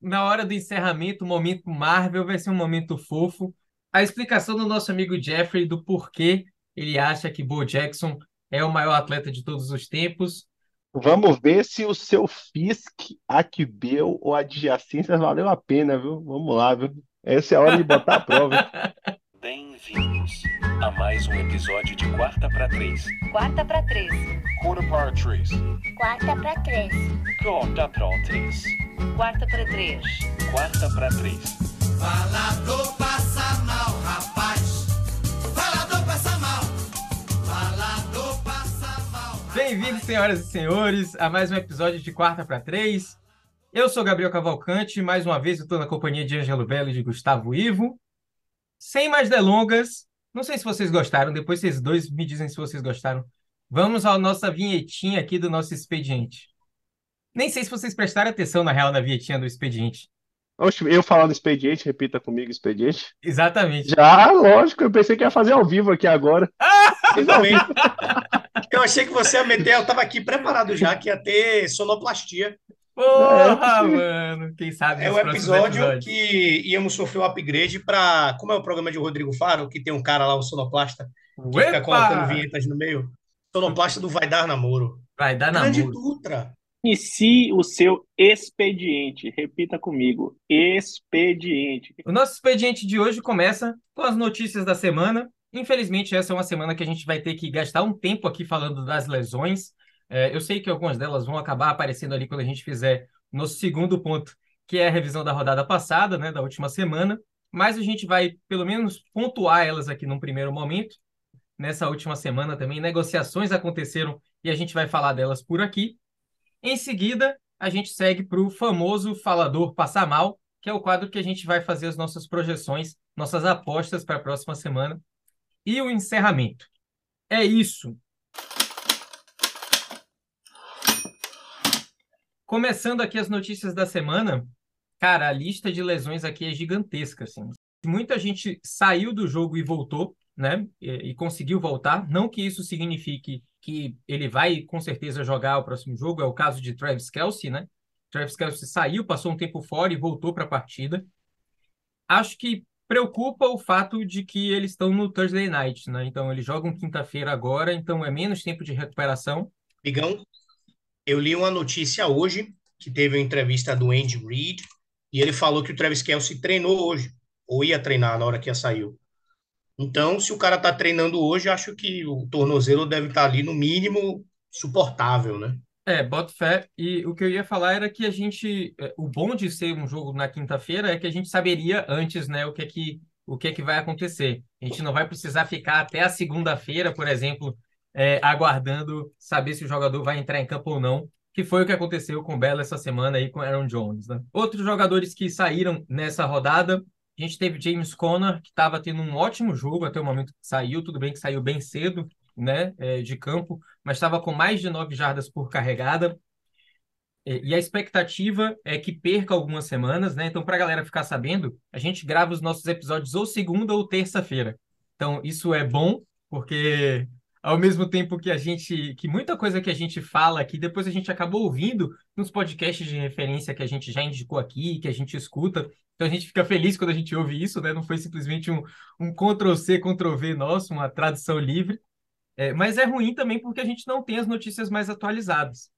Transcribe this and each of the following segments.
na hora do encerramento, o momento Marvel vai ser um momento fofo. A explicação do nosso amigo Jeffrey do porquê ele acha que Bo Jackson é o maior atleta de todos os tempos. Vamos ver se o seu Fisk, Akbel ou adjacências valeu a pena, viu? Vamos lá, viu? Essa é a hora de botar a prova. Bem-vindos a mais um episódio de Quarta para Três. Quarta pra três. Quarta para Três. Quarta pra três. Quarta para Três. Quarta pra três. Quarta para Três. Falador passa mal, rapaz. Falador passa mal. Falador passa mal. Bem-vindos, senhoras e senhores, a mais um episódio de Quarta para Três. Eu sou Gabriel Cavalcante, mais uma vez eu estou na companhia de Ângelo Belo e de Gustavo Ivo. Sem mais delongas, não sei se vocês gostaram, depois vocês dois me dizem se vocês gostaram. Vamos à nossa vinhetinha aqui do nosso expediente. Nem sei se vocês prestaram atenção, na real, na vinhetinha do expediente. Oxe, eu falando expediente, repita comigo expediente. Exatamente. Já, lógico, eu pensei que ia fazer ao vivo aqui agora. Eu também. Eu achei que você ia meter, eu tava aqui preparado já, que ia ter sonoplastia. Porra, mano. Quem sabe É o episódio episódios. que íamos sofrer o upgrade para. Como é o programa de Rodrigo Faro, que tem um cara lá, o sonoplasta, que fica colocando Uepa! vinhetas no meio? Sonoplasta do Vai Dar Namoro. Vai dar Grande namoro. Dutra. Inicie o seu expediente. Repita comigo. Expediente. O nosso expediente de hoje começa com as notícias da semana. Infelizmente, essa é uma semana que a gente vai ter que gastar um tempo aqui falando das lesões. É, eu sei que algumas delas vão acabar aparecendo ali quando a gente fizer nosso segundo ponto, que é a revisão da rodada passada, né, da última semana. Mas a gente vai, pelo menos, pontuar elas aqui num primeiro momento. Nessa última semana também, negociações aconteceram e a gente vai falar delas por aqui. Em seguida, a gente segue para o famoso Falador Passar Mal, que é o quadro que a gente vai fazer as nossas projeções, nossas apostas para a próxima semana. E o encerramento. É isso. Começando aqui as notícias da semana, cara, a lista de lesões aqui é gigantesca, assim. Muita gente saiu do jogo e voltou, né? E, e conseguiu voltar. Não que isso signifique que ele vai com certeza jogar o próximo jogo. É o caso de Travis Kelce, né? Travis Kelce saiu, passou um tempo fora e voltou para a partida. Acho que preocupa o fato de que eles estão no Thursday Night, né? Então eles jogam quinta-feira agora, então é menos tempo de recuperação. Bigão, eu li uma notícia hoje que teve uma entrevista do Andy Reid e ele falou que o Travis Kelce treinou hoje, ou ia treinar na hora que ia saiu. Então, se o cara tá treinando hoje, acho que o tornozelo deve estar ali no mínimo suportável, né? É, boto fé. E o que eu ia falar era que a gente, é, o bom de ser um jogo na quinta-feira é que a gente saberia antes, né, o que é que, o que é que vai acontecer. A gente não vai precisar ficar até a segunda-feira, por exemplo, é, aguardando saber se o jogador vai entrar em campo ou não, que foi o que aconteceu com o Belo essa semana aí com Aaron Jones, né? Outros jogadores que saíram nessa rodada, a gente teve James Conner, que estava tendo um ótimo jogo até o momento que saiu, tudo bem que saiu bem cedo, né, é, de campo, mas estava com mais de nove jardas por carregada. E a expectativa é que perca algumas semanas, né? Então, para a galera ficar sabendo, a gente grava os nossos episódios ou segunda ou terça-feira. Então, isso é bom, porque ao mesmo tempo que a gente, que muita coisa que a gente fala aqui, depois a gente acabou ouvindo nos podcasts de referência que a gente já indicou aqui, que a gente escuta. Então a gente fica feliz quando a gente ouve isso, né? Não foi simplesmente um, um Ctrl-C, Ctrl-V nosso, uma tradução livre. É, mas é ruim também porque a gente não tem as notícias mais atualizadas.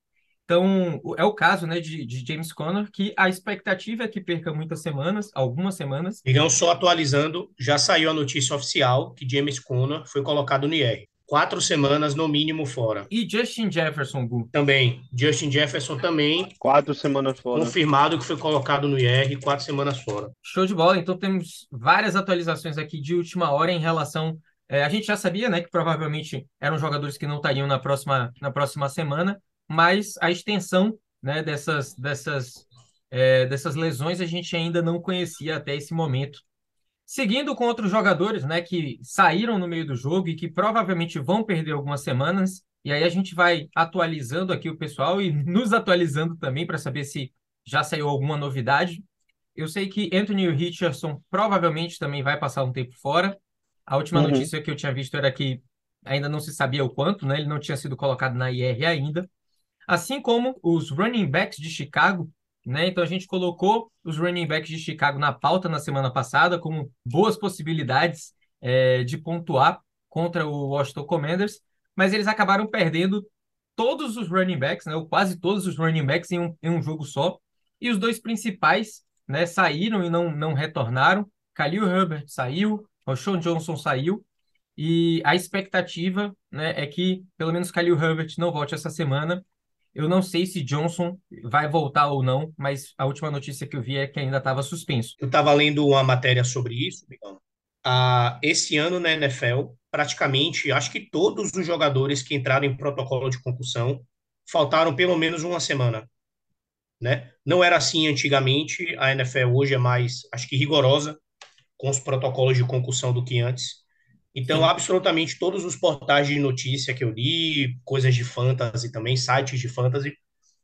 Então, é o caso, né, de, de James Conner, que a expectativa é que perca muitas semanas, algumas semanas. Bigão, só atualizando, já saiu a notícia oficial que James Conner foi colocado no IR. Quatro semanas no mínimo fora. E Justin Jefferson, Gu. Também, Justin Jefferson também Quatro semanas fora. confirmado que foi colocado no IR, quatro semanas fora. Show de bola. Então temos várias atualizações aqui de última hora em relação. é, a gente já sabia, né, que provavelmente eram jogadores que não estariam na próxima, na próxima semana, mas a extensão, né, dessas, dessas, é, dessas lesões a gente ainda não conhecia até esse momento. Seguindo com outros jogadores, né, que saíram no meio do jogo e que provavelmente vão perder algumas semanas, e aí a gente vai atualizando aqui o pessoal e nos atualizando também para saber se já saiu alguma novidade. Eu sei que Anthony Richardson provavelmente também vai passar um tempo fora. A última Uhum. notícia que eu tinha visto era que ainda não se sabia o quanto, né? Ele não tinha sido colocado na IR ainda. Assim como os running backs de Chicago né? Então a gente colocou os running backs de Chicago na pauta na semana passada como boas possibilidades é, de pontuar contra o Washington Commanders, mas eles acabaram perdendo todos os running backs, né? Ou quase todos os running backs em um, em um jogo só. E os dois principais, né, saíram e não, não retornaram. Khalil Herbert saiu, o Sean Johnson saiu. E a expectativa, né, é que pelo menos Khalil Herbert não volte essa semana. Eu não sei se Johnson vai voltar ou não, mas a última notícia que eu vi é que ainda estava suspenso. Eu estava lendo uma matéria sobre isso. Ah, esse ano na NFL, praticamente, acho que todos os jogadores que entraram em protocolo de concussão faltaram pelo menos uma semana. Né? Não era assim antigamente, a NFL hoje é mais, acho que rigorosa com os protocolos de concussão do que antes. Então, absolutamente todos os portais de notícia que eu li, coisas de fantasy também, sites de fantasy,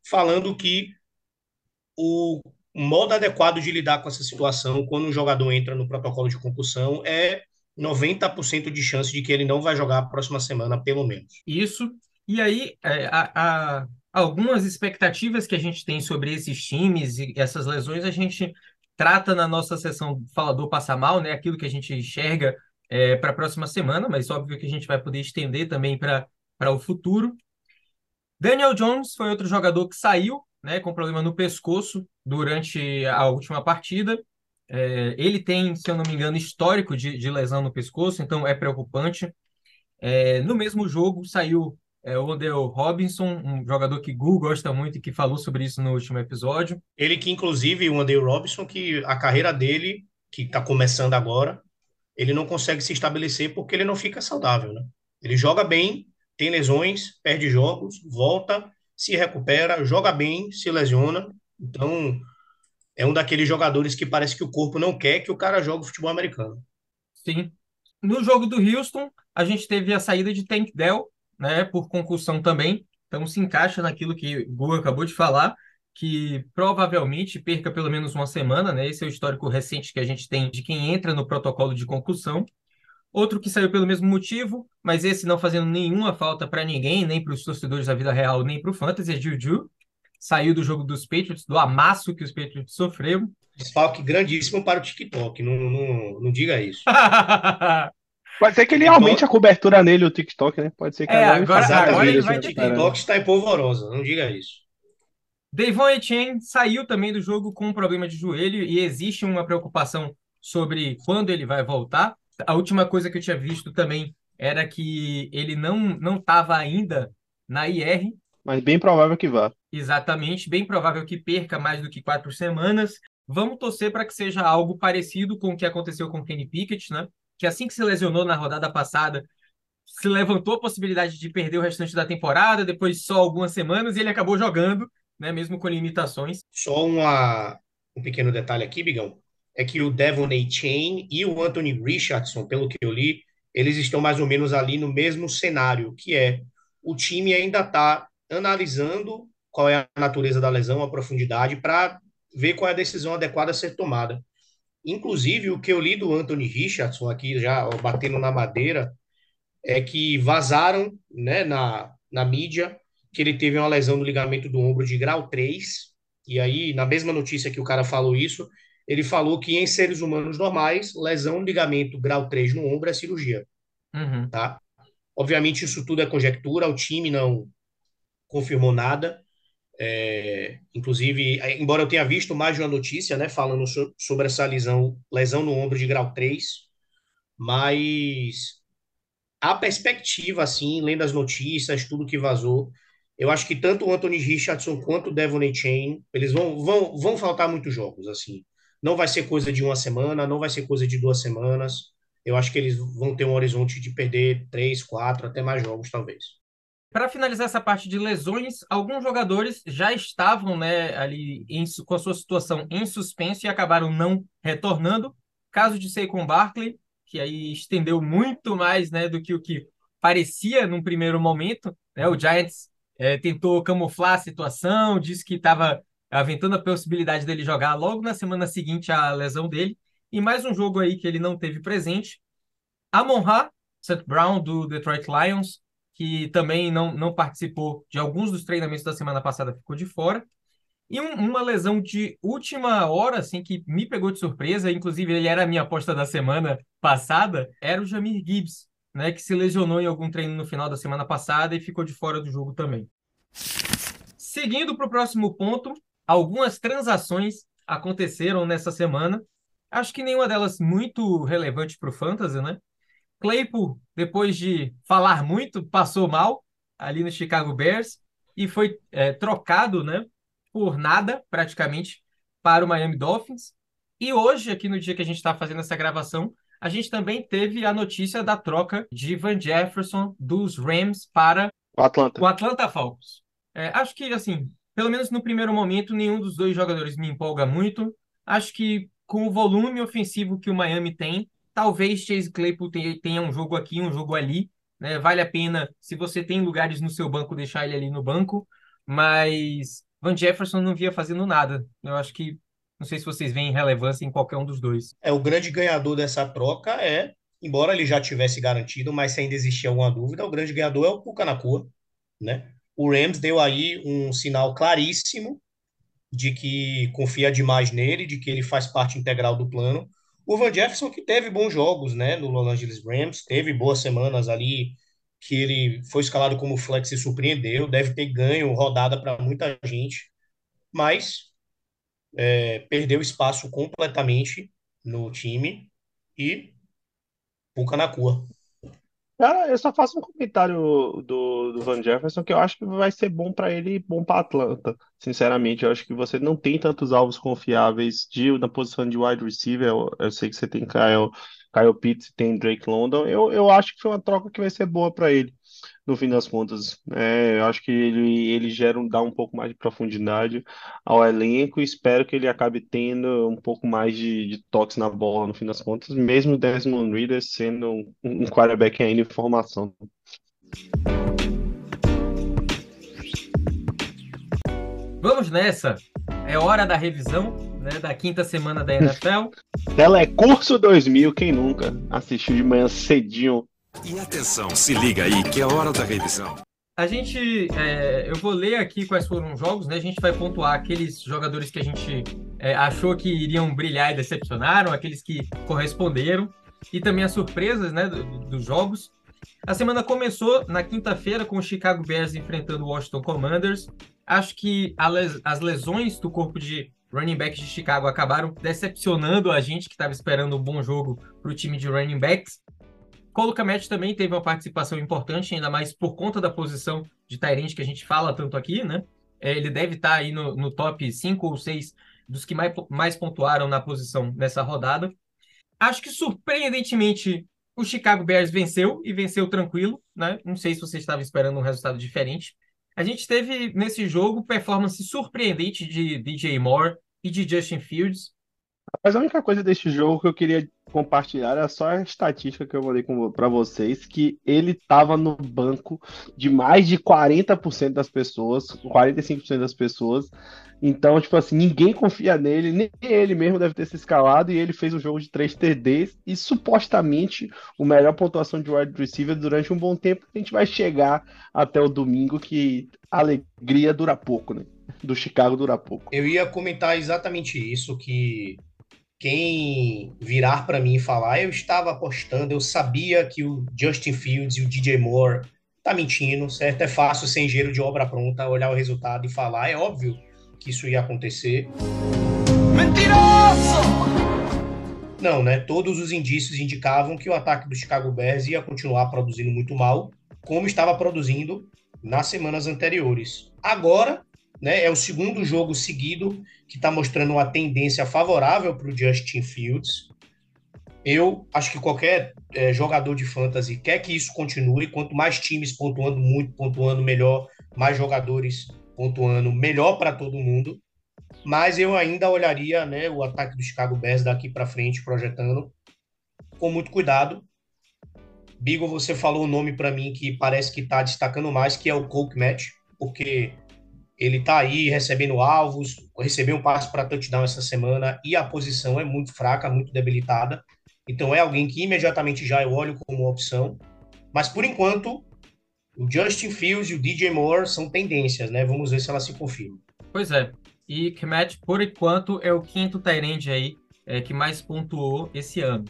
falando que o modo adequado de lidar com essa situação quando um jogador entra no protocolo de concussão é 90% de chance de que ele não vai jogar a próxima semana, pelo menos. Isso. E aí, é, a- a- algumas expectativas que a gente tem sobre esses times e essas lesões, a gente trata na nossa sessão Falador Passa Mal, né? Aquilo que a gente enxerga para a próxima semana, mas óbvio que a gente vai poder estender também para o futuro. Daniel Jones foi outro jogador que saiu, né, com problema no pescoço durante a última partida. É, ele tem, se eu não me engano, histórico de, de lesão no pescoço, então é preocupante. É, no mesmo jogo saiu é, o Odell Robinson, um jogador que Gu gosta muito e que falou sobre isso no último episódio. Ele que, inclusive, o Andy Robinson, que a carreira dele, que está começando agora, ele não consegue se estabelecer porque ele não fica saudável, né? Ele joga bem, tem lesões, perde jogos, volta, se recupera, joga bem, se lesiona. Então, é um daqueles jogadores que parece que o corpo não quer que o cara jogue futebol americano. Sim. No jogo do Houston, a gente teve a saída de Tank Dell, né, por concussão também. Então se encaixa naquilo que o Gu acabou de falar, que provavelmente perca pelo menos uma semana, né? Esse é o histórico recente que a gente tem de quem entra no protocolo de concussão. Outro que saiu pelo mesmo motivo, mas esse não fazendo nenhuma falta para ninguém, nem para os torcedores da vida real, nem para o Fantasy, é Juju. Saiu do jogo dos Patriots, do amasso que os Patriots sofreram. Desfalque grandíssimo para o TikTok, não, não, não diga isso. Pode ser que ele aumente a cobertura nele, o TikTok, né? Pode ser que É, agora ele agora- ele vai né, que- cara? TikTok está em polvorosa, não diga isso. Devon Etienne saiu também do jogo com um problema de joelho e existe uma preocupação sobre quando ele vai voltar. A última coisa que eu tinha visto também era que ele não não estava ainda na IR, Mas bem provável que vá. exatamente, bem provável que perca mais do que quatro semanas. Vamos torcer para que seja algo parecido com o que aconteceu com o Kenny Pickett, né? Que assim que se lesionou na rodada passada, se levantou a possibilidade de perder o restante da temporada, depois só algumas semanas, e ele acabou jogando, né? Mesmo com limitações. Só uma, um pequeno detalhe aqui, Bigão, é que o Devon A. Chain e o Anthony Richardson, pelo que eu li, eles estão mais ou menos ali no mesmo cenário, que é o time ainda está analisando qual é a natureza da lesão, a profundidade, para ver qual é a decisão adequada a ser tomada. Inclusive, o que eu li do Anthony Richardson aqui, já batendo na madeira, é que vazaram né, na, na mídia que ele teve uma lesão no ligamento do ombro de grau 3, e aí, na mesma notícia que o cara falou isso, ele falou que em seres humanos normais, lesão no ligamento grau 3 no ombro é cirurgia, Uhum. tá? Obviamente, isso tudo é conjectura, o time não confirmou nada. É, inclusive, é, embora eu tenha visto mais de uma notícia, né, falando so- sobre essa lesão, lesão no ombro de grau 3, mas a perspectiva, assim, lendo as notícias, tudo que vazou, eu acho que tanto o Anthony Richardson quanto o Devon. Chain, eles vão, vão, vão faltar muitos jogos, assim. Não vai ser coisa de uma semana, não vai ser coisa de duas semanas. Eu acho que eles vão ter um horizonte de perder três, quatro, até mais jogos, talvez. Para finalizar essa parte de lesões, alguns jogadores já estavam né, ali em com a sua situação em suspenso e acabaram não retornando. Caso de Saquon Barkley, que aí estendeu muito mais né, do que o que parecia num primeiro momento. Né? O Giants eh, tentou camuflar a situação, disse que estava aventando a possibilidade dele jogar logo na semana seguinte à lesão dele. E mais um jogo aí que ele não teve presente. Amon-Ra, Seth Brown, do Detroit Lions, que também não, não participou de alguns dos treinamentos da semana passada, ficou de fora. E um- uma lesão de última hora, assim, que me pegou de surpresa, inclusive ele era a minha aposta da semana passada, era o Jamir Gibbs, né, que se lesionou em algum treino no final da semana passada e ficou de fora do jogo também. Seguindo para o próximo ponto, algumas transações aconteceram nessa semana. Acho que nenhuma delas muito relevante para o Fantasy, né? Claypool, depois de falar muito, passou mal ali no Chicago Bears e foi é, trocado, né, por nada, praticamente, para o Miami Dolphins. E hoje, aqui no dia que a gente está fazendo essa gravação, a gente também teve a notícia da troca de Van Jefferson dos Rams para O Atlanta. o Atlanta Falcons. É, acho que, assim, pelo menos no primeiro momento, nenhum dos dois jogadores me empolga muito. Acho que com o volume ofensivo que o Miami tem, talvez Chase Claypool tenha, um jogo aqui, um jogo ali. Né? Vale a pena, se você tem lugares no seu banco, deixar ele ali no banco. Mas Van Jefferson não via fazendo nada. Eu acho que, não sei se vocês veem relevância em qualquer um dos dois. É, o grande ganhador dessa troca é, embora ele já tivesse garantido, mas se ainda existia alguma dúvida, o grande ganhador é o Puka Nakua, né? O Rams deu aí um sinal claríssimo de que confia demais nele, de que ele faz parte integral do plano. O Van Jefferson que teve bons jogos, né, no Los Angeles Rams, teve boas semanas ali que ele foi escalado como flex e surpreendeu, deve ter ganho rodada para muita gente, mas é, perdeu espaço completamente no time e Puka Nakua. Cara, eu só faço um comentário do, do Van Jefferson que eu acho que vai ser bom pra ele e bom pra Atlanta. Sinceramente, eu acho que você não tem tantos alvos confiáveis de, na posição de wide receiver. Eu, eu sei que você tem Kyle, Kyle Pitts tem Drake London. Eu, eu acho que foi uma troca que vai ser boa pra ele, no fim das contas. É, eu acho que ele, ele gera um, dá um pouco mais de profundidade ao elenco e espero que ele acabe tendo um pouco mais de, de toques na bola, no fim das contas, mesmo o Desmond Ridder sendo um, um quarterback ainda em formação. Vamos nessa. É hora da revisão, né, da quinta semana da NFL. Telecurso 2000, quem nunca assistiu de manhã cedinho? E atenção, se liga aí que é hora da revisão. A gente, é, eu vou ler aqui quais foram os jogos, né? A gente vai pontuar aqueles jogadores que a gente é, achou que iriam brilhar e decepcionaram, aqueles que corresponderam, e também as surpresas, né, do- dos jogos. A semana começou na quinta-feira com o Chicago Bears enfrentando o Washington Commanders. Acho que les- as lesões do corpo de running backs de Chicago acabaram decepcionando a gente que estava esperando um bom jogo para o time de running backs. Cole Kmet também teve uma participação importante, ainda mais por conta da posição de Tyrande que a gente fala tanto aqui, né? É, ele deve estar aí no, no top 5 ou 6 dos que mais, mais pontuaram na posição nessa rodada. Acho que surpreendentemente o Chicago Bears venceu e venceu tranquilo, né? Não sei se você estava esperando um resultado diferente. A gente teve nesse jogo performance surpreendente de DJ Moore e de Justin Fields. Mas a única coisa deste jogo que eu queria compartilhar era só a estatística que eu mandei para vocês, que ele estava no banco de mais de 40% das pessoas, 45% das pessoas. Então, tipo assim, ninguém confia nele, nem ele mesmo deve ter se escalado, e ele fez um jogo de 3 TDs e supostamente o melhor pontuação de wide receiver durante um bom tempo. A gente vai chegar até o domingo, que a alegria dura pouco, né? Do Chicago dura pouco. Eu ia comentar exatamente isso, que quem virar para mim e falar, eu estava apostando, eu sabia que o Justin Fields e o DJ Moore tá mentindo, certo? É fácil sem engenheiro de obra pronta olhar o resultado e falar, é óbvio que isso ia acontecer. Não, né? Todos os indícios indicavam que o ataque do Chicago Bears ia continuar produzindo muito mal, como estava produzindo nas semanas anteriores. Agora, né, é o segundo jogo seguido que está mostrando uma tendência favorável para o Justin Fields. Eu acho que qualquer é, jogador de fantasy quer que isso continue. Quanto mais times pontuando muito, pontuando melhor, mais jogadores pontuando melhor para todo mundo. Mas eu ainda olharia né, o ataque do Chicago Bears daqui para frente, projetando com muito cuidado. Bigo, você falou o um nome para mim que parece que está destacando mais, que é o Coke Match, porque ele tá aí recebendo alvos, recebeu um passe para touchdown essa semana e a posição é muito fraca, muito debilitada. Então é alguém que imediatamente já eu olho como opção. Mas por enquanto, o Justin Fields e o DJ Moore são tendências, né? Vamos ver se ela se confirma. Pois é. E Kmet, por enquanto, é o quinto Tyrande aí é, que mais pontuou esse ano.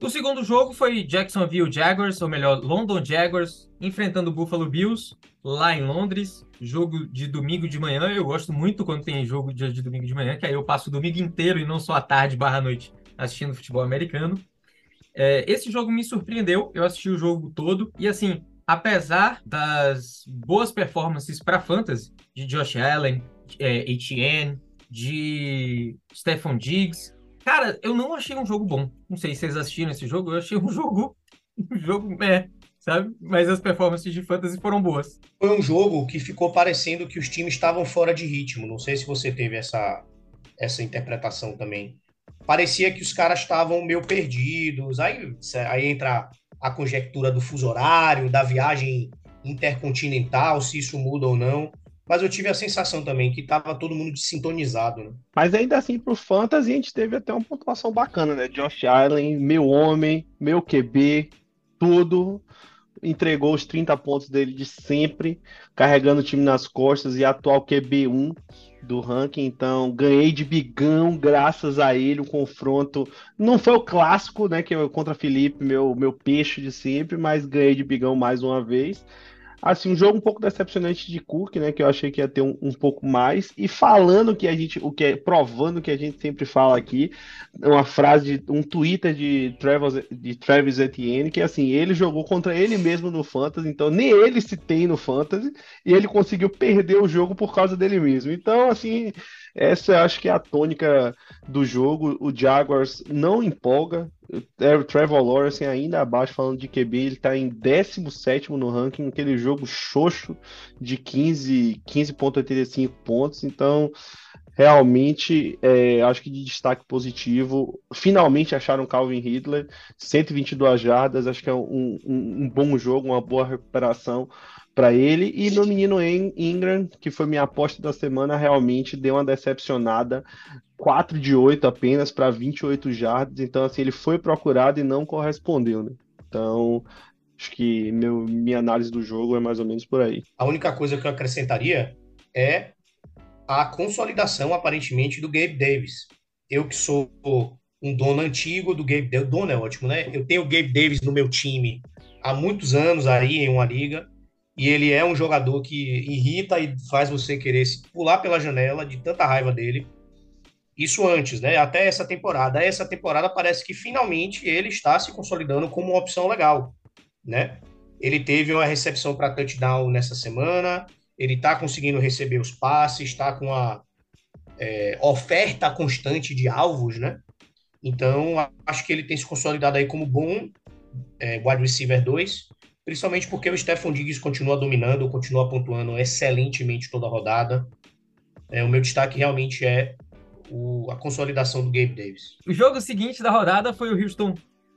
O segundo jogo foi Jacksonville Jaguars, ou melhor, London Jaguars, enfrentando o Buffalo Bills, lá em Londres. Jogo de domingo de manhã. Eu gosto muito quando tem jogo de, de domingo de manhã, que aí eu passo o domingo inteiro e não só a tarde barra noite assistindo futebol americano. É, esse jogo me surpreendeu, eu assisti o jogo todo, e assim, apesar das boas performances para fantasy, de Josh Allen, é, Etienne, de Stephon Diggs, Cara, eu não achei um jogo bom. Não sei se vocês assistiram esse jogo, eu achei um jogo. Um jogo, é, sabe? Mas as performances de fantasy foram boas. Foi um jogo que ficou parecendo que os times estavam fora de ritmo. Não sei se você teve essa, essa interpretação também. Parecia que os caras estavam meio perdidos. Aí, aí entra a conjectura do fuso horário, da viagem intercontinental, se isso muda ou não. Mas eu tive a sensação também que estava todo mundo desintonizado, né? Mas ainda assim, pro Fantasy, a gente teve até uma pontuação bacana, né? Josh Allen, meu homem, meu QB, tudo. Entregou os 30 pontos dele de sempre, carregando o time nas costas e atual QB1 do ranking. Então, ganhei de bigão graças a ele. O confronto não foi o clássico, né? Que é contra Felipe, meu, meu peixe de sempre, mas ganhei de bigão mais uma vez. Assim, um jogo um pouco decepcionante de Cook, né? Que eu achei que ia ter um, um pouco mais. E falando que a gente, o que é, provando que a gente sempre fala aqui, uma frase, de, um Twitter de Travis, de Travis Etienne, que assim, ele jogou contra ele mesmo no Fantasy, então nem ele se tem no Fantasy, e ele conseguiu perder o jogo por causa dele mesmo. Então, assim, essa acho que é a tônica do jogo. O Jaguars não empolga. É, o Trevor Lawrence ainda abaixo, falando de QB, ele está em 17 no ranking, aquele jogo xoxo de 15, 15,85 pontos. Então, realmente, é, acho que de destaque positivo. Finalmente acharam Calvin Hitler, 122 jardas, acho que é um, um, um bom jogo, uma boa recuperação para ele. E no menino Ingram, que foi minha aposta da semana, realmente deu uma decepcionada. 4 de 8 apenas para 28 jardas. Então, assim, ele foi procurado e não correspondeu, né? Então, acho que meu, minha análise do jogo é mais ou menos por aí. A única coisa que eu acrescentaria é a consolidação, aparentemente, do Gabe Davis. Eu que sou um dono antigo do Gabe Davis, dono é ótimo, né? Eu tenho o Gabe Davis no meu time há muitos anos aí em uma liga e ele é um jogador que irrita e faz você querer pular pela janela de tanta raiva dele. Isso antes, né? Até essa temporada. Essa temporada parece que finalmente ele está se consolidando como uma opção legal, né? Ele teve uma recepção para touchdown nessa semana. Ele está conseguindo receber os passes, está com a é, oferta constante de alvos, né? Então, acho que ele tem se consolidado aí como bom é, wide receiver 2 principalmente porque o Stephon Diggs continua dominando, continua pontuando excelentemente toda a rodada. É, o meu destaque realmente é o, a consolidação do Gabe Davis. O jogo seguinte da rodada foi o Houston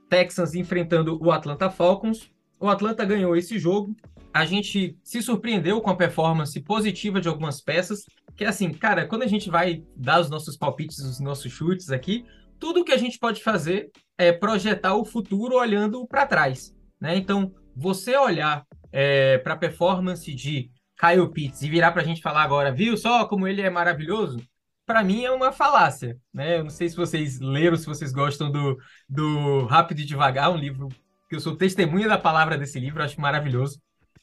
Texans enfrentando o Atlanta Falcons. O Atlanta ganhou esse jogo. A gente se surpreendeu com a performance positiva de algumas peças. Que é assim, cara, quando a gente vai dar os nossos palpites, os nossos chutes aqui, tudo que a gente pode fazer é projetar o futuro olhando para trás. Né? Então, você olhar é, para a performance de Kyle Pitts e virar para a gente falar agora, viu só como ele é maravilhoso? Para mim é uma falácia, né? Eu não sei se vocês leram, se vocês gostam do, do Rápido e Devagar, um livro que eu sou testemunha da palavra desse livro, acho maravilhoso.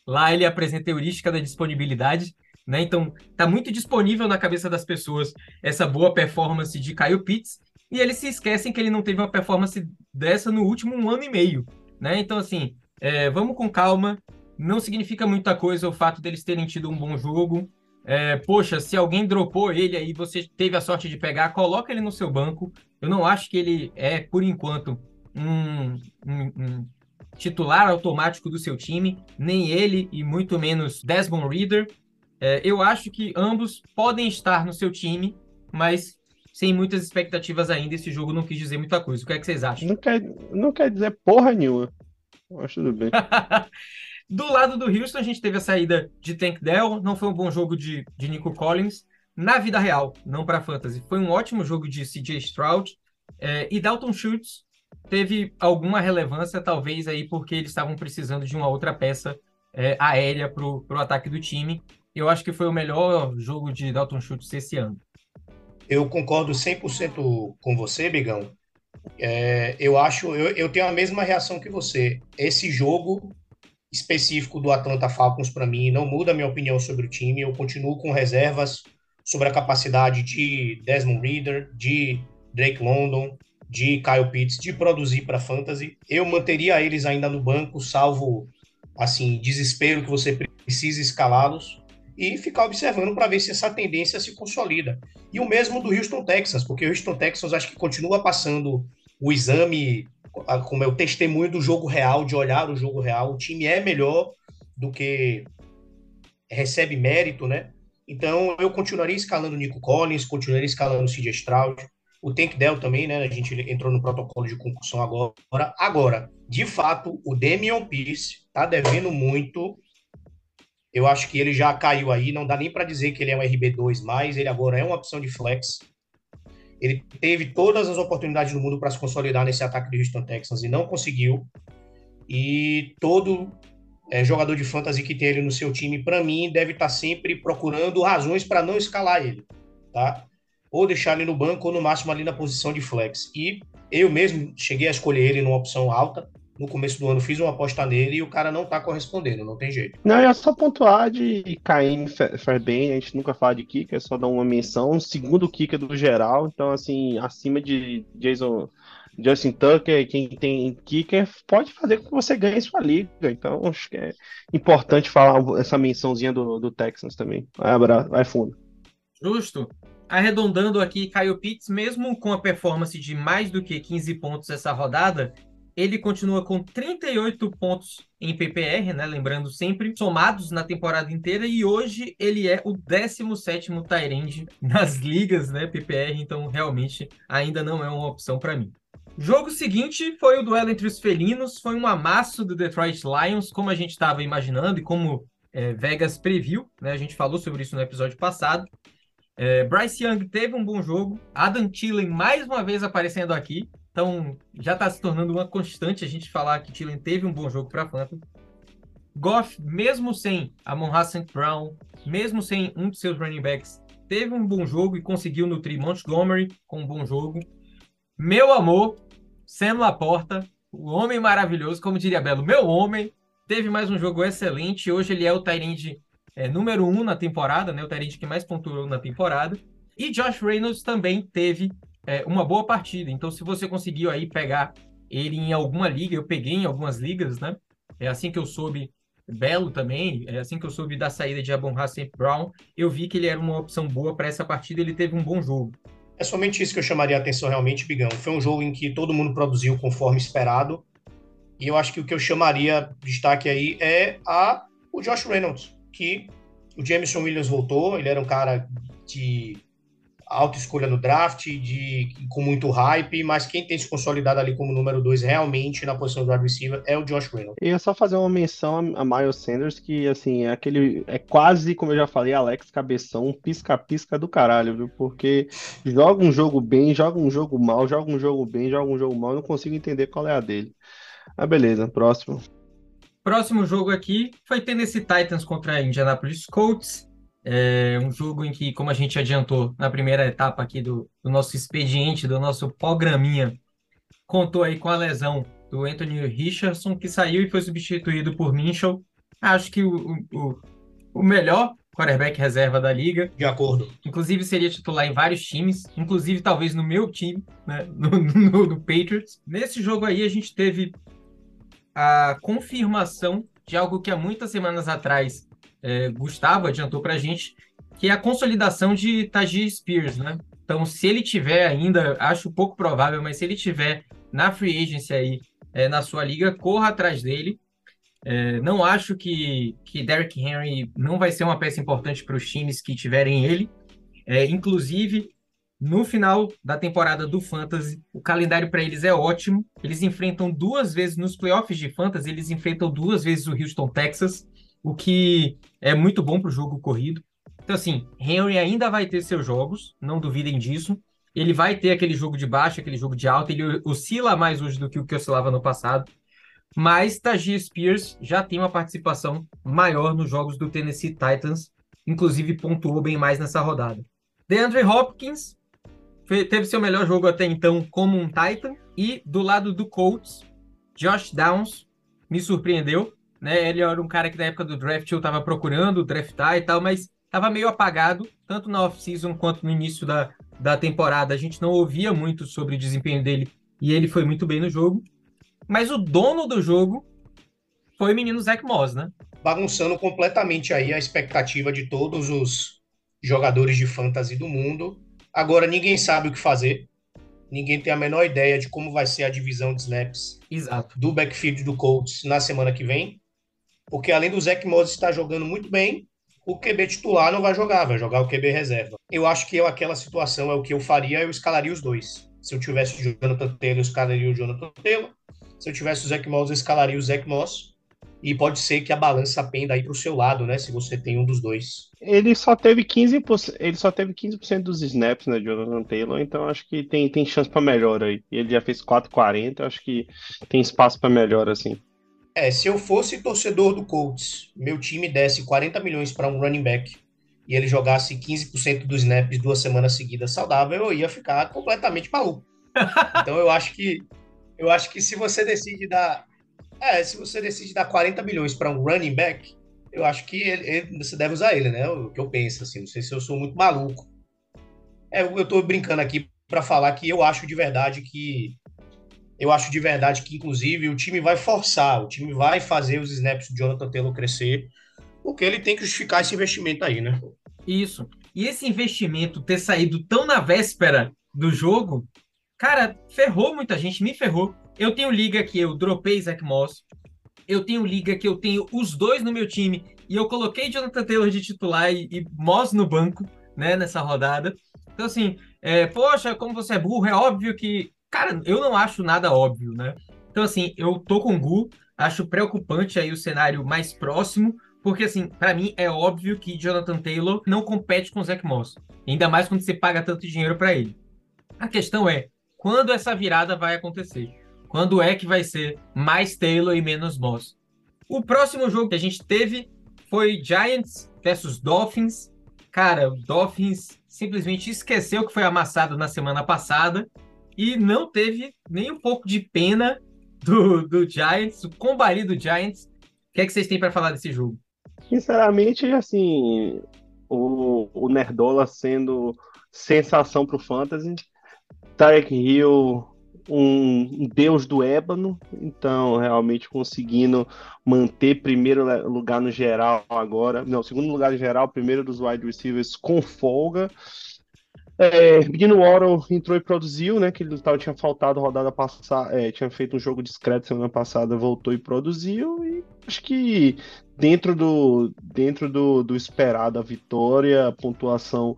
Lá ele apresenta a heurística da disponibilidade, né? Então, tá muito disponível na cabeça das pessoas essa boa performance de Kyle Pitts, e eles se esquecem que ele não teve uma performance dessa no último um ano e meio, né? Então, assim, é, vamos com calma. Não significa muita coisa o fato deles terem tido um bom jogo. É, poxa, se alguém dropou ele aí, você teve a sorte de pegar, coloca ele no seu banco. Eu não acho que ele é, por enquanto, um, um, um titular automático do seu time, nem ele e muito menos Desmond Reader. É, eu acho que ambos podem estar no seu time, mas sem muitas expectativas ainda. Esse jogo não quis dizer muita coisa. O que é que vocês acham? Não quer, não quer dizer porra nenhuma. Mas tudo bem. do lado do Houston, a gente teve a saída de Tank Dell. Não foi um bom jogo de, de Nico Collins. Na vida real, não para fantasy. Foi um ótimo jogo de CJ Stroud. É, e Dalton Schultz teve alguma relevância, talvez aí porque eles estavam precisando de uma outra peça é, aérea para o ataque do time. eu acho que foi o melhor jogo de Dalton Schultz esse ano. Eu concordo 100% com você, Bigão. É, eu acho, eu, eu tenho a mesma reação que você. Esse jogo específico do Atlanta Falcons, para mim, não muda a minha opinião sobre o time. Eu continuo com reservas sobre a capacidade de Desmond Reader, de Drake London, de Kyle Pitts, de produzir para fantasy. Eu manteria eles ainda no banco, salvo assim desespero que você precisa escalá-los e ficar observando para ver se essa tendência se consolida. E o mesmo do Houston Texans, porque o Houston Texans acho que continua passando o exame como é o testemunho do jogo real, de olhar o jogo real. O time é melhor do que recebe mérito, né? Então eu continuaria escalando o Nico Collins, continuaria escalando o CJ Stroud, o Tank Dell também, né? A gente entrou no protocolo de concussão agora. Agora, de fato, o Damian Pierce tá devendo muito eu acho que ele já caiu aí, não dá nem para dizer que ele é um RB2 mais, ele agora é uma opção de flex. Ele teve todas as oportunidades do mundo para se consolidar nesse ataque do Houston Texans e não conseguiu. E todo é, jogador de fantasy que tem ele no seu time, para mim, deve estar tá sempre procurando razões para não escalar ele, tá? Ou deixar ele no banco ou no máximo ali na posição de flex. E eu mesmo cheguei a escolher ele numa opção alta, no começo do ano fiz uma aposta nele e o cara não tá correspondendo, não tem jeito. Não, é só pontuar de Caim faz bem, a gente nunca fala de kicker, é só dar uma menção. Segundo kicker do geral, então assim, acima de Jason Justin Tucker, quem tem kicker, pode fazer com que você ganhe sua liga. Então, acho que é importante falar essa mençãozinha do, do Texans também. Vai, vai fundo. Justo. Arredondando aqui, Kyle Pitts, mesmo com a performance de mais do que 15 pontos essa rodada, ele continua com 38 pontos em PPR, né? Lembrando sempre, somados na temporada inteira, e hoje ele é o 17º Tyrande nas ligas, né? PPR, então realmente ainda não é uma opção para mim. Jogo seguinte foi o duelo entre os felinos, foi um amasso do Detroit Lions, como a gente estava imaginando e como é, Vegas previu, né? A gente falou sobre isso no episódio passado. É, Bryce Young teve um bom jogo, Adam Thielen mais uma vez aparecendo aqui, então, já está se tornando uma constante a gente falar que Thielen teve um bom jogo para Phantom. Goff, mesmo sem Amon Hassan Brown, mesmo sem um de seus running backs, teve um bom jogo e conseguiu nutrir Montgomery com um bom jogo. Meu amor, Sam Laporta, o homem maravilhoso, como diria Belo, meu homem, teve mais um jogo excelente. Hoje ele é o Tyrande é, número um na temporada, né? O Tyrande que mais pontuou na temporada. E Josh Reynolds também teve é, uma boa partida. Então, se você conseguiu aí pegar ele em alguma liga, eu peguei em algumas ligas, né? É assim que eu soube, Belo também, é assim que eu soube da saída de Abon Hassan Brown, eu vi que ele era uma opção boa para essa partida, ele teve um bom jogo. É somente isso que eu chamaria a atenção realmente, Bigão. Foi um jogo em que todo mundo produziu conforme esperado. E eu acho que o que eu chamaria destaque aí é a, o Josh Reynolds, que o Jameson Williams voltou, ele era um cara de alta escolha no draft, de, com muito hype, mas quem tem se consolidado ali como número dois realmente na posição do wide receiver é o Josh Reynolds. E é só fazer uma menção a Miles Sanders, que assim, é aquele. É quase, como eu já falei, Alex Cabeção, um pisca-pisca do caralho, viu? Porque joga um jogo bem, joga um jogo mal, joga um jogo bem, joga um jogo mal, eu não consigo entender qual é a dele. Ah, beleza, próximo. Próximo jogo aqui foi Tennessee Titans contra Indianapolis Colts. É um jogo em que, como a gente adiantou na primeira etapa aqui do, do nosso expediente, do nosso programinha, contou aí com a lesão do Anthony Richardson, que saiu e foi substituído por Minchel. Acho que o, o, o melhor quarterback reserva da liga. De acordo. Inclusive seria titular em vários times, inclusive talvez no meu time, né, no, no, no Patriots. Nesse jogo aí a gente teve a confirmação de algo que há muitas semanas atrás é, Gustavo adiantou para a gente, que é a consolidação de Tajir Spears, né? Então, se ele tiver ainda, acho pouco provável, mas se ele tiver na free agency aí, é, na sua liga, corra atrás dele. É, não acho que, que Derrick Henry não vai ser uma peça importante para os times que tiverem ele. É, inclusive, no final da temporada do Fantasy, o calendário para eles é ótimo. Eles enfrentam duas vezes nos playoffs de Fantasy, eles enfrentam duas vezes o Houston Texas o que é muito bom para o jogo corrido. Então, assim, Henry ainda vai ter seus jogos, não duvidem disso. Ele vai ter aquele jogo de baixo, aquele jogo de alta, ele oscila mais hoje do que o que oscilava no passado. Mas Tajir Spears já tem uma participação maior nos jogos do Tennessee Titans. inclusive pontuou bem mais nessa rodada. DeAndre Hopkins teve seu melhor jogo até então como um Titan. E do lado do Colts, Josh Downs me surpreendeu. Né? Ele era um cara que na época do draft eu estava procurando draftar e tal, mas estava meio apagado, tanto na off-season quanto no início da, da temporada. A gente não ouvia muito sobre o desempenho dele e ele foi muito bem no jogo. Mas o dono do jogo foi o menino Zach Moss, né? bagunçando completamente aí a expectativa de todos os jogadores de fantasy do mundo. Agora ninguém sabe o que fazer. Ninguém tem a menor ideia de como vai ser a divisão de snaps Exato. do backfield do Colts na semana que vem. Porque além do Zach Moss estar jogando muito bem, o QB titular não vai jogar, vai jogar o QB reserva. Eu acho que eu, aquela situação é o que eu faria, eu escalaria os dois. Se eu tivesse o Jonathan Taylor, eu escalaria o Jonathan Taylor. Se eu tivesse o Zach Moss, eu escalaria o Zach Moss. E pode ser que a balança penda aí para o seu lado, né? Se você tem um dos dois. Ele só teve 15%, ele só teve 15% dos snaps, né, Jonathan Taylor, então acho que tem, tem chance para melhora aí. Ele já fez 4,40, acho que tem espaço para melhora, assim. É, se eu fosse torcedor do Colts, meu time desse 40 milhões para um running back e ele jogasse 15% dos snaps duas semanas seguidas saudável, eu ia ficar completamente maluco. Então eu acho que eu acho que se você decide dar é, se você decide dar 40 milhões para um running back, eu acho que ele- ele- você deve usar ele, né? O que eu penso assim, não sei se eu sou muito maluco. É, eu tô brincando aqui para falar que eu acho de verdade que eu acho de verdade que, inclusive, o time vai forçar, o time vai fazer os snaps do Jonathan Taylor crescer, porque ele tem que justificar esse investimento aí, né? Isso. E esse investimento ter saído tão na véspera do jogo, cara, ferrou muita gente, me ferrou. Eu tenho liga que eu dropei Zach Moss. Eu tenho liga que eu tenho os dois no meu time e eu coloquei Jonathan Taylor de titular e, e Moss no banco, né, nessa rodada. Então, assim, é, poxa, como você é burro, é óbvio que. Cara, eu não acho nada óbvio, né? Então, assim, eu tô com o Gu, acho preocupante aí o cenário mais próximo, porque, assim, pra mim é óbvio que Jonathan Taylor não compete com o Zach Moss. Ainda mais quando você paga tanto dinheiro pra ele. A questão é, quando essa virada vai acontecer? Quando é que vai ser mais Taylor e menos Moss? O próximo jogo que a gente teve foi Giants versus Dolphins. Cara, o Dolphins simplesmente esqueceu que foi amassado na semana passada e não teve nem um pouco de pena do, do Giants, o combari do Giants. O que é que vocês têm para falar desse jogo? Sinceramente, assim, o, o Nerdola sendo sensação pro Fantasy, Tarek Hill, um, deus do ébano, então realmente conseguindo manter primeiro lugar no geral agora, não, segundo lugar no geral, primeiro dos wide receivers com folga. É, Menino Warren entrou e produziu, né? Que ele tava, tinha faltado rodada passada, é, tinha feito um jogo discreto semana passada, voltou e produziu, e acho que dentro do, dentro do, do esperado a vitória, pontuação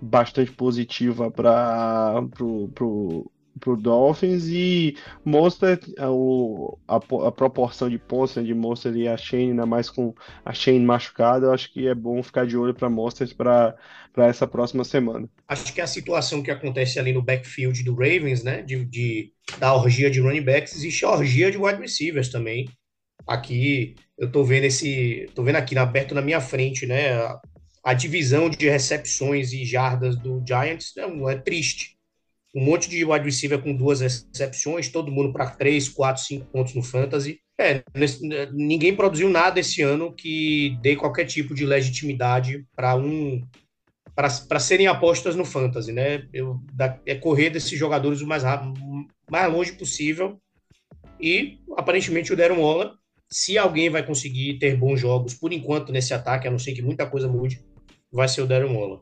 bastante positiva para pro, pro, pro Dolphins e mostra a, o- a proporção de pontos né, de Monster e a Shane, ainda mais com a Shane machucada, eu acho que é bom ficar de olho para Monsters para para essa próxima semana. Acho que a situação que acontece ali no backfield do Ravens, né, de, de- da orgia de running backs, existe a orgia de wide receivers também. Aqui, eu tô vendo esse, tô vendo aqui aberto na minha frente, né, a, a divisão de recepções e jardas do Giants é, um- é triste. Um monte de wide receiver com duas recepções, todo mundo para três, quatro, cinco pontos no fantasy. É, ninguém produziu nada esse ano que dê qualquer tipo de legitimidade para um para serem apostas no fantasy, né? Eu, da- é correr desses jogadores o mais rápido, mais longe possível. E aparentemente o Darren Waller, se alguém vai conseguir ter bons jogos por enquanto nesse ataque, a não ser que muita coisa mude, vai ser o Darren Waller.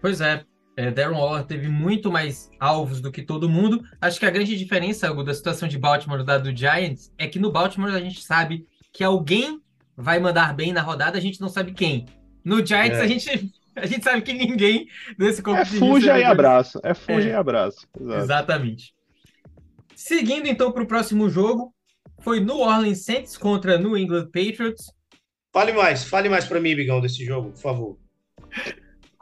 Pois é, é, Darren Waller teve muito mais alvos do que todo mundo. Acho que a grande diferença, Hugo, da situação de Baltimore da do Giants é que no Baltimore a gente sabe que alguém vai mandar bem na rodada, a gente não sabe quem. No Giants É. a gente a gente sabe que ninguém desse corpo É de fuja e recebedores- abraço, é fuja É. e abraço. Exato. Exatamente. Seguindo então para o próximo jogo, foi New Orleans Saints contra New England Patriots. Fale mais, fale mais para mim, Bigão, desse jogo, por favor.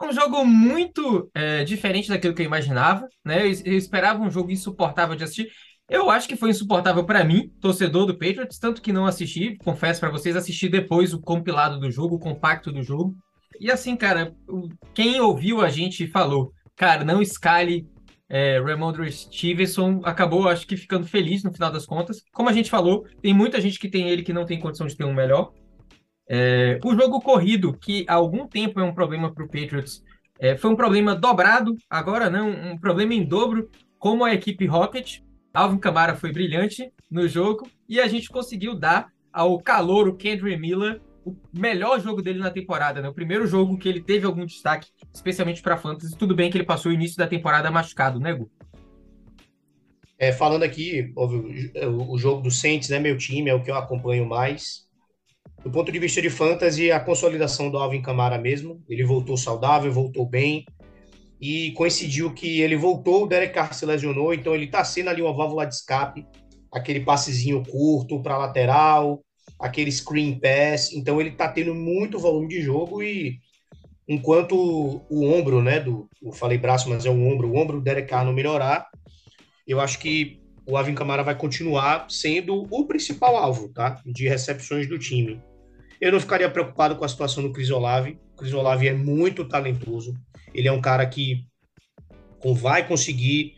Um jogo muito é, diferente daquilo que eu imaginava, né? Eu, eu esperava um jogo insuportável de assistir. Eu acho que foi insuportável para mim, torcedor do Patriots, tanto que não assisti. Confesso para vocês, assisti depois o compilado do jogo, o compacto do jogo. E assim, cara, o- quem ouviu a gente falou, cara, não escale é, Ramondre Stevenson, acabou, acho que ficando feliz no final das contas. Como a gente falou, tem muita gente que tem ele que não tem condição de ter um melhor. É, o jogo corrido, que há algum tempo é um problema para o Patriots, é, foi um problema dobrado, agora não, um problema em dobro, como a equipe Rocket. Alvin Kamara foi brilhante no jogo e a gente conseguiu dar ao calouro Kendry Miller o melhor jogo dele na temporada, né? O primeiro jogo que ele teve algum destaque, especialmente para fantasy. Tudo bem que ele passou o início da temporada machucado, né, Gu? É, falando aqui, óbvio, o, jogo do Saints é meu time, é o que eu acompanho mais. Do ponto de vista de fantasy, a consolidação do Alvin Kamara mesmo. Ele voltou saudável, voltou bem. E coincidiu que ele voltou, o Derek Carr se lesionou, então ele tá sendo ali uma válvula de escape. Aquele passezinho curto para lateral, aquele screen pass. Então ele tá tendo muito volume de jogo e enquanto o ombro, né, do, eu falei braço, mas é o ombro, o ombro do Derek Carr não melhorar, eu acho que o Alvin Kamara vai continuar sendo o principal alvo, tá? De recepções do time. Eu não ficaria preocupado com a situação do Chris Olave. O Chris Olave é muito talentoso. Ele é um cara que vai conseguir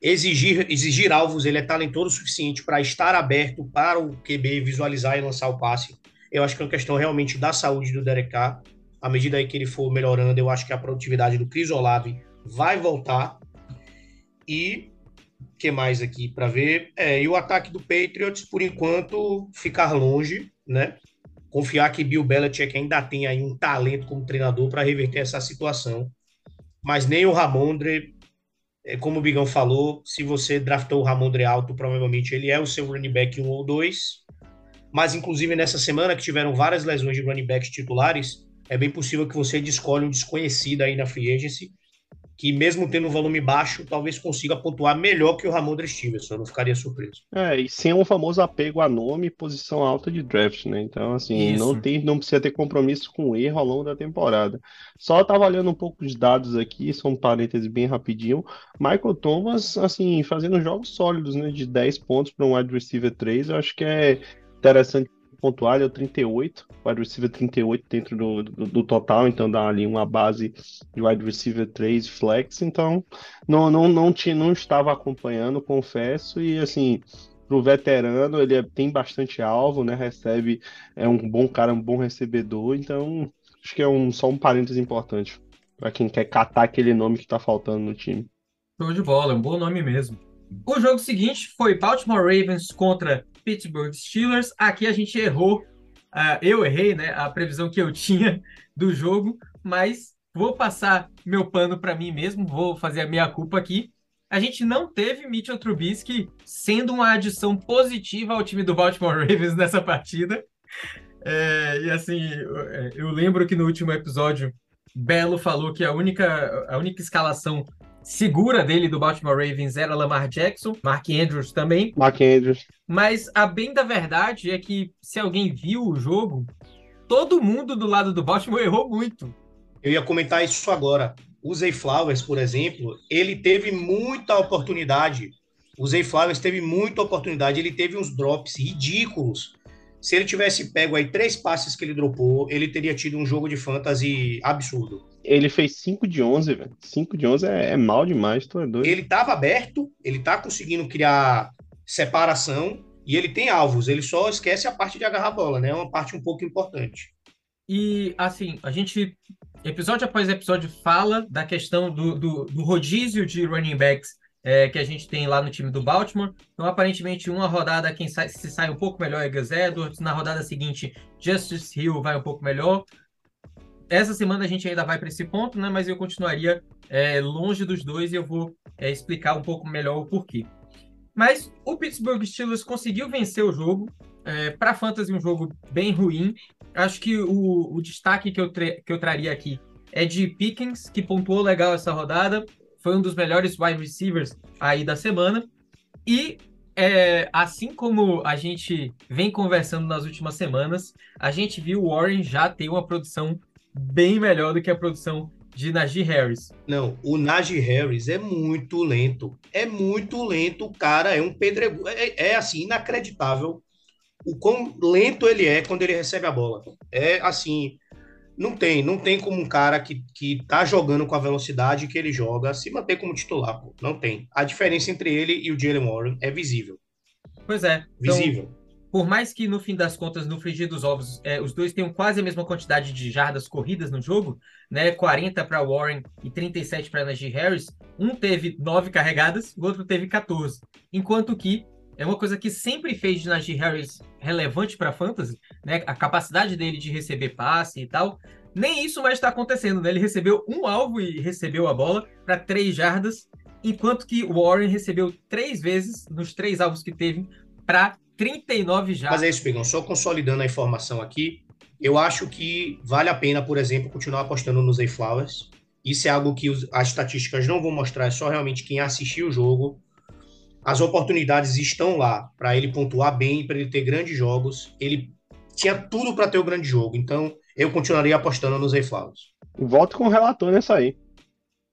exigir, exigir alvos. Ele é talentoso o suficiente para estar aberto para o QB visualizar e lançar o passe. Eu acho que é uma questão realmente da saúde do Derek Carr. À medida que ele for melhorando, eu acho que a produtividade do Chris Olave vai voltar. E o que mais aqui para ver? É, e o ataque do Patriots, por enquanto, ficar longe, né? Confiar que Bill Belichick ainda tem aí um talento como treinador para reverter essa situação. Mas nem o Ramondre, como o Bigão falou, se você draftou o Ramondre alto, provavelmente ele é o seu running back 1 ou 2. Mas, inclusive, nessa semana que tiveram várias lesões de running backs titulares, é bem possível que você descolhe um desconhecido aí na free agency, que mesmo tendo um volume baixo, talvez consiga pontuar melhor que o Ramondre Stevenson. Eu não ficaria surpreso. É, e sem um famoso apego a nome e posição alta de draft, né? Então, assim, Isso. não tem, não precisa ter compromisso com erro ao longo da temporada. Só tava olhando um pouco os dados aqui, são um parênteses bem rapidinho. Michael Thomas, assim, fazendo jogos sólidos, né? De 10 pontos para um wide receiver 3, eu acho que é interessante pontuar, ele é o 38, wide receiver 38 dentro do, do, do total, então dá ali uma base de wide receiver 3 flex, então não, não, não, tinha, não estava acompanhando, confesso, e assim, pro veterano, ele é- tem bastante alvo, né? Recebe, é um bom cara, um bom recebedor, então acho que é um, só um parênteses importante para quem quer catar aquele nome que tá faltando no time. Show de bola, é um bom nome mesmo. O jogo seguinte foi Baltimore Ravens contra Pittsburgh Steelers. Aqui a gente errou, ah, eu errei, né? A previsão que eu tinha do jogo, mas vou passar meu pano para mim mesmo, vou fazer a minha culpa aqui. A gente não teve Mitchell Trubisky sendo uma adição positiva ao time do Baltimore Ravens nessa partida. É, e assim, eu, é, eu lembro que no último episódio, Belo falou que a única, a única escalação segura dele do Baltimore Ravens era Lamar Jackson, Mark Andrews também. Mark Andrews, Mas a bem da verdade é que se alguém viu o jogo, todo mundo do lado do Baltimore errou muito. Eu ia comentar isso agora. O Zay Flowers, por exemplo, ele teve muita oportunidade. O Zay Flowers teve muita oportunidade. Ele teve uns drops ridículos. Se ele tivesse pego aí três passes que ele dropou, ele teria tido um jogo de fantasy absurdo. Ele fez 5 de 11, velho. 5 de 11 é, é mal demais, tu é doido. Ele estava aberto, ele tá conseguindo criar separação e ele tem alvos. Ele só esquece a parte de agarrar a bola, né? É uma parte um pouco importante. E assim, a gente, episódio após episódio, fala da questão do, do, do rodízio de running backs é, que a gente tem lá no time do Baltimore. Então, aparentemente, uma rodada quem sai, se sai um pouco melhor é Gus Edwards, na rodada seguinte, Justice Hill vai um pouco melhor. Essa semana a gente ainda vai para esse ponto, né? Mas eu continuaria é, longe dos dois e eu vou é, explicar um pouco melhor o porquê. Mas o Pittsburgh Steelers conseguiu vencer o jogo. É, para fantasy, um jogo bem ruim. Acho que o, o destaque que eu, que eu traria aqui é de Pickens, que pontuou legal essa rodada. Foi um dos melhores wide receivers aí da semana. E é, assim como a gente vem conversando nas últimas semanas, a gente viu o Warren já ter uma produção bem melhor do que a produção de Najee Harris. Não, o Najee Harris é muito lento. É muito lento, o cara é um pedrego. É, é assim, inacreditável o quão lento ele é quando ele recebe a bola. É assim, Não tem, não tem como um cara que, que tá jogando com a velocidade que ele joga se manter como titular, pô. Não tem. A diferença entre ele e o Jalen Warren é visível. Pois é. Então, Visível. Por mais que no fim das contas, no frigir dos ovos, é, os dois tenham quase a mesma quantidade de jardas corridas no jogo, né? 40 para Warren e 37 para Najee Harris, um teve 9 carregadas, o outro teve 14. Enquanto que é uma coisa que sempre fez de Najee Harris relevante para fantasy, né? A capacidade dele de receber passe e tal. Nem isso mais está acontecendo, né? Ele recebeu um alvo e recebeu a bola para 3 jardas, enquanto que Warren recebeu três vezes nos três alvos que teve para 39 jardas. Mas é isso, Pegão. Só consolidando a informação aqui, eu acho que vale a pena, por exemplo, continuar apostando nos Zay Flowers. Isso é algo que as estatísticas não vão mostrar, é só realmente quem assistiu o jogo. As oportunidades estão lá para ele pontuar bem, para ele ter grandes jogos. Ele tinha tudo para ter o grande jogo, então eu continuaria apostando nos Zay Flowers. Volto com o relator nessa aí.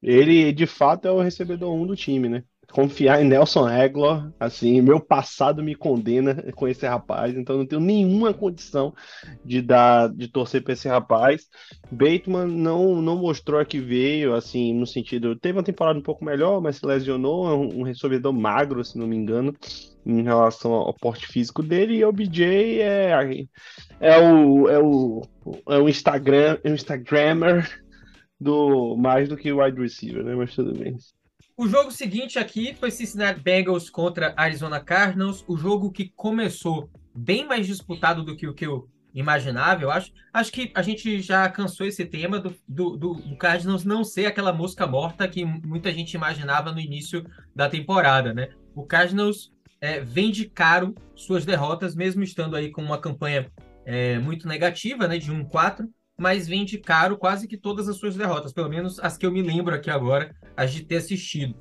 Ele, de fato, é o recebedor 1 do time, né? Confiar em Nelson Aguilar, assim, meu passado me condena com esse rapaz, então não tenho nenhuma condição de dar, de torcer para esse rapaz. Bateman não, não mostrou a que veio, assim, no sentido, teve uma temporada um pouco melhor, mas se lesionou, é um, um recebedor magro, se não me engano, em relação ao porte físico dele, e o BJ é, é o, é o, é o Instagram, é o Instagrammer do mais do que wide receiver, né? Mas tudo bem. O jogo seguinte aqui foi Cincinnati Bengals contra Arizona Cardinals, o jogo que começou bem mais disputado do que o que eu imaginava, eu acho. Acho que a gente já cansou esse tema do, do, do, do Cardinals não ser aquela mosca morta que muita gente imaginava no início da temporada, né? O Cardinals é, vende caro suas derrotas, mesmo estando aí com uma campanha é, muito negativa, né, de 1-4, mas vende caro quase que todas as suas derrotas, pelo menos as que eu me lembro aqui agora, as de ter assistido.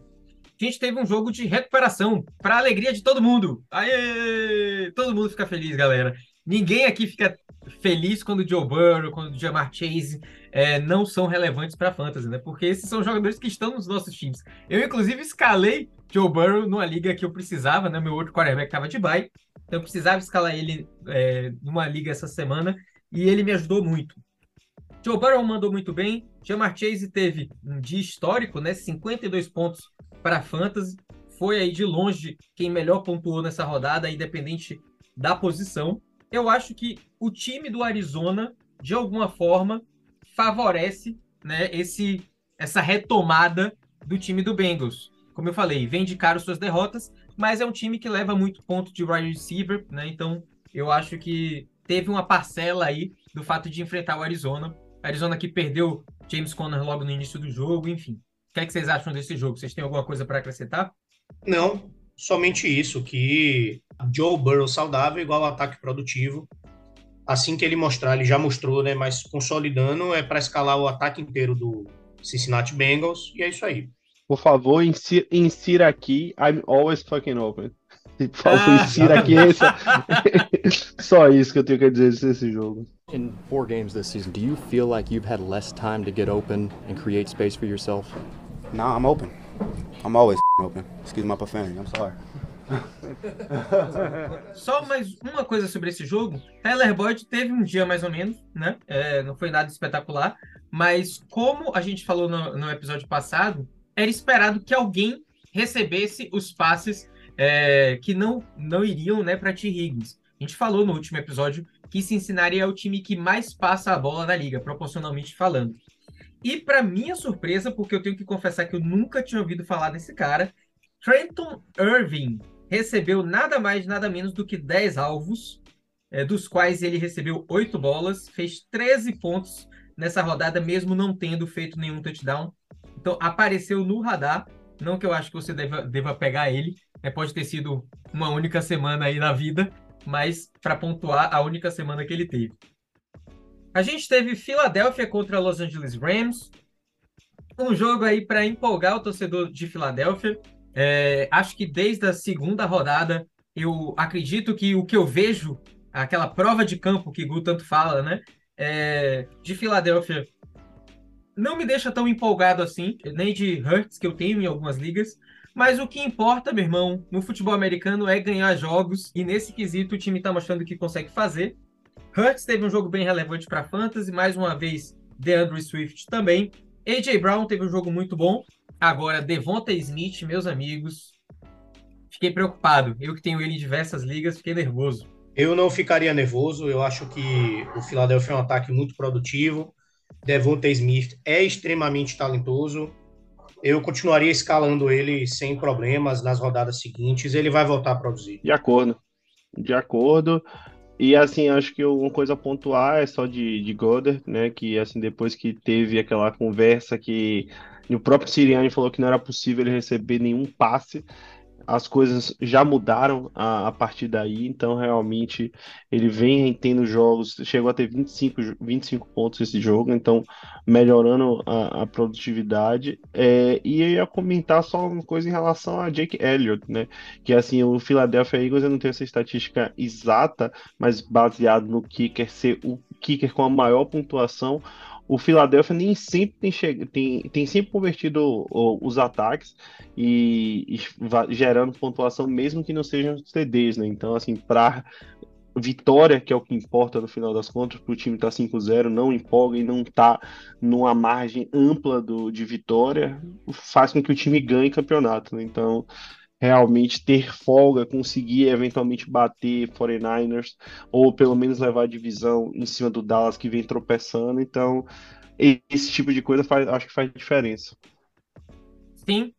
A gente teve um jogo de recuperação, para alegria de todo mundo. Aê! Todo mundo fica feliz, galera. Ninguém aqui fica feliz quando o Joe Burrow, quando o Jamar Chase é, não são relevantes para fantasy, né? Porque esses são jogadores que estão nos nossos times. Eu, inclusive, escalei Joe Burrow numa liga que eu precisava, né? Meu outro quarterback estava de bye, então eu precisava escalar ele é, numa liga essa semana e ele me ajudou muito. Joe Burrow mandou muito bem. Jamar Chase teve um dia histórico, né? 52 pontos para fantasy. Foi aí de longe quem melhor pontuou nessa rodada, independente da posição. Eu acho que o time do Arizona, de alguma forma, favorece né, esse, essa retomada do time do Bengals. Como eu falei, vende caro suas derrotas, mas é um time que leva muito ponto de wide receiver, né? Então eu acho que teve uma parcela aí do fato de enfrentar o Arizona. Arizona que perdeu James Conner logo no início do jogo, enfim. O que, é que vocês acham desse jogo? Vocês têm alguma coisa para acrescentar? Não, somente isso, que Joe Burrow saudável igual ataque produtivo. Assim que ele mostrar, ele já mostrou, né? Mas consolidando é para escalar o ataque inteiro do Cincinnati Bengals e é isso aí. Por favor, insira, insira aqui. I'm always fucking open. Por favor, insira aqui. Esse... Só isso que eu tenho que dizer desse jogo. In four games this season, do you feel like you've had less time to get open and create space for yourself? Nah, I'm open. I'm always open. Excuse my profanity. I'm sorry. Só mais uma coisa sobre esse jogo. Tyler Boyd teve um dia mais ou menos, né? É, não foi nada espetacular. Mas como a gente falou no, no episódio passado, era esperado que alguém recebesse os passes é, que não, não iriam né, para T. Higgins. A gente falou no último episódio que Cincinnati é o time que mais passa a bola na liga, proporcionalmente falando. E para minha surpresa, porque eu tenho que confessar que eu nunca tinha ouvido falar desse cara, Trenton Irving recebeu nada mais, nada menos do que 10 alvos, é, dos quais ele recebeu 8 bolas, fez 13 pontos nessa rodada, mesmo não tendo feito nenhum touchdown. Então apareceu no radar. Não que eu acho que você deva, deva pegar ele, né? pode ter sido uma única semana aí na vida, mas para pontuar a única semana que ele teve. A gente teve Filadélfia contra Los Angeles Rams. Um jogo aí para empolgar o torcedor de Filadélfia. É, acho que desde a segunda rodada, eu acredito que o que eu vejo, aquela prova de campo que Gu tanto fala, né? É, de Filadélfia, não me deixa tão empolgado assim, nem de Hurts, que eu tenho em algumas ligas. Mas o que importa, meu irmão, no futebol americano é ganhar jogos, e nesse quesito o time está mostrando que consegue fazer. Hurts teve um jogo bem relevante para fantasy, mais uma vez DeAndre Swift também. AJ Brown teve um jogo muito bom. Agora Devonta Smith, meus amigos, fiquei preocupado. Eu que tenho ele em diversas ligas, fiquei nervoso. Eu não ficaria nervoso. Eu acho que o Philadelphia é um ataque muito produtivo. Devonta Smith é extremamente talentoso. Eu continuaria escalando ele sem problemas nas rodadas seguintes. Ele vai voltar a produzir. De acordo. De acordo. E assim, acho que uma coisa a pontuar é só de, de Goddard, né? Que assim, depois que teve aquela conversa que o próprio Sirianni falou que não era possível ele receber nenhum passe, as coisas já mudaram a, a partir daí, então realmente ele vem tendo jogos, chegou a ter 25, 25 pontos esse jogo, então melhorando a, a produtividade. É, e eu ia comentar só uma coisa em relação a Jake Elliott, né? Que assim, o Philadelphia Eagles eu não tenho essa estatística exata, mas baseado no kicker ser o kicker com a maior pontuação o Philadelphia nem sempre tem, tem, tem sempre convertido os ataques e, e, gerando pontuação, mesmo que não sejam CDs, né? Então, assim, para vitória, que é o que importa no final das contas, para o time tá 5-0, não empolga e não tá numa margem ampla do, de vitória, faz com que o time ganhe campeonato. Né? Então, realmente ter folga, conseguir eventualmente bater 49ers, ou pelo menos levar a divisão em cima do Dallas que vem tropeçando. Então, esse tipo de coisa faz, acho que faz diferença. Sim.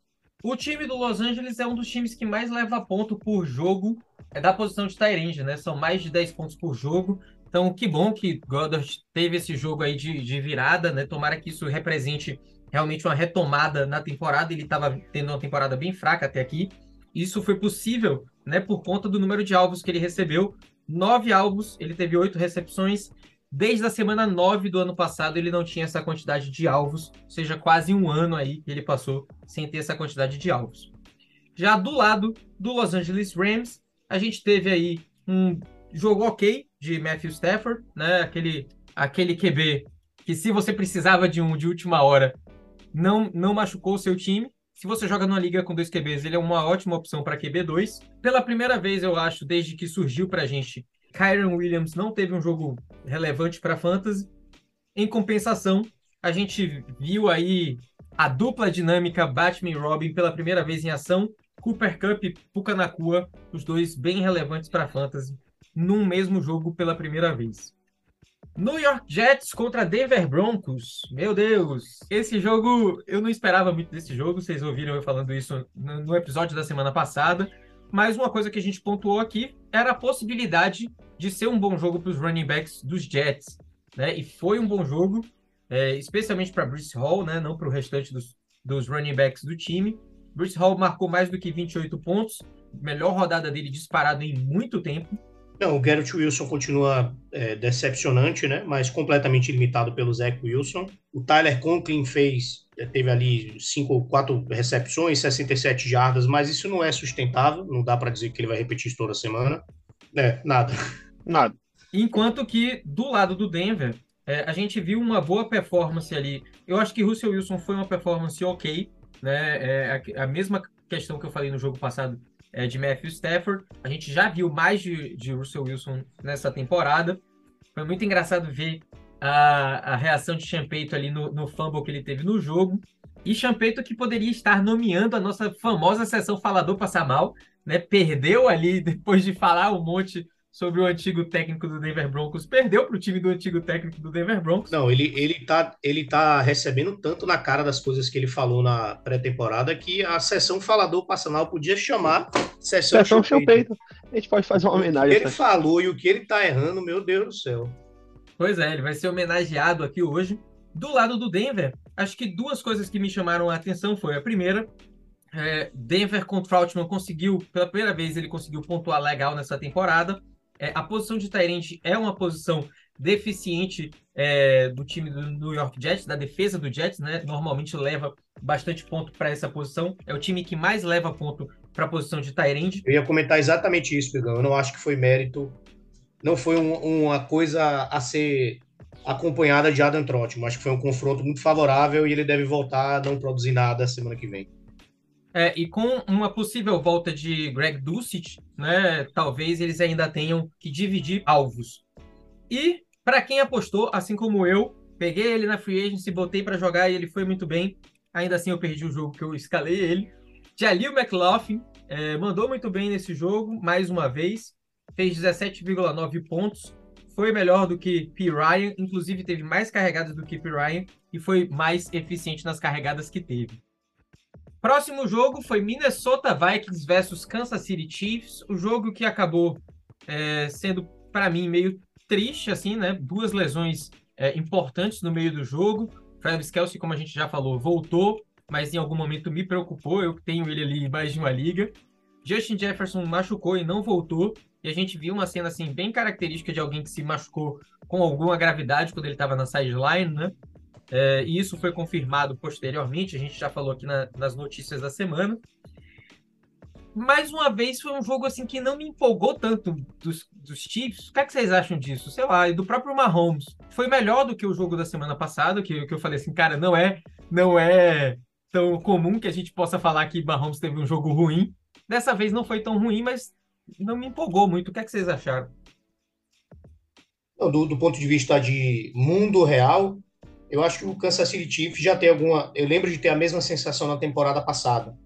O time do Los Angeles é um dos times que mais leva ponto por jogo é da posição de Tyrande, né? São mais de 10 pontos por jogo. Então, que bom que Goddard teve esse jogo aí de, de virada, né? Tomara que isso represente realmente uma retomada na temporada. Ele estava tendo uma temporada bem fraca até aqui. Isso foi possível, né, por conta do número de alvos que ele recebeu. Nove alvos, ele teve oito recepções. Desde a semana 9 do ano passado, ele não tinha essa quantidade de alvos, ou seja, quase um ano aí que ele passou sem ter essa quantidade de alvos. Já do lado do Los Angeles Rams, a gente teve aí um jogo ok de Matthew Stafford, né? Aquele, aquele QB que se você precisava de um de última hora, não, não machucou o seu time. Se você joga numa liga com dois QBs, ele é uma ótima opção para QB2. Pela primeira vez, eu acho, desde que surgiu para a gente, Kyron Williams não teve um jogo relevante para fantasy. Em compensação, a gente viu aí a dupla dinâmica Batman e Robin pela primeira vez em ação. Cooper Cup e Puka Nakua, os dois bem relevantes para fantasy, num mesmo jogo pela primeira vez. New York Jets contra Denver Broncos. Meu Deus! Esse jogo, eu não esperava muito desse jogo. Vocês ouviram eu falando isso no episódio da semana passada. Mas uma coisa que a gente pontuou aqui era a possibilidade de ser um bom jogo para os running backs dos Jets. Né? E foi um bom jogo, é, especialmente para Bruce Hall, né? não para o restante dos, dos running backs do time. Bruce Hall marcou mais do que 28 pontos, melhor rodada dele disparado em muito tempo. Não, o Garrett Wilson continua é, decepcionante, né? Mas completamente limitado pelo Zach Wilson. O Tyler Conklin fez, é, teve ali cinco, quatro recepções, 67 jardas, mas isso não é sustentável. Não dá para dizer que ele vai repetir isso toda semana. É, nada. Nada. Enquanto que do lado do Denver, é, a gente viu uma boa performance ali. Eu acho que Russell Wilson foi uma performance ok, né? É, a, a mesma questão que eu falei no jogo passado é, de Matthew Stafford. A gente já viu mais de, de Russell Wilson nessa temporada. Foi muito engraçado ver a, a reação de Champeito ali no, no fumble que ele teve no jogo. E Champeito que poderia estar nomeando a nossa famosa sessão Falador Passar Mal, né? Perdeu ali depois de falar um monte sobre o antigo técnico do Denver Broncos, perdeu para o time do antigo técnico do Denver Broncos. Não, ele, ele, tá, ele tá recebendo tanto na cara das coisas que ele falou na pré-temporada que a sessão falador passanal podia chamar sessão, sessão Champeito. A gente pode fazer uma homenagem. O que ele falou e o que ele tá errando, meu Deus do céu. Pois é, ele vai ser homenageado aqui hoje. Do lado do Denver, acho que duas coisas que me chamaram a atenção foi a primeira, é, Denver com o Troutman conseguiu, pela primeira vez ele conseguiu pontuar legal nessa temporada. É, a posição de Tyrande é uma posição deficiente é, do time do New York Jets, da defesa do Jets, né? Normalmente leva bastante ponto para essa posição. É o time que mais leva ponto para a posição de Tyrande. Eu ia comentar exatamente isso, Pegão. Eu não acho que foi mérito, não foi um, uma coisa a ser acompanhada de Adam Trotman. Acho que foi um confronto muito favorável e ele deve voltar a não produzir nada semana que vem. É, e com uma possível volta de Greg Dulcich, né, talvez eles ainda tenham que dividir alvos. E para quem apostou, assim como eu, peguei ele na free agency, botei para jogar e ele foi muito bem. Ainda assim eu perdi o jogo que eu escalei ele. Jalil McLaughlin é, mandou muito bem nesse jogo, mais uma vez. Fez 17,9 pontos. Foi melhor do que P. Ryan, inclusive teve mais carregadas do que P. Ryan e foi mais eficiente nas carregadas que teve. Próximo jogo foi Minnesota Vikings versus Kansas City Chiefs, o jogo que acabou é, sendo para mim meio triste, assim, né? Duas lesões é, importantes no meio do jogo. Travis Kelsey, como a gente já falou, voltou, mas em algum momento me preocupou. Eu tenho ele ali em mais de uma liga. Justin Jefferson machucou e não voltou. E a gente viu uma cena assim bem característica de alguém que se machucou com alguma gravidade quando ele estava na sideline, né? É, e isso foi confirmado posteriormente, a gente já falou aqui na, nas notícias da semana. Mais uma vez, foi um jogo assim que não me empolgou tanto dos, dos Chiefs. O que, é que vocês acham disso? Sei lá, e do próprio Mahomes. Foi melhor do que o jogo da semana passada, que, que eu falei assim, cara, não é, não é tão comum que a gente possa falar que Mahomes teve um jogo ruim. Dessa vez não foi tão ruim, mas não me empolgou muito. O que, é que vocês acharam? Do, do ponto de vista de mundo real, eu acho que o Kansas City Chiefs já tem alguma. Eu lembro de ter a mesma sensação na temporada passada,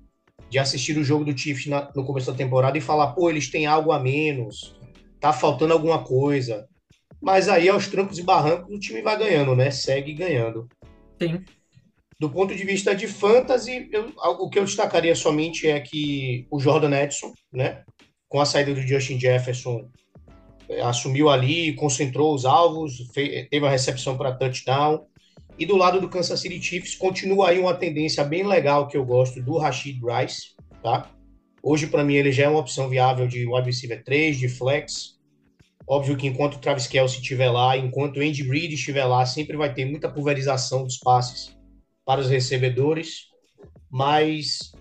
de assistir o jogo do Chiefs na, no começo da temporada e falar, pô, eles têm algo a menos, tá faltando alguma coisa. Mas aí, aos trancos e barrancos, o time vai ganhando, né? Segue ganhando. Sim. Do ponto de vista de fantasy, eu, o que eu destacaria somente é que o Jordan Edson, né? Com a saída do Justin Jefferson, eh, assumiu ali, concentrou os alvos, fez, teve a recepção para touchdown e do lado do Kansas City Chiefs, continua aí uma tendência bem legal que eu gosto do Rashid Rice, tá? Hoje, para mim, ele já é uma opção viável de wide receiver 3, de flex. Óbvio que enquanto o Travis Kelsey estiver lá, enquanto o Andy Reid estiver lá, sempre vai ter muita pulverização dos passes para os recebedores, mas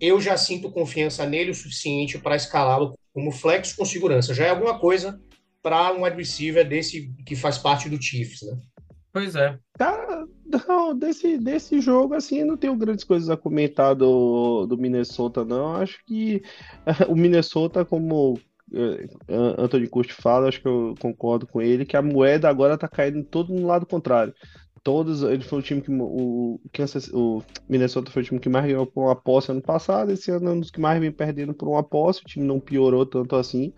eu já sinto confiança nele o suficiente para escalá-lo como flex com segurança. Já é alguma coisa para um wide receiver desse que faz parte do Chiefs, né? Pois é. Cara, não, desse, desse jogo, assim, não tenho grandes coisas a comentar do, do Minnesota, não. Acho que o Minnesota, como eh, Anthony Curti fala, acho que eu concordo com ele, que a moeda agora tá caindo todo no lado contrário todos, ele foi o time que o Kansas, o Minnesota foi o time que mais ganhou por uma posse ano passado, esse ano é um dos que mais vem perdendo por uma posse, o time não piorou tanto assim,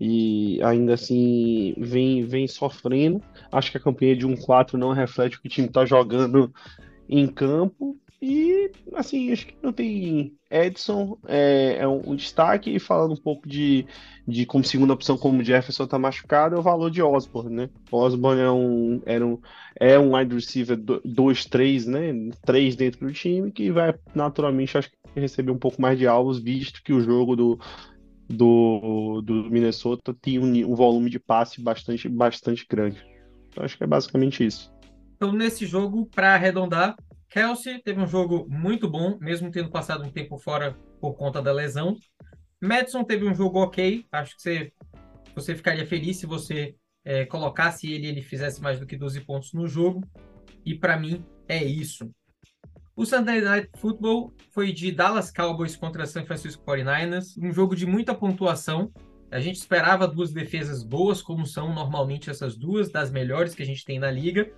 e ainda assim vem, vem sofrendo. Acho que a campanha de 1-4 não reflete o que o time está jogando em campo, e, assim, acho que não tem. Edson é, é um, um, destaque, e falando um pouco de, de como segunda opção, como o Jefferson tá machucado, é o valor de Osborne, né? Osborne é um, era um, é um wide receiver 2-3, né? 3 dentro do time, que vai naturalmente, acho que receber um pouco mais de alvos, visto que o jogo do, do, do Minnesota tem um, um volume de passe bastante, bastante grande. Então, acho que é basicamente isso. Então, nesse jogo, para arredondar, Kelsey teve um jogo muito bom, mesmo tendo passado um tempo fora por conta da lesão. Madison teve um jogo ok, acho que você, você ficaria feliz se você é, colocasse ele ele fizesse mais do que 12 pontos no jogo. E para mim é isso. O Sunday Night Football foi de Dallas Cowboys contra San Francisco 49ers, um jogo de muita pontuação. A gente esperava duas defesas boas, como são normalmente essas duas, das melhores que a gente tem na liga.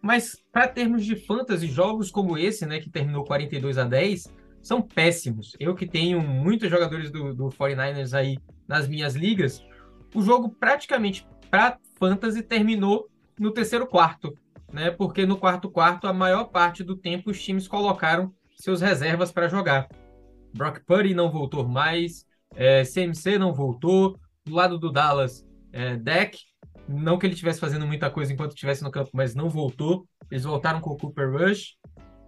Mas para termos de fantasy, jogos como esse, né, que terminou 42 a 10, são péssimos. Eu que tenho muitos jogadores do, do 49ers aí nas minhas ligas, o jogo praticamente para fantasy terminou no terceiro quarto, né? Porque no quarto quarto a maior parte do tempo os times colocaram seus reservas para jogar. Brock Purdy não voltou mais, é, CMC não voltou, do lado do Dallas, é, Deck não que ele estivesse fazendo muita coisa enquanto estivesse no campo, mas não voltou. Eles voltaram com o Cooper Rush.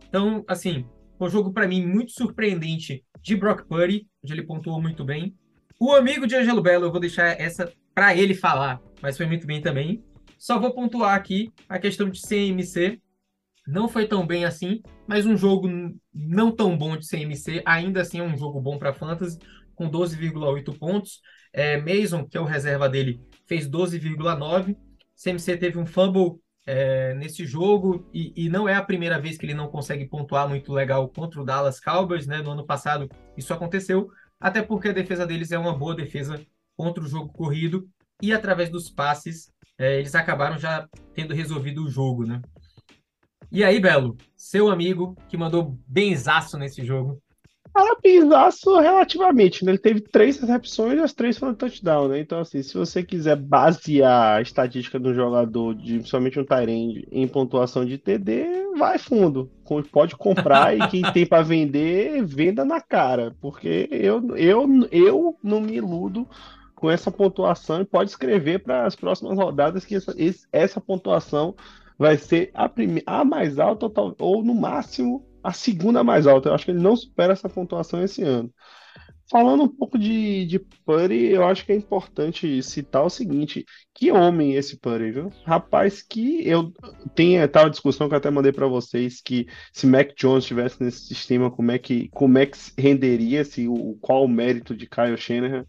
Então, assim, um jogo para mim muito surpreendente de Brock Purdy, onde ele pontuou muito bem. O amigo de Angelo Belo, eu vou deixar essa para ele falar, mas foi muito bem também. Só vou pontuar aqui a questão de CMC. Não foi tão bem assim, mas um jogo não tão bom de CMC, ainda assim é um jogo bom para fantasy, com 12,8 pontos. É, Mason, que é o reserva dele, fez 12,9. CMC teve um fumble é, nesse jogo e, e, não é a primeira vez que ele não consegue pontuar muito legal contra o Dallas Cowboys, né? No ano passado isso aconteceu, até porque a defesa deles é uma boa defesa contra o jogo corrido e através dos passes é, eles acabaram já tendo resolvido o jogo, né? E aí, Belo, seu amigo que mandou benzaço nesse jogo. Cara, benzaço relativamente, né? Ele teve três recepções e as três foram touchdown, né? Então, assim, se você quiser basear a estatística do jogador, de, principalmente um Tyrande, em pontuação de TD, vai fundo. Pode comprar e quem tem para vender, venda na cara. Porque eu, eu, eu não me iludo com essa pontuação e pode escrever para as próximas rodadas que essa, essa pontuação vai ser a, prime... a mais alta ou no máximo a segunda mais alta. Eu acho que ele não supera essa pontuação esse ano. Falando um pouco de, de Purdy, eu acho que é importante citar o seguinte: que homem esse Purdy, viu? Rapaz, que eu tenho tal discussão que eu até mandei para vocês que se Mac Jones estivesse nesse sistema, como é que como é que renderia se o qual o mérito de Kyle Shanahan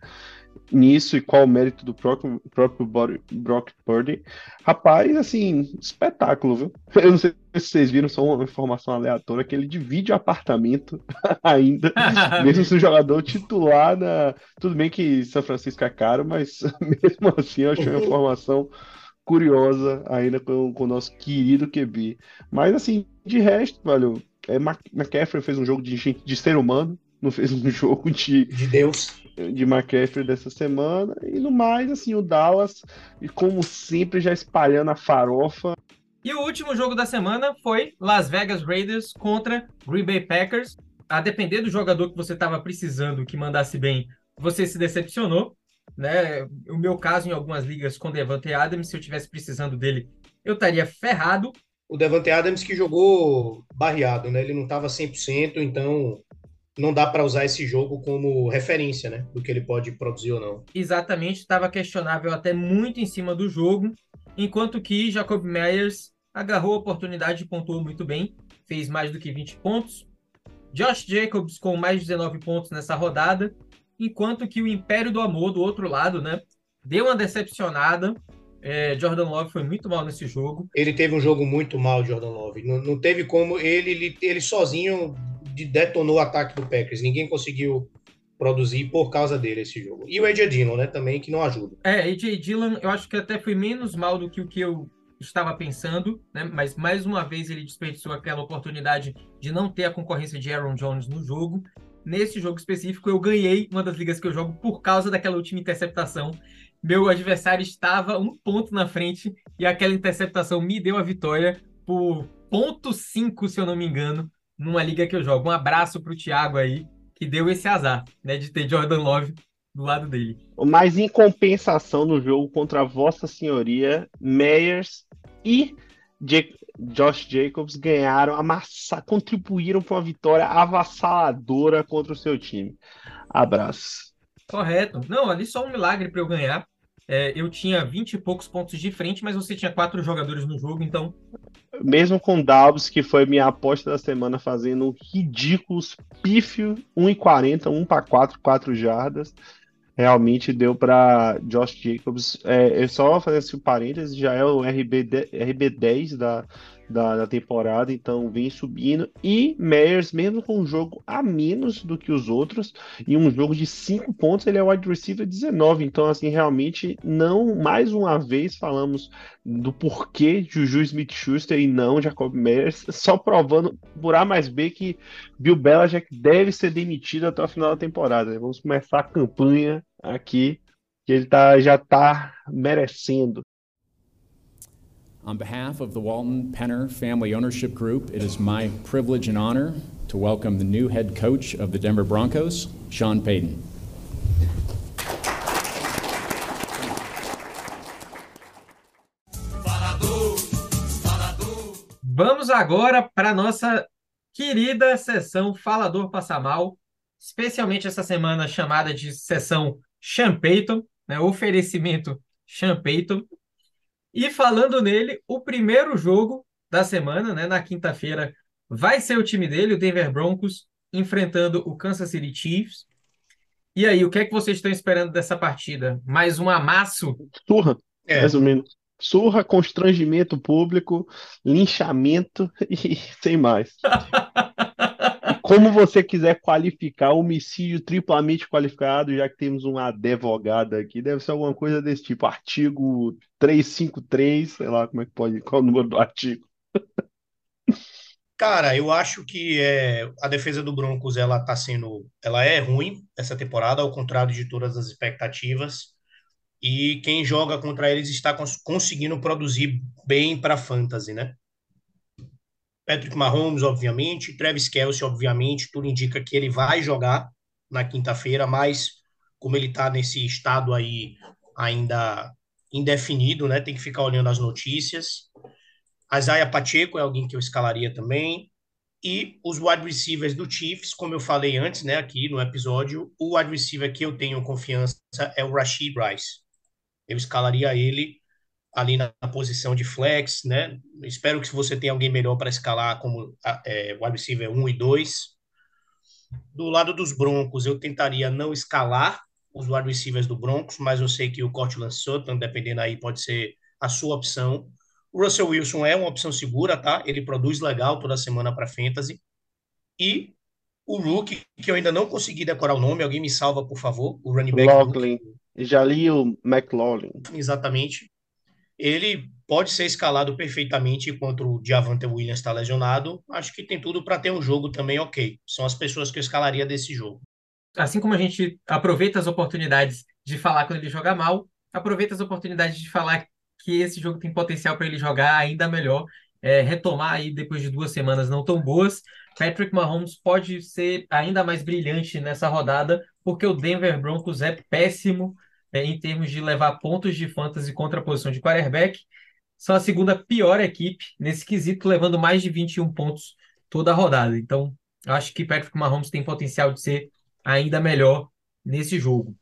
nisso e qual o mérito do próprio, próprio Brock Purdy. Rapaz, assim, espetáculo, viu? Eu não sei se vocês viram, só uma informação aleatória, que ele divide o apartamento ainda, mesmo se o jogador titular na... Tudo bem que São Francisco é caro, mas mesmo assim eu achei uma informação curiosa ainda com, com o nosso querido QB. Mas assim, de resto, valeu. É, McCaffrey fez um jogo de, de ser humano, não fez um jogo de, de Deus de McCaffrey dessa semana. E no mais, assim, o Dallas, como sempre, já espalhando a farofa. E o último jogo da semana foi Las Vegas Raiders contra Green Bay Packers. A depender do jogador que você estava precisando que mandasse bem, você se decepcionou. Né? O meu caso em algumas ligas com Devante Adams, se eu tivesse precisando dele, eu estaria ferrado. O Devante Adams que jogou barreado, né? Ele não estava 100%, então não dá para usar esse jogo como referência, né? Do que ele pode produzir ou não. Exatamente, estava questionável até muito em cima do jogo, enquanto que Jacob Myers agarrou a oportunidade e pontuou muito bem, fez mais do que 20 pontos. Josh Jacobs com mais de 19 pontos nessa rodada, enquanto que o Império do Amor, do outro lado, né? Deu uma decepcionada. É, Jordan Love foi muito mal nesse jogo. Ele teve um jogo muito mal, Jordan Love. Não, não teve como ele, ele, ele sozinho detonou o ataque do Packers. Ninguém conseguiu produzir por causa dele esse jogo. E o AJ Dillon, né, também, que não ajuda. É, AJ Dillon, eu acho que até foi menos mal do que o que eu estava pensando, né? Mas mais uma vez ele desperdiçou aquela oportunidade de não ter a concorrência de Aaron Jones no jogo. Nesse jogo específico, eu ganhei uma das ligas que eu jogo por causa daquela última interceptação. Meu adversário estava um ponto na frente e aquela interceptação me deu a vitória por ponto 5, se eu não me engano, numa liga que eu jogo. Um abraço pro Thiago aí, que deu esse azar, né, de ter Jordan Love do lado dele. Mas em compensação no jogo contra Vossa Senhoria, Meyers e Josh Jacobs ganharam, amassa, contribuíram para uma vitória avassaladora contra o seu time. Abraço. Correto. Não, ali só um milagre para eu ganhar. É, eu tinha 20 e poucos pontos de frente, mas você tinha quatro jogadores no jogo, então mesmo com Dalbs, que foi minha aposta da semana, fazendo um ridículos pífio, 1,40, 1 para 4, 4 jardas. Realmente deu para Josh Jacobs. É, é só fazer esse parênteses, já é o RB, RB10 da, da, da, temporada, então vem subindo. E Meyers, mesmo com um jogo a menos do que os outros, e um jogo de 5 pontos, ele é wide receiver 19. Então, assim, realmente, não, mais uma vez, falamos do porquê Juju Smith-Schuster e não Jacob Meyers, só provando por A mais B que Bill Belichick deve ser demitido até o final da temporada. Vamos começar a campanha aqui, que ele tá, já está merecendo. On behalf of the Walton Penner Family Ownership Group, it is my privilege and honor to welcome the new head coach of the Denver Broncos, Sean Payton. Vamos agora para nossa querida sessão Falador Passa Mal, especialmente essa semana chamada de sessão Sean né, oferecimento Sean. E falando nele, o primeiro jogo da semana, né, na quinta-feira, vai ser o time dele, o Denver Broncos, enfrentando o Kansas City Chiefs. E aí, o que é que vocês estão esperando dessa partida? Mais um amasso? Surra, é. mais ou menos. Surra, constrangimento público, linchamento e sem mais. Como você quiser qualificar homicídio triplamente qualificado, já que temos um advogado aqui, deve ser alguma coisa desse tipo. Artigo 353, sei lá como é que pode, qual é o número do artigo. Cara, eu acho que é, a defesa do Broncos ela tá sendo, ela é ruim essa temporada, ao contrário de todas as expectativas. E quem joga contra eles está cons conseguindo produzir bem para fantasy, né? Patrick Mahomes, obviamente, Travis Kelce, obviamente, tudo indica que ele vai jogar na quinta-feira, mas como ele está nesse estado aí ainda indefinido, né? Tem que ficar olhando as notícias. Isaiah Pacheco é alguém que eu escalaria também. E os wide receivers do Chiefs, como eu falei antes, né, aqui no episódio, o wide receiver que eu tenho confiança é o Rashid Rice. Eu escalaria ele ali na posição de flex, né? Espero que você tenha alguém melhor para escalar como é, wide receiver 1 e 2. Do lado dos Broncos, eu tentaria não escalar os wide receivers do Broncos, mas eu sei que o Cortland Sutton, dependendo aí, pode ser a sua opção. O Russell Wilson é uma opção segura, tá? Ele produz legal toda semana para fantasy. E o rookie, que eu ainda não consegui decorar o nome, alguém me salva, por favor, o running back. Locklin, Jaleel McLaughlin. Exatamente ele pode ser escalado perfeitamente enquanto o Javante Williams está lesionado. Acho que tem tudo para ter um jogo também ok. São as pessoas que eu escalaria desse jogo. Assim como a gente aproveita as oportunidades de falar quando ele joga mal, aproveita as oportunidades de falar que esse jogo tem potencial para ele jogar ainda melhor, é, retomar aí depois de duas semanas não tão boas. Patrick Mahomes pode ser ainda mais brilhante nessa rodada, porque o Denver Broncos é péssimo é, em termos de levar pontos de fantasy contra a posição de quarterback. São a segunda pior equipe nesse quesito, levando mais de 21 pontos toda a rodada. Então, acho que Patrick Mahomes tem potencial de ser ainda melhor nesse jogo.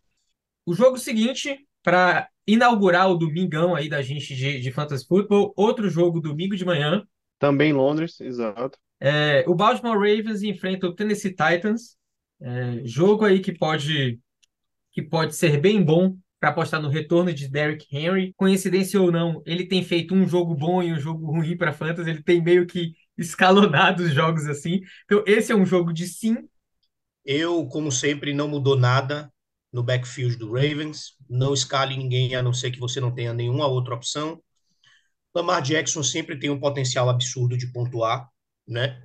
O jogo seguinte, para inaugurar o domingão aí da gente de, de Fantasy Football, outro jogo domingo de manhã. Também em Londres, exato. É, o Baltimore Ravens enfrenta o Tennessee Titans. É, jogo aí que pode que pode ser bem bom para apostar no retorno de Derrick Henry. Coincidência ou não, ele tem feito um jogo bom e um jogo ruim para fantasy, ele tem meio que escalonado os jogos assim. Então esse é um jogo de sim. Eu, como sempre, não mudou nada no backfield do Ravens. Não escale ninguém a não ser que você não tenha nenhuma outra opção. Lamar Jackson sempre tem um potencial absurdo de pontuar, né?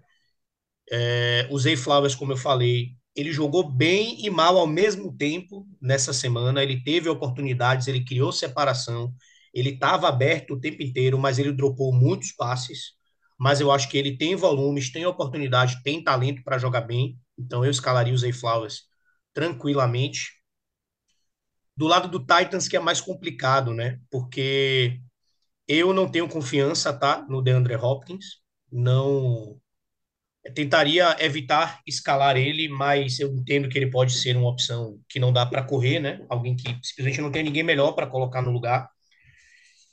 É, Zay Flowers, como eu falei, ele jogou bem e mal ao mesmo tempo nessa semana. Ele teve oportunidades, ele criou separação, ele estava aberto o tempo inteiro, mas ele dropou muitos passes. Mas eu acho que ele tem volumes, tem oportunidade, tem talento para jogar bem. Então eu escalaria o Zay Flowers tranquilamente. Do lado do Titans, que é mais complicado, né? Porque eu não tenho confiança, tá? No DeAndre Hopkins. Não tentaria evitar escalar ele, mas eu entendo que ele pode ser uma opção que não dá para correr, né? Alguém que simplesmente não tem ninguém melhor para colocar no lugar.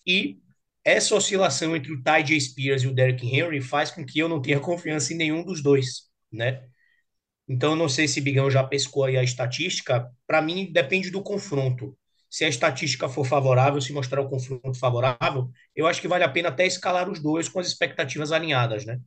E essa oscilação entre o Ty J. Spears e o Derrick Henry faz com que eu não tenha confiança em nenhum dos dois, né? Então, eu não sei se Bigão já pescou aí a estatística. Para mim, depende do confronto. Se a estatística for favorável, se mostrar o confronto favorável, eu acho que vale a pena até escalar os dois com as expectativas alinhadas, né?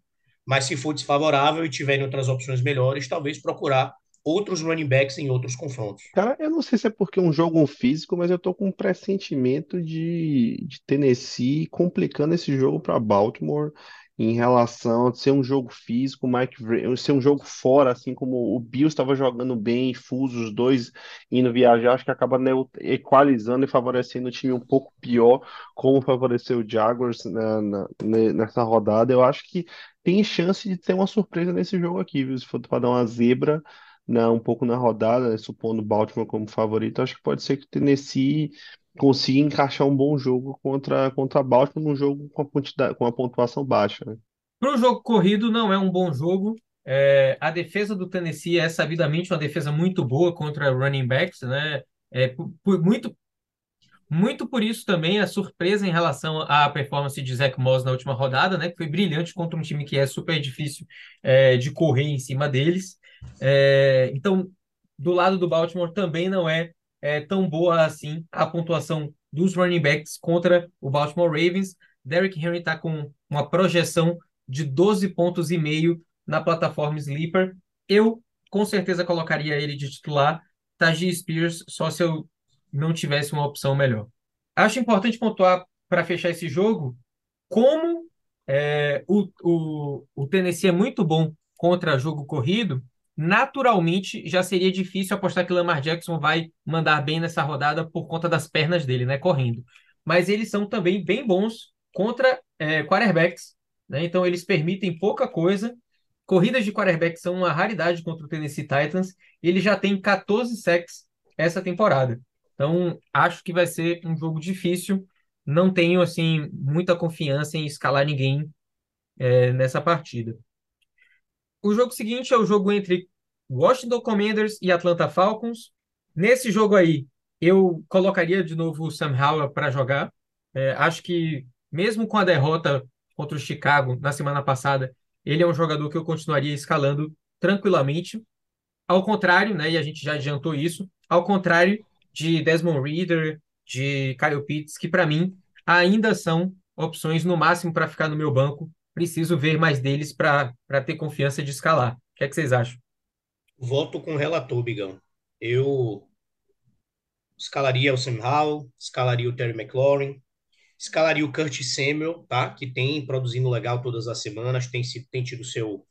Mas se for desfavorável e tiverem outras opções melhores, talvez procurar outros running backs em outros confrontos. Cara, eu não sei se é porque é um jogo físico, mas eu tô com um pressentimento de, de Tennessee complicando esse jogo para Baltimore em relação a ser um jogo físico, Mike, ser um jogo fora, assim como o Bills estava jogando bem, fuso, os dois indo viajar, acho que acaba equalizando e favorecendo o time um pouco pior, como favoreceu o Jaguars na, nessa rodada. Eu acho que tem chance de ter uma surpresa nesse jogo aqui, viu? Se for para dar uma zebra, né, um pouco na rodada, né, supondo Baltimore como favorito, acho que pode ser que o Tennessee consiga encaixar um bom jogo contra contra Baltimore num jogo com a quantidade, com a pontuação baixa, né? Para o jogo corrido não é um bom jogo. É, a defesa do Tennessee é sabidamente uma defesa muito boa contra running backs, né? É, por, por, muito muito por isso também a surpresa em relação à performance de Zach Moss na última rodada, né? Que foi brilhante contra um time que é super difícil é, de correr em cima deles. É, então, do lado do Baltimore também não é, é, tão boa assim a pontuação dos running backs contra o Baltimore Ravens. Derrick Henry está com uma projeção de 12 pontos e meio na plataforma Sleeper. Eu com certeza colocaria ele de titular, Tajee Spears, só se eu não tivesse uma opção melhor. Acho importante pontuar para fechar esse jogo como é, o, o, o Tennessee é muito bom contra jogo corrido, naturalmente já seria difícil apostar que Lamar Jackson vai mandar bem nessa rodada por conta das pernas dele, né, correndo. Mas eles são também bem bons contra é, quarterbacks, né? Então eles permitem pouca coisa. Corridas de quarterback são uma raridade contra o Tennessee Titans. Ele já tem 14 sacks essa temporada. Então acho que vai ser um jogo difícil. Não tenho assim muita confiança em escalar ninguém é, nessa partida. O jogo seguinte é o jogo entre Washington Commanders e Atlanta Falcons. Nesse jogo aí, eu colocaria de novo o Sam Howell para jogar. É, acho que, mesmo com a derrota contra o Chicago na semana passada, ele é um jogador que eu continuaria escalando tranquilamente. Ao contrário, né, e a gente já adiantou isso, ao contrário de Desmond Reader, de Kyle Pitts, que para mim ainda são opções no máximo para ficar no meu banco. Preciso ver mais deles para ter confiança de escalar. O que é que vocês acham? Voto com o relator, Bigão. Eu escalaria o Sam Howell, escalaria o Terry McLaurin, escalaria o Kurt Samuel, tá? Que tem produzindo legal todas as semanas, tem, tem tido seu,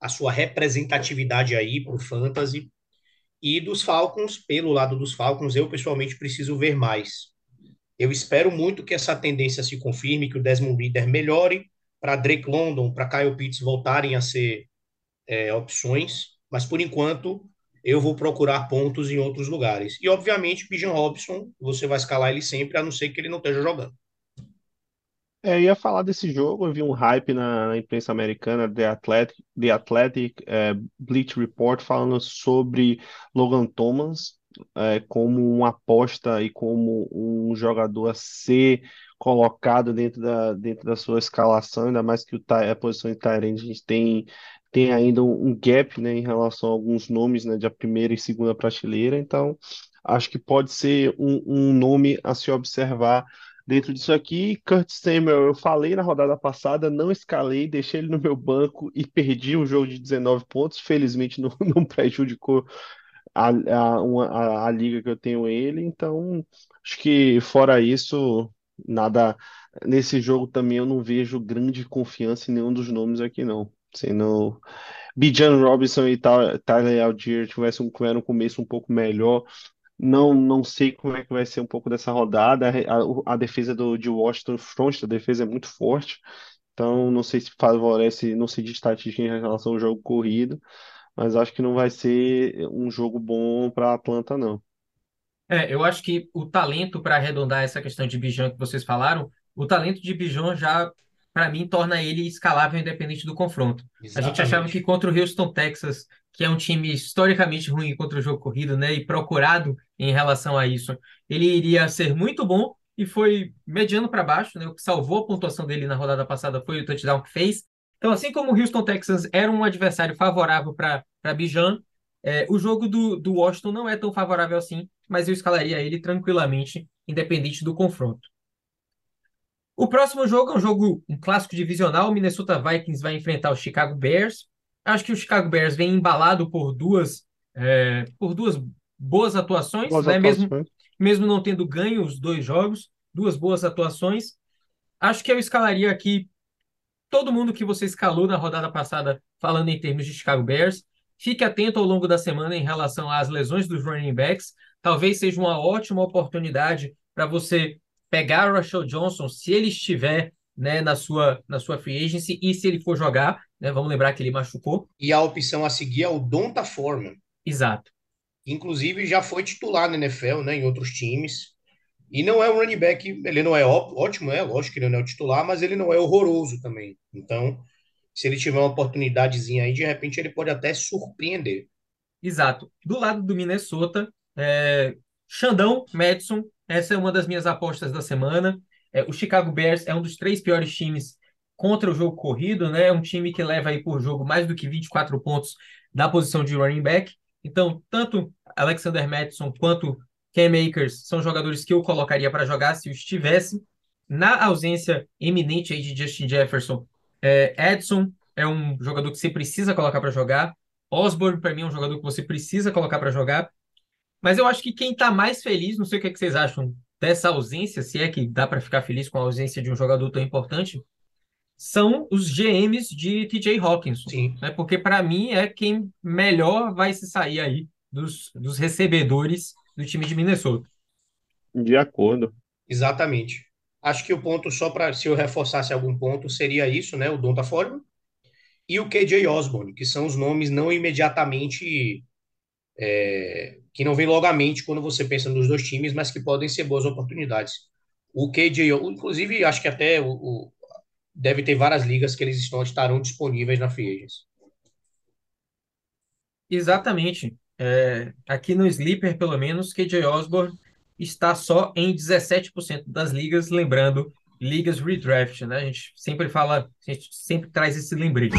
a sua representatividade aí para o Fantasy. E dos Falcons, pelo lado dos Falcons, eu pessoalmente preciso ver mais. Eu espero muito que essa tendência se confirme, que o Desmond Reader melhore, para Drake London, para Kyle Pitts voltarem a ser é, opções, mas por enquanto eu vou procurar pontos em outros lugares. E obviamente, Bijan Robson, você vai escalar ele sempre, a não ser que ele não esteja jogando. É, eu ia falar desse jogo, eu vi um hype na, na imprensa americana, The Athletic, The Athletic é, Bleach Report, falando sobre Logan Thomas é, como uma aposta e como um jogador a ser colocado dentro da, dentro da sua escalação, ainda mais que o, a posição de Tyrande a gente tem, tem ainda um gap né, em relação a alguns nomes né, de primeira e segunda prateleira, então acho que pode ser um, um nome a se observar dentro disso aqui. Kurt Samuel, eu falei na rodada passada, não escalei, deixei ele no meu banco e perdi um jogo de 19 pontos. Felizmente não, não prejudicou a, a, a, a liga que eu tenho ele. Então, acho que fora isso, nada. Nesse jogo também eu não vejo grande confiança em nenhum dos nomes aqui, não. Sendo Bijan Robinson e Tyler Algier tivessem um, um começo um pouco melhor, não, não sei como é que vai ser um pouco dessa rodada. A, a defesa do, de Washington, front da defesa é muito forte. Então, não sei se favorece, não sei de estatística em relação ao jogo corrido, mas acho que não vai ser um jogo bom para Atlanta, não. É, eu acho que o talento para arredondar essa questão de Bijan que vocês falaram, o talento de Bijan já, para mim, torna ele escalável independente do confronto. A gente achava que contra o Houston, Texas, que é um time historicamente ruim contra o jogo corrido, né, e procurado em relação a isso, ele iria ser muito bom e foi mediano para baixo, né? O que salvou a pontuação dele na rodada passada foi o touchdown que fez. Então, assim como o Houston Texans era um adversário favorável para Bijan, é, o jogo do, do Washington não é tão favorável assim, mas eu escalaria ele tranquilamente, independente do confronto. O próximo jogo é um jogo, um clássico divisional. O Minnesota Vikings vai enfrentar o Chicago Bears. Acho que o Chicago Bears vem embalado por duas, é, por duas boas atuações, Boas né? Mesmo, atuações. mesmo não tendo ganho os dois jogos, duas boas atuações. Acho que eu escalaria aqui todo mundo que você escalou na rodada passada, falando em termos de Chicago Bears. Fique atento ao longo da semana em relação às lesões dos running backs. Talvez seja uma ótima oportunidade para você pegar o Russell Johnson, se ele estiver né, na, sua, na sua free agency e se ele for jogar. Né, vamos lembrar que ele machucou. E a opção a seguir é o Donta Foreman. Exato. Inclusive já foi titular na NFL, né, em outros times. E não é um running back, ele não é ótimo, é lógico que ele não é o titular, mas ele não é horroroso também. Então, se ele tiver uma oportunidadezinha aí, de repente ele pode até surpreender. Exato. Do lado do Minnesota, é... Xandão, Madison, essa é uma das minhas apostas da semana. É, o Chicago Bears é um dos três piores times contra o jogo corrido, né? É um time que leva aí por jogo mais do que 24 pontos na posição de running back. Então, tanto Alexander Madison quanto Cam Akers são jogadores que eu colocaria para jogar se eu estivesse. Na ausência eminente aí de Justin Jefferson, é, Edson é um jogador que você precisa colocar para jogar. Osborne, para mim, é um jogador que você precisa colocar para jogar. Mas eu acho que quem está mais feliz, não sei o que, é que vocês acham dessa ausência, se é que dá para ficar feliz com a ausência de um jogador tão importante, são os GMs de TJ Hawkins. Sim. Né? Porque, para mim, é quem melhor vai se sair aí dos, dos recebedores do time de Minnesota. De acordo. Exatamente. Acho que o ponto, só para se eu reforçasse algum ponto, seria isso, né? O Donta Foreman e o KJ Osborne, que são os nomes não imediatamente. é, que não vem logo à mente quando você pensa nos dois times, mas que podem ser boas oportunidades. O KJ, inclusive, acho que até o, o- deve ter várias ligas que eles estão, estarão disponíveis na Free. Exatamente. É, aqui no Sleeper, pelo menos, KJ Osborne está só em 17% das ligas, lembrando, ligas redraft, né? A gente sempre fala, a gente sempre traz esse lembrete.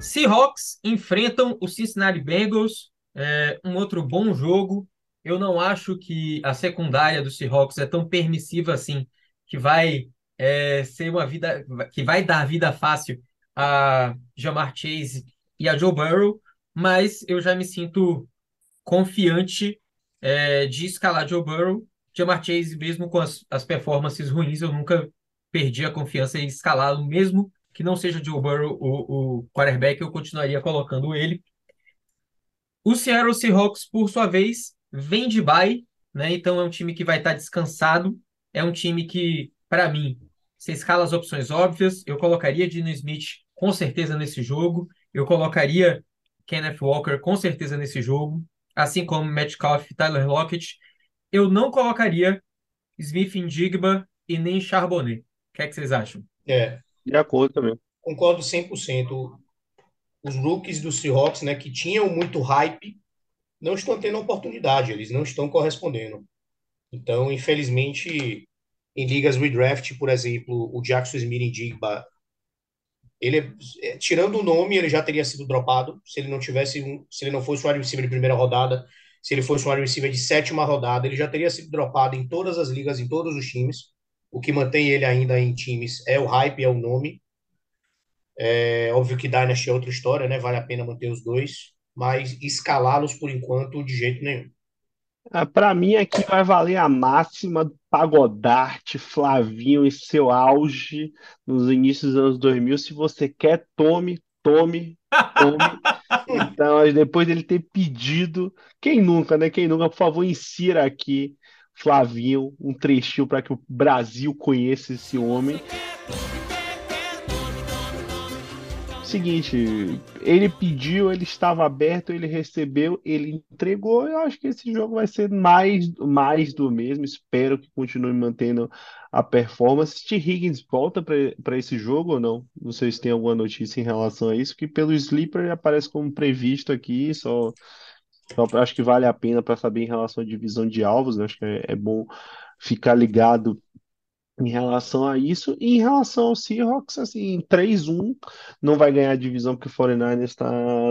Seahawks enfrentam o Cincinnati Bengals, é, um outro bom jogo. Eu não acho que a secundária do Seahawks é tão permissiva assim, que vai é, ser uma vida, que vai dar vida fácil a Jamar Chase e a Joe Burrow, mas eu já me sinto confiante é, de escalar Joe Burrow. Jamar Chase, mesmo com as, as performances ruins, eu nunca perdi a confiança em escalá-lo, mesmo que não seja Joe Burrow o, o quarterback, eu continuaria colocando ele. O Seattle Seahawks, por sua vez, vem de bye, né? Então é um time que vai estar descansado. É um time que, para mim, você escala as opções óbvias. Eu colocaria Dino Smith com certeza nesse jogo. Eu colocaria Kenneth Walker com certeza nesse jogo. Assim como Metcalf e Tyler Lockett. Eu não colocaria Smith Indigba e nem Charbonnet. O que é que vocês acham? É, De acordo também. concordo 100%. Os rookies do Seahawks, né, que tinham muito hype, não estão tendo oportunidade, eles não estão correspondendo. Então, infelizmente, em ligas redraft, por exemplo, o Jackson Smith em Digba, ele, é- é, tirando o nome, ele já teria sido dropado se ele não tivesse, um- se ele não fosse um wide receiver de primeira rodada, se ele fosse um wide receiver de sétima rodada, ele já teria sido dropado em todas as ligas, em todos os times. O que mantém ele ainda em times é o hype, é o nome. É óbvio que Dynasty é outra história, né? Vale a pena manter os dois, mas escalá-los por enquanto de jeito nenhum. Ah, Para mim aqui vai valer a máxima do Pagodarte, Flavinho em seu auge nos inícios dos anos 2000. Se você quer, tome, tome, tome. Então, depois dele ter pedido, quem nunca, né? Quem nunca, por favor, insira aqui, Flavinho, um trechinho para que o Brasil conheça esse homem. Seguinte, ele pediu, ele estava aberto, ele recebeu, ele entregou. Eu acho que esse jogo vai ser mais, mais do mesmo. Espero que continue mantendo a performance. T. Higgins volta para esse jogo ou não? Não sei se tem alguma notícia em relação a isso, que pelo Sleeper aparece como previsto aqui, só, acho que vale a pena para saber em relação à divisão de alvos, né? Acho que é, é bom ficar ligado em relação a isso. E em relação ao Seahawks, assim, 3-1, não vai ganhar a divisão porque o 49ers tá,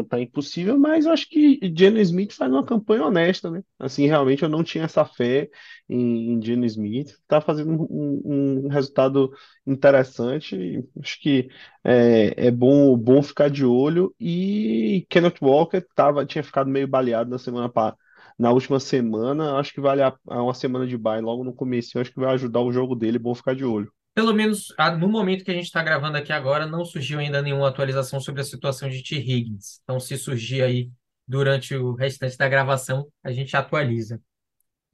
tá impossível, mas eu acho que Geno Smith faz uma campanha honesta, né? Assim, realmente eu não tinha essa fé em, em Geno Smith. Tá fazendo um, um- resultado interessante. Acho que é, é bom, bom ficar de olho. E Kenneth Walker tava, tinha ficado meio baleado na semana passada na última semana, acho que vale a, a uma semana de bye logo no começo, acho que vai ajudar o jogo dele, bom ficar de olho. Pelo menos ah, no momento que a gente está gravando aqui agora, não surgiu ainda nenhuma atualização sobre a situação de T. Higgins. Então, se surgir aí durante o restante da gravação, a gente atualiza.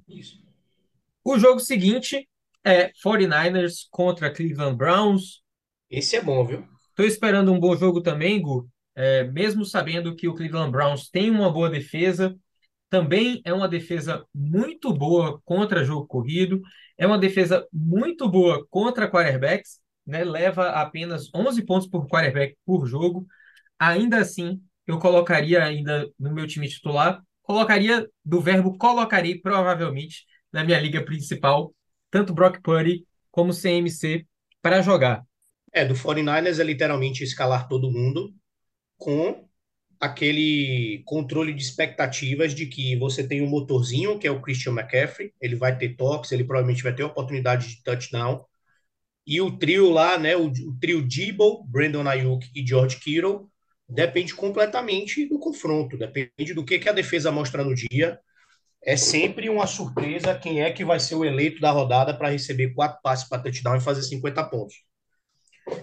Isso. O jogo seguinte é 49ers contra Cleveland Browns. Esse é bom, viu? Estou esperando um bom jogo também, Gu, é, mesmo sabendo que o Cleveland Browns tem uma boa defesa, também é uma defesa muito boa contra jogo corrido, é uma defesa muito boa contra quarterbacks, né? Leva apenas 11 pontos por quarterback por jogo. Ainda assim, eu colocaria ainda no meu time titular, colocaria do verbo colocarei provavelmente na minha liga principal, tanto Brock Purdy como CMC para jogar. É, do 49ers é literalmente escalar todo mundo com aquele controle de expectativas de que você tem um motorzinho, que é o Christian McCaffrey, ele vai ter toques, ele provavelmente vai ter oportunidade de touchdown, e o trio lá, né, o, o trio Debo, Brandon Ayuk e George Kittle depende completamente do confronto, depende do que, que a defesa mostra no dia. É sempre uma surpresa quem é que vai ser o eleito da rodada para receber quatro passes para touchdown e fazer 50 pontos.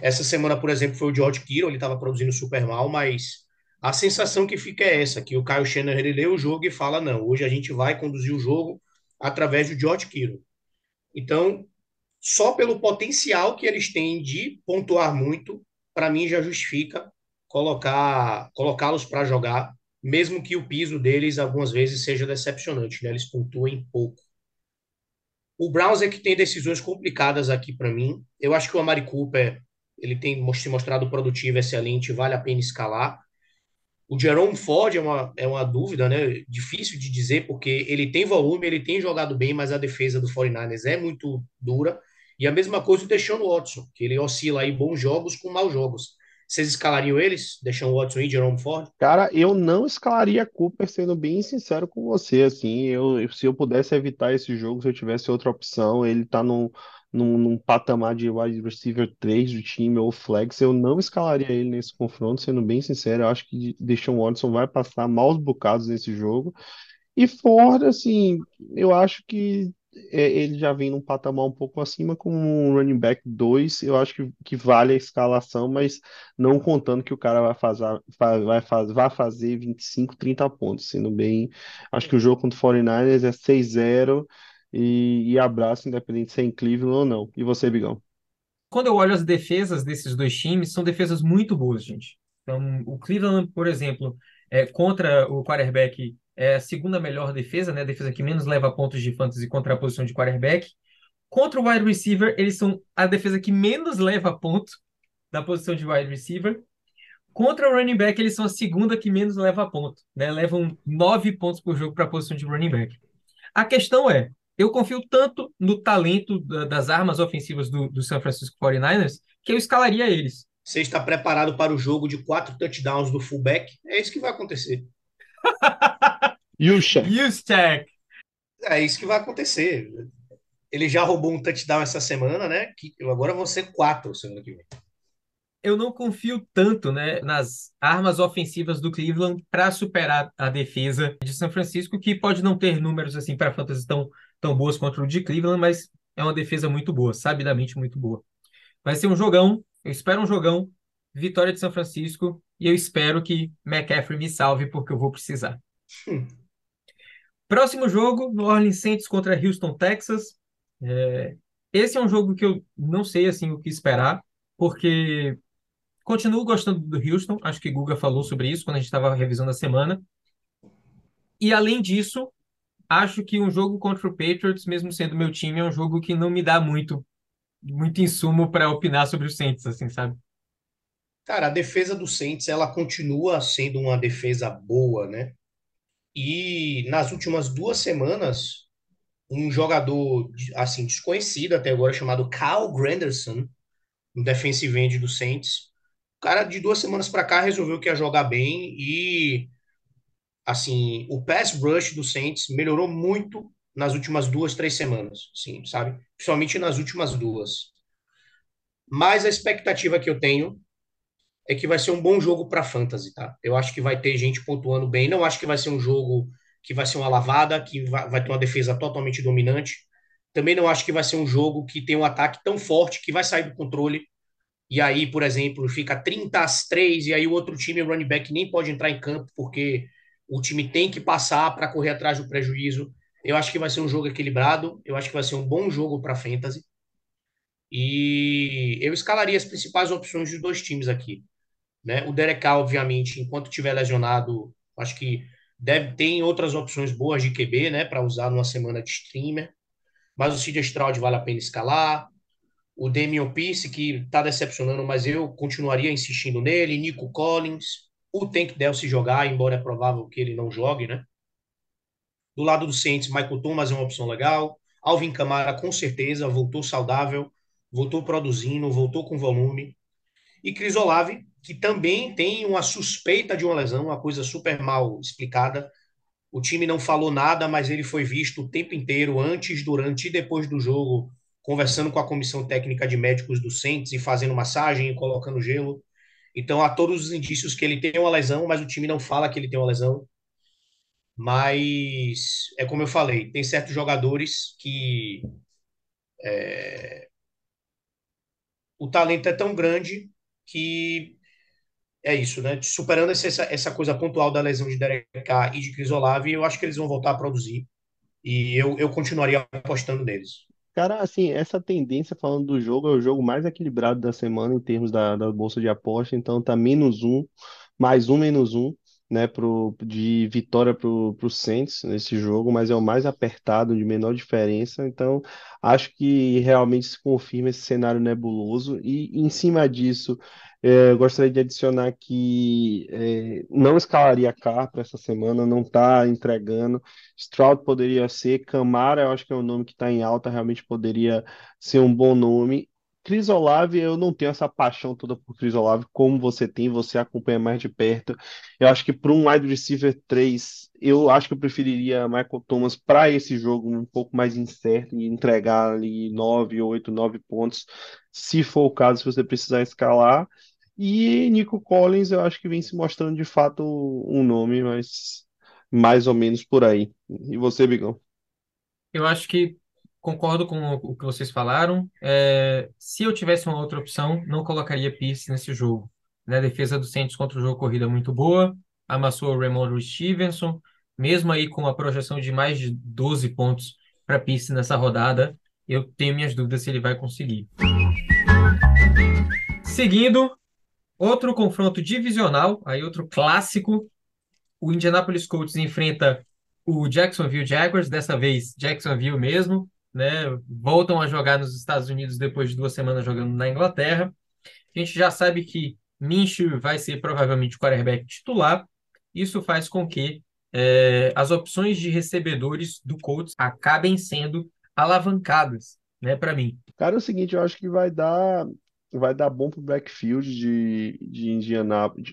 Essa semana, por exemplo, foi o George Kittle, ele estava produzindo super mal, mas a sensação que fica é essa, que o Kyle Shanahan ele lê o jogo e fala, não, hoje a gente vai conduzir o jogo através do George Kittle. Então, só pelo potencial que eles têm de pontuar muito, para mim já justifica colocar colocá-los para jogar, mesmo que o piso deles algumas vezes seja decepcionante, né? Eles pontuem pouco. O Browns é que tem decisões complicadas aqui para mim. Eu acho que o Amari Cooper ele tem se mostrado produtivo, excelente, vale a pena escalar. O Jerome Ford é uma, é uma dúvida, né? Difícil de dizer, porque ele tem volume, ele tem jogado bem, mas a defesa do 49ers é muito dura. E a mesma coisa o Deshaun Watson, que ele oscila aí bons jogos com maus jogos. Vocês escalariam eles? Deshaun Watson e Jerome Ford? Cara, eu não escalaria Cooper, sendo bem sincero com você, assim, eu, se eu pudesse evitar esse jogo, se eu tivesse outra opção, ele tá num, num, num patamar de wide receiver 3 do time ou flex, eu não escalaria ele nesse confronto, sendo bem sincero, eu acho que Deshaun Watson vai passar maus bocados nesse jogo, e Ford, assim, eu acho que é, ele já vem num patamar um pouco acima com um running back 2, eu acho que, que vale a escalação, mas não contando que o cara vai fazer, vai, fazer, vai fazer 25, 30 pontos, sendo bem, acho que o jogo contra o 49ers é 6-0 e, e abraço, independente se é em Cleveland ou não. E você, Bigão? Quando eu olho as defesas desses dois times, são defesas muito boas, gente. Então, o Cleveland, por exemplo, é, contra o quarterback é a segunda melhor defesa, né? A defesa que menos leva pontos de fantasy contra a posição de quarterback. Contra o wide receiver, eles são a defesa que menos leva ponto da posição de wide receiver. Contra o running back, eles são a segunda que menos leva ponto, né? Levam nove pontos por jogo para a posição de running back. A questão é, eu confio tanto no talento das armas ofensivas do, do San Francisco 49ers que eu escalaria eles. Você está preparado para o jogo de quatro touchdowns do fullback? É isso que vai acontecer. Yushak. É isso que vai acontecer. Ele já roubou um touchdown essa semana, né? Que agora vão ser quatro semana que vem. Eu não confio tanto né, nas armas ofensivas do Cleveland para superar a defesa de São Francisco, que pode não ter números assim para fantasy tão, tão boas contra o de Cleveland, mas é uma defesa muito boa, sabidamente muito boa. Vai ser um jogão, eu espero um jogão, vitória de São Francisco, e eu espero que McCaffrey me salve, porque eu vou precisar. Hum. Próximo jogo, New Orleans Saints contra Houston, Texas. É, esse é um jogo que eu não sei assim o que esperar, porque continuo gostando do Houston. Acho que Guga falou sobre isso quando a gente estava revisando a semana. E além disso, acho que um jogo contra o Patriots, mesmo sendo meu time, é um jogo que não me dá muito muito insumo para opinar sobre os Saints, assim, sabe? Cara, a defesa do Saints, ela continua sendo uma defesa boa, né? E nas últimas duas semanas, um jogador assim desconhecido até agora chamado Kyle Granderson, um defensive end do Saints, o cara de duas semanas para cá resolveu que ia jogar bem e assim o pass rush do Saints melhorou muito nas últimas duas três semanas, sim, sabe? Principalmente nas últimas duas. Mas a expectativa que eu tenho é que vai ser um bom jogo para fantasy, tá? Eu acho que vai ter gente pontuando bem. Não acho que vai ser um jogo que vai ser uma lavada, que vai, vai ter uma defesa totalmente dominante. Também não acho que vai ser um jogo que tem um ataque tão forte que vai sair do controle. E aí, por exemplo, fica 30 às 3 e aí o outro time, o running back, nem pode entrar em campo porque o time tem que passar para correr atrás do prejuízo. Eu acho que vai ser um jogo equilibrado. Eu acho que vai ser um bom jogo para fantasy. E eu escalaria as principais opções dos dois times aqui. Né? O Derek obviamente, enquanto tiver lesionado, acho que deve ter outras opções boas de QB, né, para usar numa semana de streamer. Mas o CJ Stroud vale a pena escalar. O Damian Pierce, que está decepcionando, mas eu continuaria insistindo nele. Nico Collins. O Tank Dell se jogar, embora é provável que ele não jogue, né? Do lado do Saints, Michael Thomas é uma opção legal. Alvin Kamara, com certeza, voltou saudável, voltou produzindo, voltou com volume. E Cris Olave, que também tem uma suspeita de uma lesão, uma coisa super mal explicada. O time não falou nada, mas ele foi visto o tempo inteiro, antes, durante e depois do jogo, conversando com a comissão técnica de médicos do Saints e fazendo massagem e colocando gelo. Então há todos os indícios que ele tem uma lesão, mas o time não fala que ele tem uma lesão. Mas é como eu falei, tem certos jogadores que é, o talento é tão grande que é isso, né? Superando essa, essa coisa pontual da lesão de Derek e de Chris Olave, eu acho que eles vão voltar a produzir. E eu, eu continuaria apostando neles. Cara, assim, essa tendência falando do jogo é o jogo mais equilibrado da semana em termos da, da bolsa de aposta, então tá menos um, mais um, menos um, né, pro, de vitória pro, pro Saints nesse jogo, mas é o mais apertado, de menor diferença, então acho que realmente se confirma esse cenário nebuloso, e em cima disso, é, gostaria de adicionar que é, não escalaria Carr para essa semana, não está entregando. Stroud poderia ser, Camara, eu acho que é um nome que está em alta, realmente poderia ser um bom nome. Chris Olave, eu não tenho essa paixão toda por Chris Olave, como você tem, você acompanha mais de perto. Eu acho que para um wide receiver 3, eu acho que eu preferiria Michael Thomas para esse jogo um pouco mais incerto e entregar ali 9, 8, 9 pontos, se for o caso, se você precisar escalar. E Nico Collins, eu acho que vem se mostrando de fato um nome, mas mais ou menos por aí. E você, Bigão? Eu acho que concordo com o que vocês falaram. É, se eu tivesse uma outra opção, não colocaria Pierce nesse jogo. Né? A defesa do Saints contra o jogo corrida é muito boa, amassou o Ramondre Stevenson, mesmo aí com a projeção de mais de 12 pontos para Pierce nessa rodada, eu tenho minhas dúvidas se ele vai conseguir. Seguindo, outro confronto divisional, aí outro clássico, o Indianapolis Colts enfrenta o Jacksonville Jaguars, dessa vez Jacksonville mesmo, né? Voltam a jogar nos Estados Unidos depois de duas semanas jogando na Inglaterra. A gente já sabe que Minshew vai ser provavelmente o quarterback titular. Isso faz com que é, as opções de recebedores do Colts acabem sendo alavancadas, né, para mim. Cara, é o seguinte, eu acho que vai dar vai dar bom pro backfield de, de,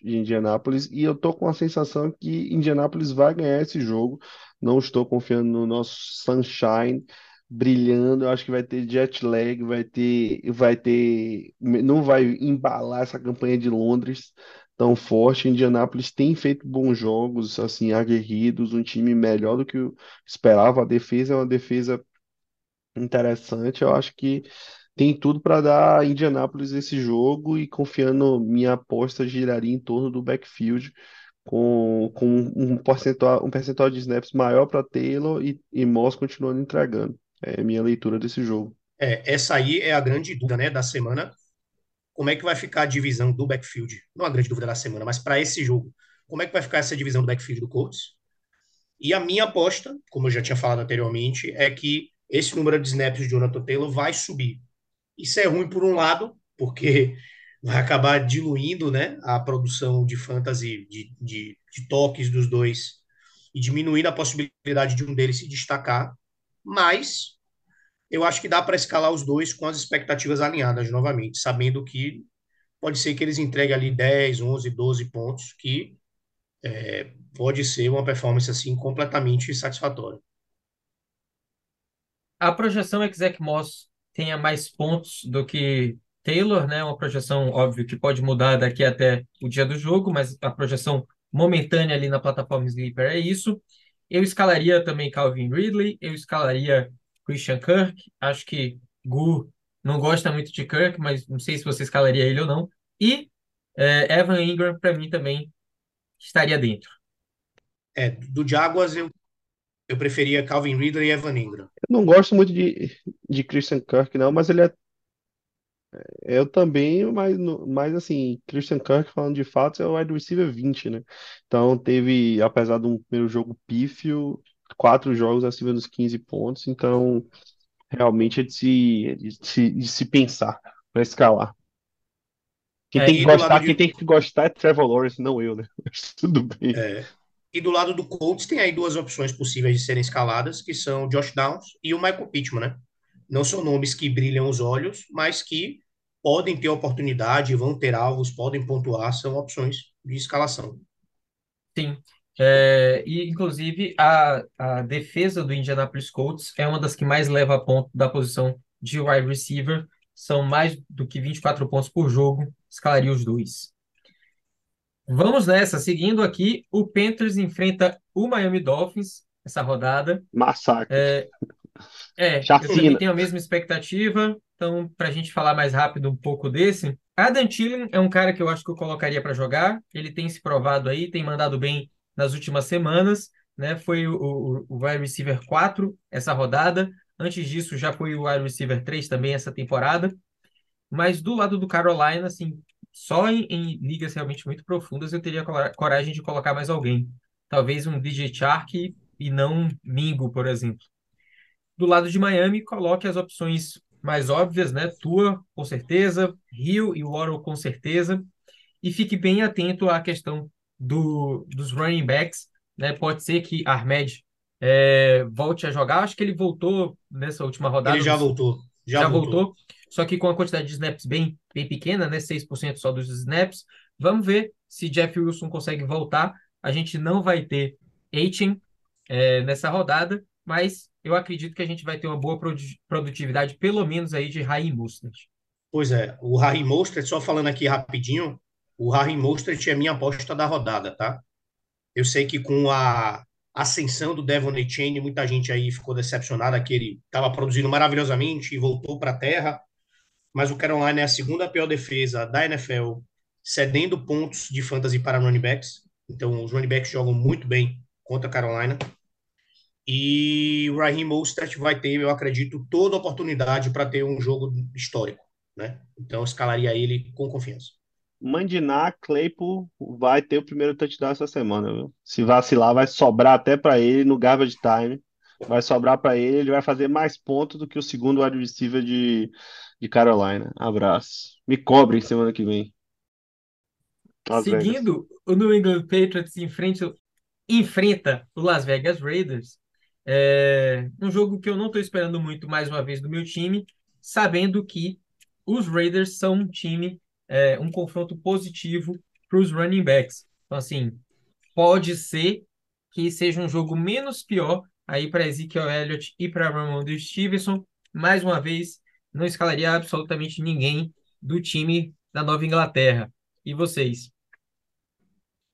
de Indianápolis e eu tô com a sensação que Indianápolis vai ganhar esse jogo. Não estou confiando no nosso Sunshine brilhando. Eu acho que vai ter jet lag, vai ter, vai ter, não vai embalar essa campanha de Londres tão forte. Indianápolis tem feito bons jogos, assim, aguerridos, um time melhor do que eu esperava. A defesa é uma defesa interessante. Eu acho que tem tudo para dar a esse jogo e confiando, minha aposta giraria em torno do backfield. Com, com um percentual, um percentual de snaps maior para Taylor e, e Moss continuando entregando. É minha leitura desse jogo. É, essa aí é a grande dúvida né, da semana. Como é que vai ficar a divisão do backfield? Não a grande dúvida da semana, mas para esse jogo. Como é que vai ficar essa divisão do backfield do Colts? E a minha aposta, como eu já tinha falado anteriormente, é que esse número de snaps de Jonathan Taylor vai subir. Isso é ruim por um lado, porque vai acabar diluindo né, a produção de fantasy, de, de, de toques dos dois, e diminuindo a possibilidade de um deles se destacar. Mas eu acho que dá para escalar os dois com as expectativas alinhadas novamente, sabendo que pode ser que eles entreguem ali 10, 11, 12 pontos, que é, pode ser uma performance assim completamente satisfatória. A projeção é que Zach Moss tenha mais pontos do que Taylor, né? Uma projeção, óbvio, que pode mudar daqui até o dia do jogo, mas a projeção momentânea ali na plataforma Sleeper é isso. Eu escalaria também Calvin Ridley, eu escalaria Christian Kirk. Acho que Gu não gosta muito de Kirk, mas não sei se você escalaria ele ou não. E é, Evan Ingram, para mim, também estaria dentro. É, do Jaguars eu, eu preferia Calvin Ridley e Evan Ingram. Eu não gosto muito de, de Christian Kirk, não, mas ele é. Eu também, mas, mas assim, Christian Kirk, falando de fato, é o wide receiver 20, né? Então teve, apesar de um primeiro jogo pífio, quatro jogos acima dos 15 pontos, então realmente é de se, é de se, de se pensar para escalar. Quem É, tem que gostar, de- quem tem que gostar é Trevor Lawrence, não eu, né? Mas tudo bem. É. E do lado do Colts tem aí duas opções possíveis de serem escaladas, que são o Josh Downs e o Michael Pittman, né? Não são nomes que brilham os olhos, mas que podem ter oportunidade, vão ter alvos, podem pontuar, são opções de escalação. Sim. É, e, inclusive, a, a defesa do Indianapolis Colts é uma das que mais leva a ponto da posição de wide receiver. São mais do que 24 pontos por jogo. Escalaria os dois. Vamos nessa, seguindo aqui, o Panthers enfrenta o Miami Dolphins essa rodada. Massacre. É, é, eu Chacina. também tenho a mesma expectativa, então, para a gente falar mais rápido um pouco desse, Adam Thielen é um cara que eu acho que eu colocaria para jogar, ele tem se provado aí, tem mandado bem nas últimas semanas, né? Foi o, o, wide receiver 4 essa rodada, antes disso já foi o wide receiver 3 também essa temporada, mas do lado do Carolina, assim, só em, em ligas realmente muito profundas eu teria cora- coragem de colocar mais alguém. Talvez um DJ Chark e não Mingo, por exemplo. Do lado de Miami, coloque as opções mais óbvias, né? Tua, com certeza, Hill e Waddle, com certeza. E fique bem atento à questão do, dos running backs, né? Pode ser que Ahmed é, volte a jogar. Acho que ele voltou nessa última rodada. Ele já voltou. Já, Já voltou. voltou. Só que com a quantidade de snaps bem, bem pequena, né? 6% só dos snaps. Vamos ver se Jeff Wilson consegue voltar. A gente não vai ter Aiken é, nessa rodada, mas eu acredito que a gente vai ter uma boa produ- produtividade, pelo menos aí de Raheem Mostert. Pois é, o Harry Mostert, só falando aqui rapidinho, o Harry Mostert é minha aposta da rodada, tá? Eu sei que com a ascensão do Devon Etienne, muita gente aí ficou decepcionada que ele estava produzindo maravilhosamente e voltou para a terra, mas o Carolina é a segunda pior defesa da NFL, cedendo pontos de fantasy para running backs. Então, os running backs jogam muito bem contra a Carolina. E o Raheem Mostert vai ter, eu acredito, toda oportunidade para ter um jogo histórico, né? Então, escalaria ele com confiança. Mandinar, Claypool vai ter o primeiro touchdown essa semana, viu? Se vacilar, vai sobrar até para ele no garbage time. Vai sobrar para ele, ele vai fazer mais pontos do que o segundo wide receiver de, de Carolina. Abraço. Me cobrem semana que vem. Las Vegas. Seguindo, o New England Patriots enfrenta, enfrenta o Las Vegas Raiders. É um jogo que eu não estou esperando muito mais uma vez do meu time, sabendo que os Raiders são um time, é, um confronto positivo para os running backs. Então, assim, pode ser que seja um jogo menos pior aí para Ezekiel Elliott e para Ramondre Stevenson. Mais uma vez, não escalaria absolutamente ninguém do time da Nova Inglaterra. E vocês?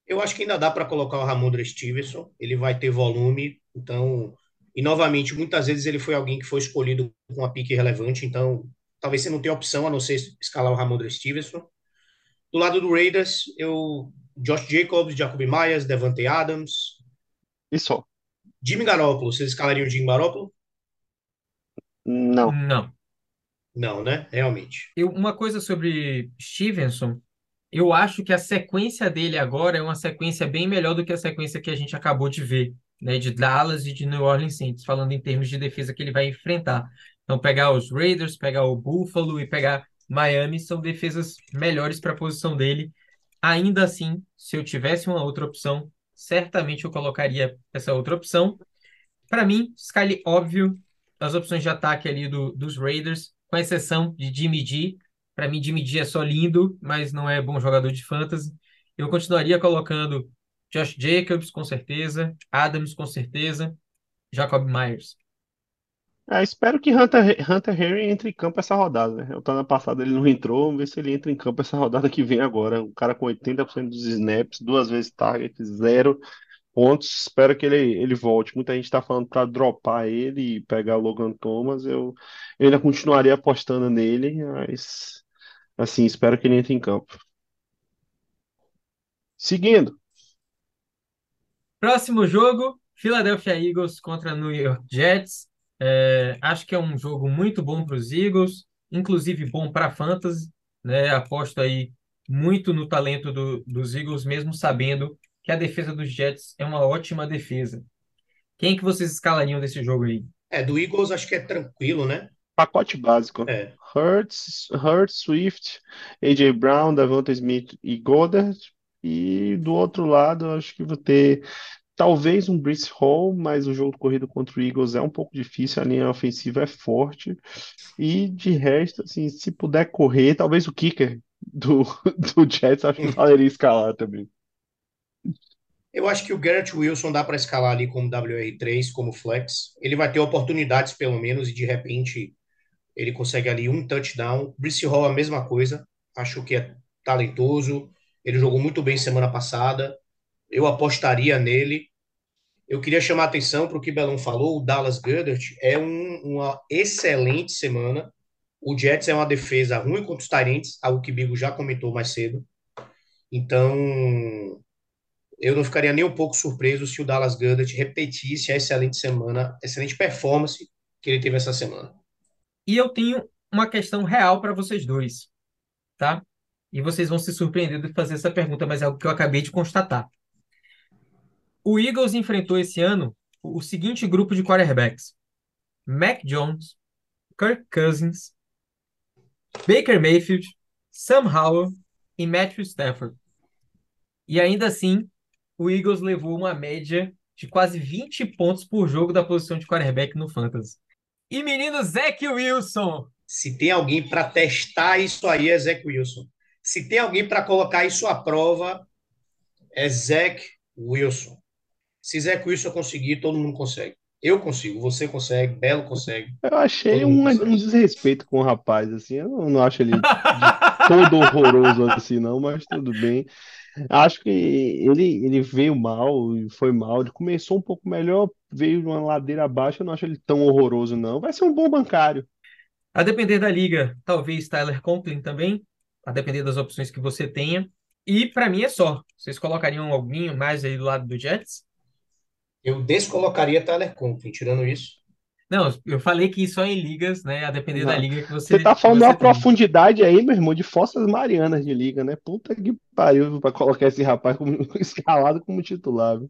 Eu acho que ainda dá para colocar o Ramondre Stevenson, ele vai ter volume, então, e novamente, muitas vezes ele foi alguém que foi escolhido com uma pique relevante, então, talvez você não tenha opção a não ser escalar o Ramondre Stevenson. Do lado do Raiders, eu Josh Jacobs, Jacoby Myers, Devante Adams, E só. Jimmy Garoppolo, vocês escalariam o Jimmy Garoppolo? Não. Não. Não, né? Realmente. Eu, uma coisa sobre Stevenson, eu acho que a sequência dele agora é uma sequência bem melhor do que a sequência que a gente acabou de ver, né, de Dallas e de New Orleans Saints, falando em termos de defesa que ele vai enfrentar. Então, pegar os Raiders, pegar o Buffalo e pegar Miami são defesas melhores para a posição dele. Ainda assim, se eu tivesse uma outra opção, certamente eu colocaria essa outra opção. Para mim, escale óbvio as opções de ataque ali do, dos Raiders, com exceção de Jimmy G. Para mim, Jimmy G é só lindo, mas não é bom jogador de fantasy. Eu continuaria colocando Josh Jacobs, com certeza, Adams, com certeza, Jacob Myers. É, espero que Hunter, Hunter Henry entre em campo essa rodada, né? O ano passado ele não entrou, vamos ver se ele entra em campo essa rodada que vem agora. Um cara com 80% dos snaps, duas vezes target, zero pontos. Espero que ele, ele volte. Muita gente está falando para dropar ele e pegar o Logan Thomas. Eu, eu ainda continuaria apostando nele, mas assim, espero que ele entre em campo. Seguindo. Próximo jogo, Philadelphia Eagles contra New York Jets. É, acho que é um jogo muito bom para os Eagles, inclusive bom para fantasy, né? Aposto aí muito no talento do, dos Eagles, mesmo sabendo que a defesa dos Jets é uma ótima defesa. Quem que vocês escalariam desse jogo aí? É, do Eagles acho que é tranquilo, né? Pacote básico. É. Hurts, Hurts, Swift, AJ Brown, Devonta Smith e Goddard. E do outro lado, acho que vou ter talvez um Brice Hall, mas o jogo corrido contra o Eagles é um pouco difícil, a linha ofensiva é forte. E de resto, assim, se puder correr, talvez o kicker do, do Jets, acho que valeria escalar também. Eu acho que o Garrett Wilson dá para escalar ali como WR3, como flex. Ele vai ter oportunidades, pelo menos, e de repente ele consegue ali um touchdown. Brice Hall, a mesma coisa. Acho que é talentoso. Ele jogou muito bem semana passada. Eu apostaria nele. Eu queria chamar a atenção para o que Belão falou. O Dallas Goedert é um, uma excelente semana. O Jets é uma defesa ruim contra os Tyrants, algo que Bigo já comentou mais cedo. Então, eu não ficaria nem um pouco surpreso se o Dallas Goedert repetisse a excelente semana, excelente performance que ele teve essa semana. E eu tenho uma questão real para vocês dois, tá? E vocês vão se surpreender de fazer essa pergunta, mas é algo que eu acabei de constatar. O Eagles enfrentou esse ano o seguinte grupo de quarterbacks: Mac Jones, Kirk Cousins, Baker Mayfield, Sam Howell e Matthew Stafford. E ainda assim, o Eagles levou uma média de quase 20 pontos por jogo da posição de quarterback no Fantasy. E menino Zach Wilson. Se tem alguém para testar isso aí, é Zach Wilson. Se tem alguém para colocar isso à prova, é Zach Wilson. Se Zach Wilson conseguir, todo mundo consegue. Eu consigo, você consegue, Belo consegue. Eu achei um, consegue. um desrespeito com o rapaz, assim. Eu não, não acho ele de todo horroroso assim, não, mas tudo bem. Acho que ele, ele veio mal e foi mal. Ele começou um pouco melhor, veio numa ladeira abaixo. Eu não acho ele tão horroroso, não. Vai ser um bom bancário. A depender da liga, talvez Tyler Conklin também, a depender das opções que você tenha. E para mim é só. Vocês colocariam alguém mais aí do lado do Jets? Eu descolocaria Tyler Conklin, tirando isso. Não, eu falei que só em ligas, né? A depender da Não. liga que você, Você tá falando você uma tem. profundidade aí, meu irmão, de Fossas Marianas de liga, né? Puta que pariu pra colocar esse rapaz como, escalado como titular. viu?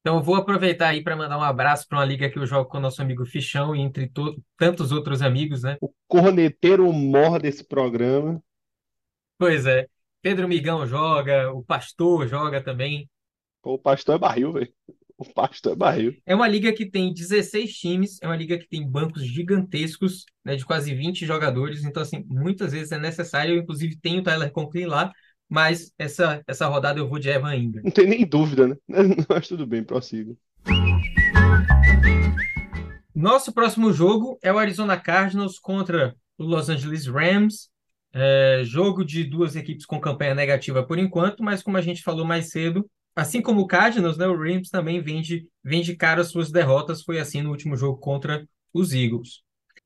Então eu vou aproveitar aí para mandar um abraço para uma liga que eu jogo com o nosso amigo Fichão e entre to- tantos outros amigos, né? O corneteiro mor desse programa. Pois é. Pedro Migão joga, o Pastor joga também. Pô, O pastor é barril, velho. O pastor é barril. É uma liga que tem 16 times, é uma liga que tem bancos gigantescos, né, de quase 20 jogadores. Então, assim, muitas vezes é necessário. Eu, inclusive, tenho o Tyler Conklin lá, mas essa, essa rodada eu vou de Evan Ingram. Não tem nem dúvida, né? Mas tudo bem, prossiga. Nosso próximo jogo é o Arizona Cardinals contra o Los Angeles Rams. É, jogo de duas equipes com campanha negativa por enquanto, mas como a gente falou mais cedo, assim como o Cardinals, né, o Rams também vende, vende cara as suas derrotas. Foi assim no último jogo contra os Eagles.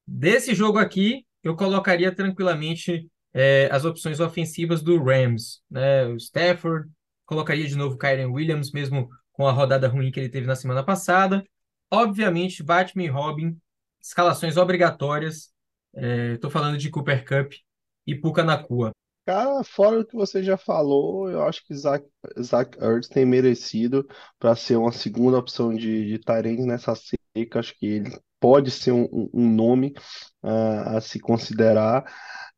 Desse jogo aqui, eu colocaria tranquilamente é, as opções ofensivas do Rams, né? O Stafford, colocaria de novo o Kyren Williams, mesmo com a rodada ruim que ele teve na semana passada. Obviamente, Batman e Robin, escalações obrigatórias. Estou falando de Cooper Cup e Puka Nakua. Cara, fora o que você já falou, eu acho que Zach, Zach Ertz tem merecido para ser uma segunda opção de, de nessa seca. Acho que ele pode ser um, um- nome ah, a se considerar.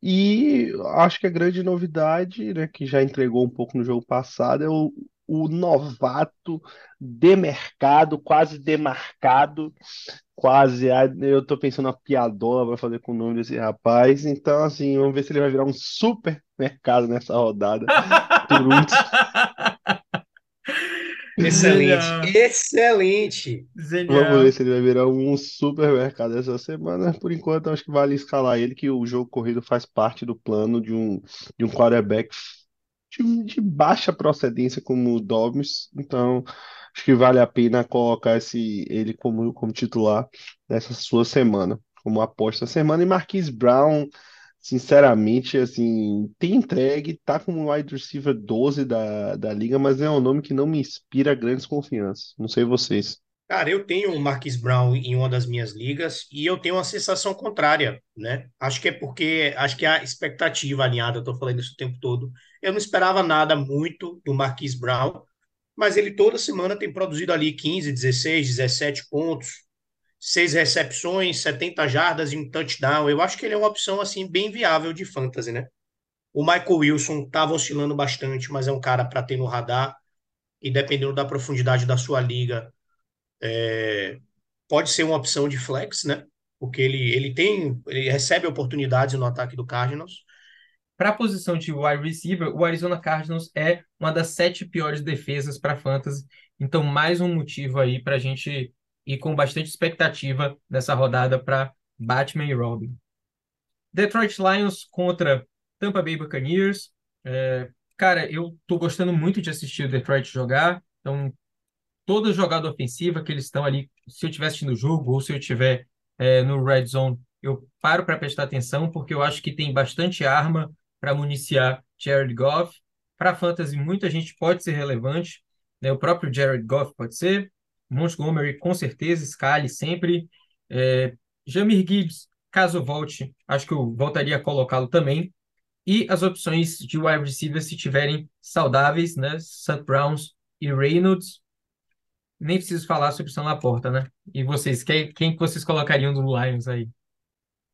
E acho que a grande novidade, né, que já entregou um pouco no jogo passado, é o, o novato demercado, quase demarcado, quase. ah, Eu tô pensando na piadola para fazer com o nome desse rapaz. Então, assim, vamos ver se ele vai virar um super mercado nessa rodada. Turuntos. Excelente, Genial. excelente. Vamos ver se ele vai virar um supermercado essa semana. Por enquanto, acho que vale escalar ele, que o jogo corrido faz parte do plano de um, de um quarterback de, de baixa procedência como o Dobbs. Então, acho que vale a pena colocar esse, ele como, como titular nessa sua semana, como aposta da semana. E Marquise Brown, sinceramente, assim, tem entregue, tá como wide receiver 12 da, da liga, mas é um nome que não me inspira grandes confianças. Não sei vocês. Cara, eu tenho o Marquis Brown em uma das minhas ligas e eu tenho uma sensação contrária, né? Acho que é porque acho que a expectativa alinhada, eu tô falando isso o tempo todo. Eu não esperava nada muito do Marquis Brown, mas ele toda semana tem produzido ali 15, 16, 17 pontos, seis recepções, 70 jardas e um touchdown. Eu acho que ele é uma opção assim bem viável de fantasy, né? O Michael Wilson estava oscilando bastante, mas é um cara para ter no radar e dependendo da profundidade da sua liga, é, pode ser uma opção de flex, né? Porque ele, ele tem, ele recebe oportunidades no ataque do Cardinals. Para a posição de wide receiver, o Arizona Cardinals é uma das sete piores defesas para fantasy. Então, mais um motivo aí para a gente ir com bastante expectativa nessa rodada para Batman e Robin. Detroit Lions contra Tampa Bay Buccaneers. É, cara, eu tô gostando muito de assistir o Detroit jogar. Então, toda jogada ofensiva que eles estão ali, se eu estiver assistindo o jogo ou se eu estiver é, no Red Zone, eu paro para prestar atenção, porque eu acho que tem bastante arma para municiar Jared Goff. Para fantasy, muita gente pode ser relevante. Né? O próprio Jared Goff pode ser. Montgomery, com certeza. Scali, sempre. É, Jamir Gibbs, caso volte, acho que eu voltaria a colocá-lo também. E as opções de wide receiver, se tiverem saudáveis, né? Browns e Reynolds. Nem preciso falar sobre o São Laporta, né? E vocês, quem, quem que vocês colocariam do Lions aí?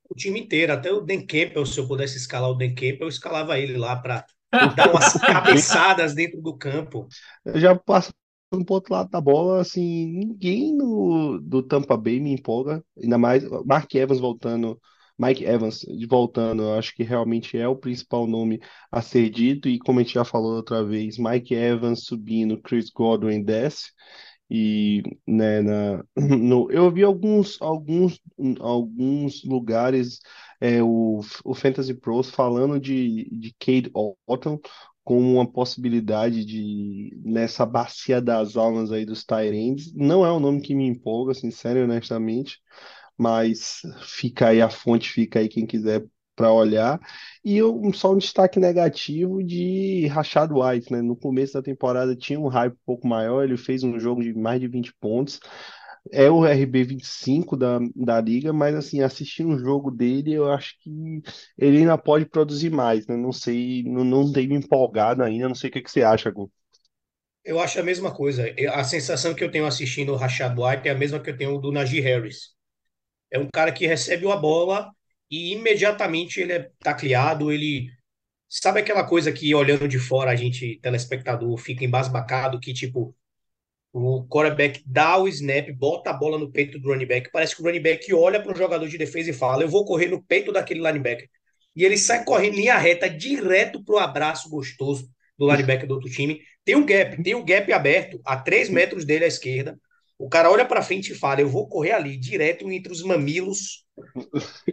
O time inteiro, até o Campbell, se eu pudesse escalar o Campbell, eu escalava ele lá para dar umas cabeçadas dentro do campo. Eu já passo para o outro lado da bola, assim, ninguém no, do Tampa Bay me empolga, ainda mais Mark Evans voltando, Mike Evans voltando, eu acho que realmente é o principal nome a ser dito, e como a gente já falou outra vez, Mike Evans subindo, Chris Godwin desce, e né, na, no, eu vi alguns, alguns, alguns lugares é, o, o Fantasy Pros falando de, de Cade Otton como uma possibilidade de nessa bacia das almas aí dos Tyrants. Não é um nome que me empolga, sincero e honestamente, mas fica aí a fonte, fica aí quem quiser para olhar. E eu, só um destaque negativo de Rashad White, né? No começo da temporada tinha um hype um pouco maior, ele fez um jogo de mais de 20 pontos. É o RB 25 da, da liga, mas assim, assistindo um jogo dele, eu acho que ele ainda pode produzir mais, né? Não sei, não, não tenho empolgado ainda, não sei o que, que você acha, Gu. Eu acho a mesma coisa. A sensação que eu tenho assistindo o Rashad White é a mesma que eu tenho do Najee Harris. É um cara que recebe a bola e imediatamente ele é tacleado, ele sabe aquela coisa que olhando de fora a gente, telespectador, fica embasbacado que tipo o quarterback dá o snap, bota a bola no peito do running back, parece que o running back olha para o jogador de defesa e fala: "Eu vou correr no peito daquele linebacker". E ele sai correndo linha reta direto pro abraço gostoso do linebacker do outro time. Tem um gap, tem um gap aberto a 3 metros dele à esquerda. O cara olha para frente e fala: Eu vou correr ali, direto entre os mamilos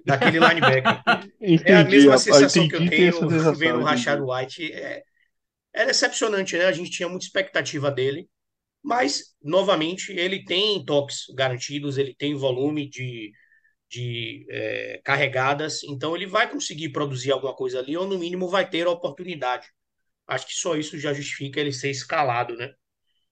daquele linebacker. Entendi, é a mesma rapaz, sensação que eu tenho vendo o Rashad. White. É, é decepcionante, né? A gente tinha muita expectativa dele, mas, novamente, ele tem toques garantidos, ele tem volume de, de é, carregadas, então ele vai conseguir produzir alguma coisa ali, ou no mínimo vai ter a oportunidade. Acho que só isso já justifica ele ser escalado, né?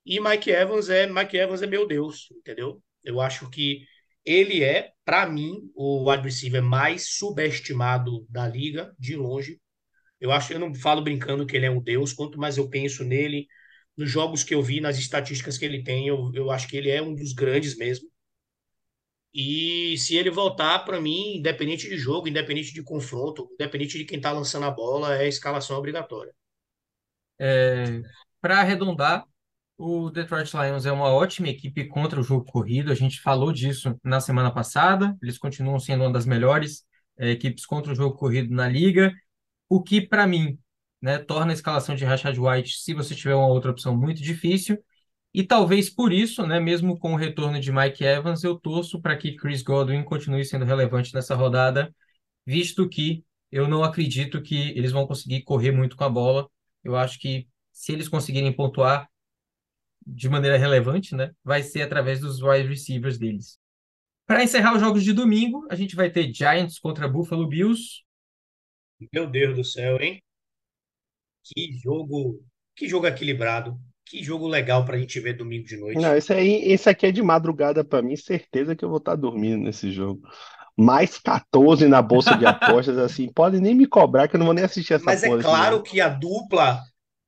E Mike Evans é Mike Evans é meu Deus, entendeu? Eu acho que ele é, para mim, o wide receiver mais subestimado da liga, de longe. Eu acho, eu não falo brincando que ele é um deus, quanto mais eu penso nele, nos jogos que eu vi, nas estatísticas que ele tem, eu, eu acho que ele é um dos grandes mesmo. E se ele voltar, para mim, independente de jogo, independente de confronto, independente de quem tá lançando a bola, é escalação obrigatória. É, para arredondar, o Detroit Lions é uma ótima equipe contra o jogo corrido. A gente falou disso na semana passada. Eles continuam sendo uma das melhores é, equipes contra o jogo corrido na liga. O que, para mim, né, torna a escalação de Rashad White, se você tiver uma outra opção, muito difícil. E talvez por isso, né, mesmo com o retorno de Mike Evans, eu torço para que Chris Godwin continue sendo relevante nessa rodada, visto que eu não acredito que eles vão conseguir correr muito com a bola. Eu acho que se eles conseguirem pontuar de maneira relevante, né, vai ser através dos wide receivers deles. Para encerrar os jogos de domingo, a gente vai ter Giants contra Buffalo Bills. Meu Deus do céu, hein? Que jogo, que jogo equilibrado, que jogo legal pra gente ver domingo de noite. Não, esse aí, esse aqui é de madrugada pra mim, certeza que eu vou estar dormindo nesse jogo. Mais 14 na bolsa de apostas, assim, pode nem me cobrar que eu não vou nem assistir essa Mas é claro que a dupla,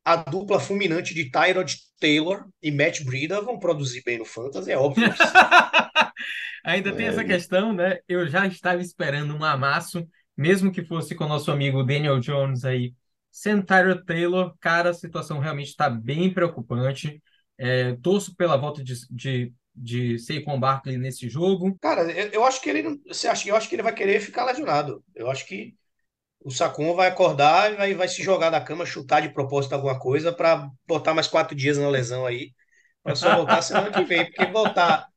a dupla fulminante de Tyrod Taylor e Matt Breida vão produzir bem no Fantasy, é óbvio. Ainda tem É, essa questão, né? Eu já estava esperando um amasso, mesmo que fosse com o nosso amigo Daniel Jones aí. Sem Tyrod Taylor, cara, a situação realmente está bem preocupante. É, torço pela volta de, de, de Saquon Barkley nesse jogo. Cara, eu, eu acho que ele não, você acha, eu acho que ele vai querer ficar lesionado. Eu acho que o Sacon vai acordar e vai, vai se jogar da cama, chutar de propósito alguma coisa para botar mais quatro dias na lesão aí, para só voltar semana que vem, porque voltar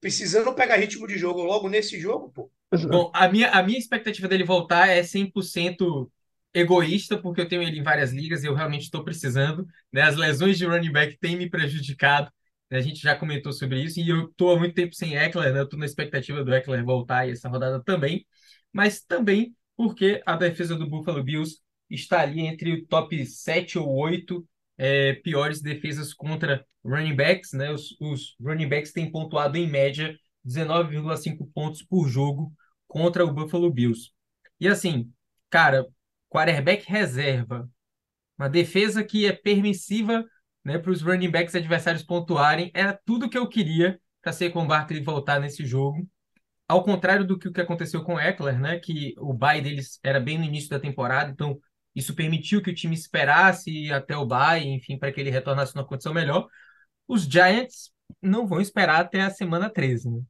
precisando pegar ritmo de jogo logo nesse jogo, pô. Bom, a minha, a minha expectativa dele voltar é 100% egoísta, porque eu tenho ele em várias ligas e eu realmente estou precisando. Né? As lesões de running back têm me prejudicado. né? A gente já comentou sobre isso e eu estou há muito tempo sem Eckler, né? Eu estou na expectativa do Eckler voltar e essa rodada também, mas também porque a defesa do Buffalo Bills está ali entre o top 7 ou 8 é, piores defesas contra running backs, né? Os, os running backs têm pontuado em média 19,5 pontos por jogo contra o Buffalo Bills. E assim, cara, quarterback reserva, uma defesa que é permissiva né, para os running backs adversários pontuarem, era tudo que eu queria para Saquon Barkley voltar nesse jogo. Ao contrário do que, que aconteceu com o Eckler, né, que o bye deles era bem no início da temporada, então isso permitiu que o time esperasse até o bye, enfim, para que ele retornasse numa condição melhor. Os Giants não vão esperar até a semana 13, né?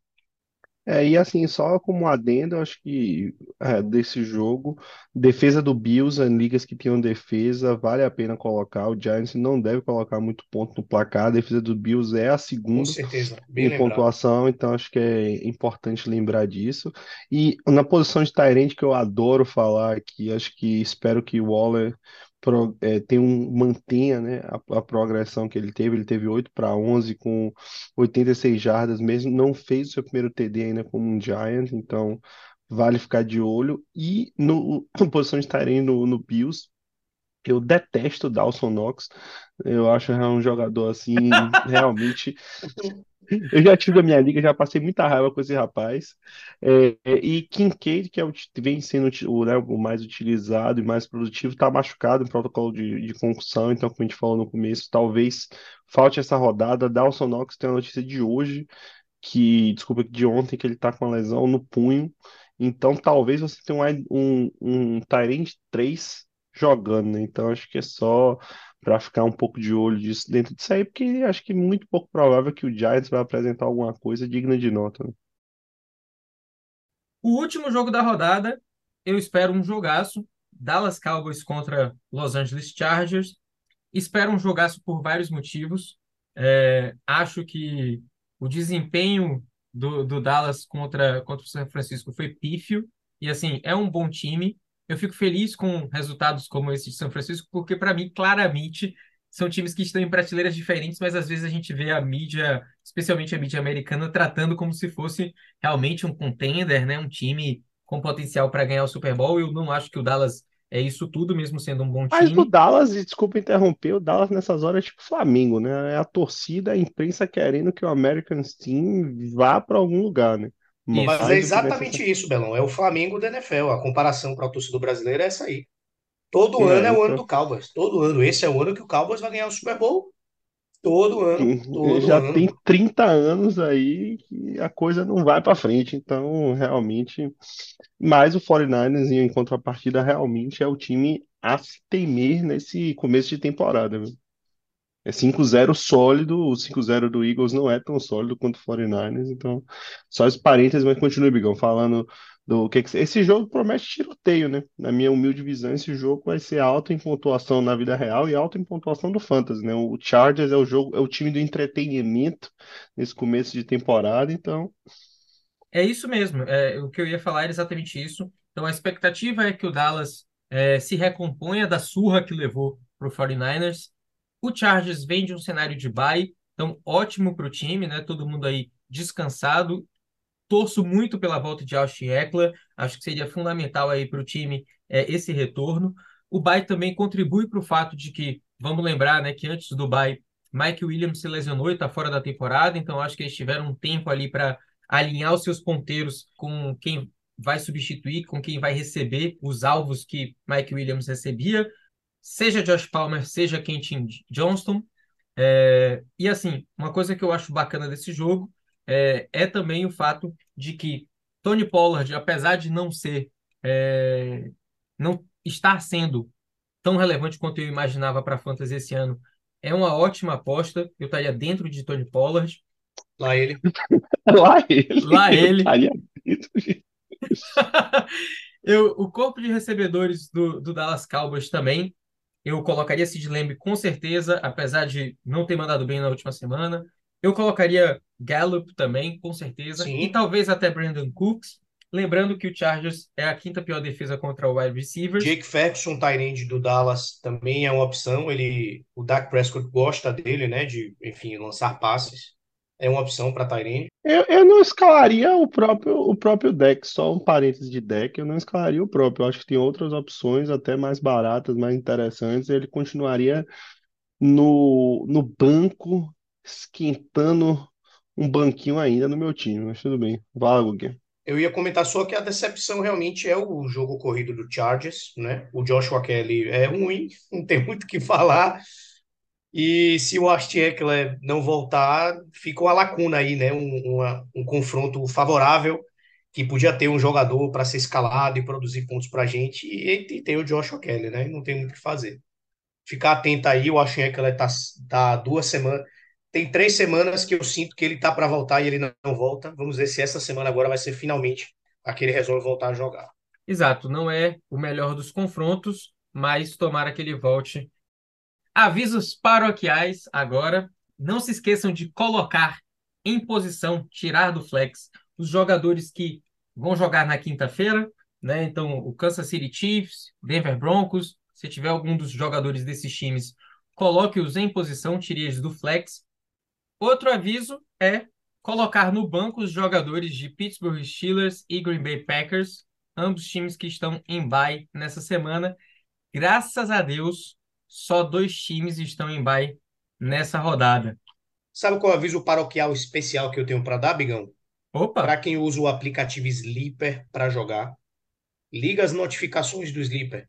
É, e assim, só como adendo, eu acho que é, desse jogo, defesa do Bills, em ligas que tenham defesa, vale a pena colocar. O Giants não deve colocar muito ponto no placar. A defesa do Bills é a Com segunda certeza, bem em lembrado. pontuação, então acho que é importante lembrar disso. E na posição de end que eu adoro falar aqui, acho que espero que o Waller pro- é, tenha um, mantenha, né, a, a progressão que ele teve. Ele teve 8 para 11 com 86 jardas, mesmo não fez o seu primeiro TD ainda como um Giant, então vale ficar de olho. E no, na posição de end no, no Bills, eu detesto o Dawson Knox. Eu acho um jogador assim, realmente. Eu já tive a minha liga, já passei muita raiva com esse rapaz. É, é, e Kincaid, que é o, vem sendo o, né, o mais utilizado e mais produtivo, está machucado em protocolo de, de concussão. Então, como a gente falou no começo, talvez falte essa rodada. Dawson Knox tem a notícia de hoje, que, desculpa, de ontem, que ele está com uma lesão no punho. Então, talvez você tenha um, um, um end 3 jogando, né? Então, acho que é só para ficar um pouco de olho disso dentro disso aí, porque acho que é muito pouco provável que o Giants vai apresentar alguma coisa digna de nota, né? O último jogo da rodada, eu espero um jogaço. Dallas Cowboys contra Los Angeles Chargers. Espero um jogaço por vários motivos. É, acho que o desempenho do, do Dallas contra, contra o San Francisco foi pífio. E assim, é um bom time. Eu fico feliz com resultados como esse de São Francisco, porque para mim, claramente, são times que estão em prateleiras diferentes, mas às vezes a gente vê a mídia, especialmente a mídia americana, tratando como se fosse realmente um contender, né? Um time com potencial para ganhar o Super Bowl. Eu não acho que o Dallas é isso tudo, mesmo sendo um bom Mas o time. Dallas, e desculpa interromper, o Dallas nessas horas é tipo Flamengo, né? É a torcida, a imprensa querendo que o American Team vá para algum lugar, né? Mas é exatamente isso, Belão. É o Flamengo da NFL. A comparação para o torcedor brasileiro é essa aí. Todo É, ano é o ano do Cowboys. Todo ano. Esse é o ano que o Cowboys vai ganhar o Super Bowl. Todo ano. Todo já ano. tem 30 anos aí que a coisa não vai para frente, então realmente. Mas o 49ers, em contrapartida, realmente é o time a se temer nesse começo de temporada, viu? É 5-0 sólido, o 5-0 do Eagles não é tão sólido quanto o 49ers, então só esse parênteses, mas continue, Bigão, falando do que que... Esse jogo promete tiroteio, né? Na minha humilde visão, esse jogo vai ser alto em pontuação na vida real e alto em pontuação do Fantasy, né? O Chargers é o jogo, é o time do entretenimento nesse começo de temporada, então É isso mesmo. É, o que eu ia falar era exatamente isso. Então, a expectativa é que o Dallas é, se recomponha da surra que levou para o 49ers. O Chargers vem de um cenário de bye, então ótimo para o time, né? Todo mundo aí descansado. Torço muito pela volta de Austin Eckler. Acho que seria fundamental aí para o time é, esse retorno. O bye também contribui para o fato de que, vamos lembrar, né, que antes do bye, Mike Williams se lesionou e está fora da temporada, então acho que eles tiveram um tempo ali para alinhar os seus ponteiros com quem vai substituir, com quem vai receber os alvos que Mike Williams recebia, seja Josh Palmer, seja Kenton Johnston. É, e assim, uma coisa que eu acho bacana desse jogo é, é também o fato de que Tony Pollard, apesar de não ser, é, não estar sendo tão relevante quanto eu imaginava para a Fantasy esse ano, é uma ótima aposta. Eu estaria dentro de Tony Pollard. Lá ele. lá ele, Lá ele. Eu, o corpo de recebedores do, do Dallas Cowboys também. Eu colocaria Sid Lamb com certeza, apesar de não ter mandado bem na última semana. Eu colocaria Gallup também, com certeza. Sim. E talvez até Brandon Cooks. Lembrando que o Chargers é a quinta pior defesa contra o wide receivers. Jake Ferguson, tight end do Dallas, também é uma opção. Ele, o Dak Prescott gosta dele, né? De, enfim, lançar passes. É uma opção para end. Eu, eu não escalaria o próprio, o próprio deck, só um parênteses de deck, eu não escalaria o próprio. Eu acho que tem outras opções, até mais baratas, mais interessantes. Ele continuaria no, no banco, esquentando um banquinho ainda no meu time, mas tudo bem. Fala, Guga. Eu ia comentar só que a decepção realmente é o jogo corrido do Chargers, né? O Joshua Kelly é ruim, não tem muito o que falar. E se o Austin Eckler não voltar, fica uma lacuna aí, né? Um, uma- um confronto favorável que podia ter um jogador para ser escalado e produzir pontos para a gente. E, e tem o Joshua Kelly, né? Não tem muito o que fazer. Ficar atento aí, o Austin Eckler tá, tá duas semanas. Tem três semanas que eu sinto que ele tá para voltar e ele não, não volta. Vamos ver se essa semana agora vai ser finalmente a que ele resolve voltar a jogar. Exato, não é o melhor dos confrontos, mas tomara que ele volte. Avisos paroquiais agora. Não se esqueçam de colocar em posição, tirar do flex, os jogadores que vão jogar na quinta-feira, né? Então, o Kansas City Chiefs, Denver Broncos, se tiver algum dos jogadores desses times, coloque-os em posição, tire eles do flex. Outro aviso é colocar no banco os jogadores de Pittsburgh Steelers e Green Bay Packers, ambos times que estão em bye nessa semana. Graças a Deus, só dois times estão em bye nessa rodada. Sabe qual é o aviso paroquial especial que eu tenho para dar, Bigão? Opa! Para quem usa o aplicativo Sleeper para jogar, liga as notificações do Sleeper.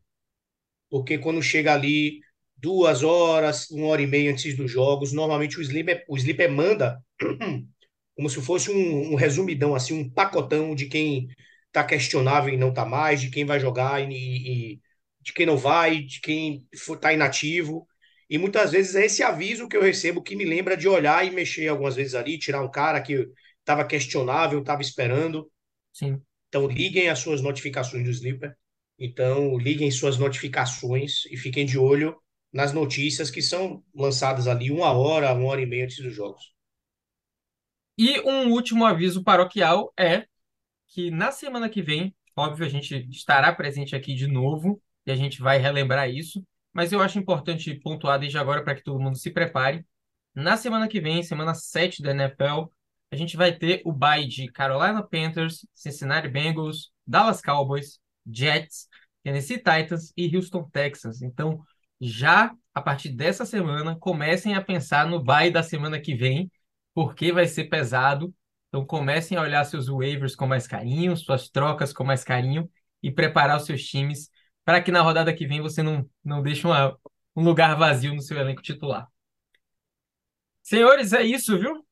Porque quando chega ali duas horas, uma hora e meia antes dos jogos, normalmente o Sleeper, o Sleeper manda como se fosse um, um resumidão, assim, um pacotão de quem tá questionável e não tá mais, de quem vai jogar e, e de quem não vai, de quem for, tá inativo. E muitas vezes é esse aviso que eu recebo que me lembra de olhar e mexer algumas vezes ali, tirar um cara que estava questionável, estava esperando. Sim. Então liguem as suas notificações do Sleeper. Então liguem suas notificações e fiquem de olho nas notícias que são lançadas ali uma hora, uma hora e meia antes dos jogos. E um último aviso paroquial é que na semana que vem, óbvio, a gente estará presente aqui de novo e a gente vai relembrar isso, mas eu acho importante pontuar desde agora para que todo mundo se prepare. Na semana que vem, semana 7 da NFL, a gente vai ter o bye de Carolina Panthers, Cincinnati Bengals, Dallas Cowboys, Jets, Tennessee Titans e Houston Texans. Então, já a partir dessa semana, comecem a pensar no bye da semana que vem, porque vai ser pesado. Então, comecem a olhar seus waivers com mais carinho, suas trocas com mais carinho e preparar os seus times para que na rodada que vem você não, não deixe uma, um lugar vazio no seu elenco titular. Senhores, é isso, viu?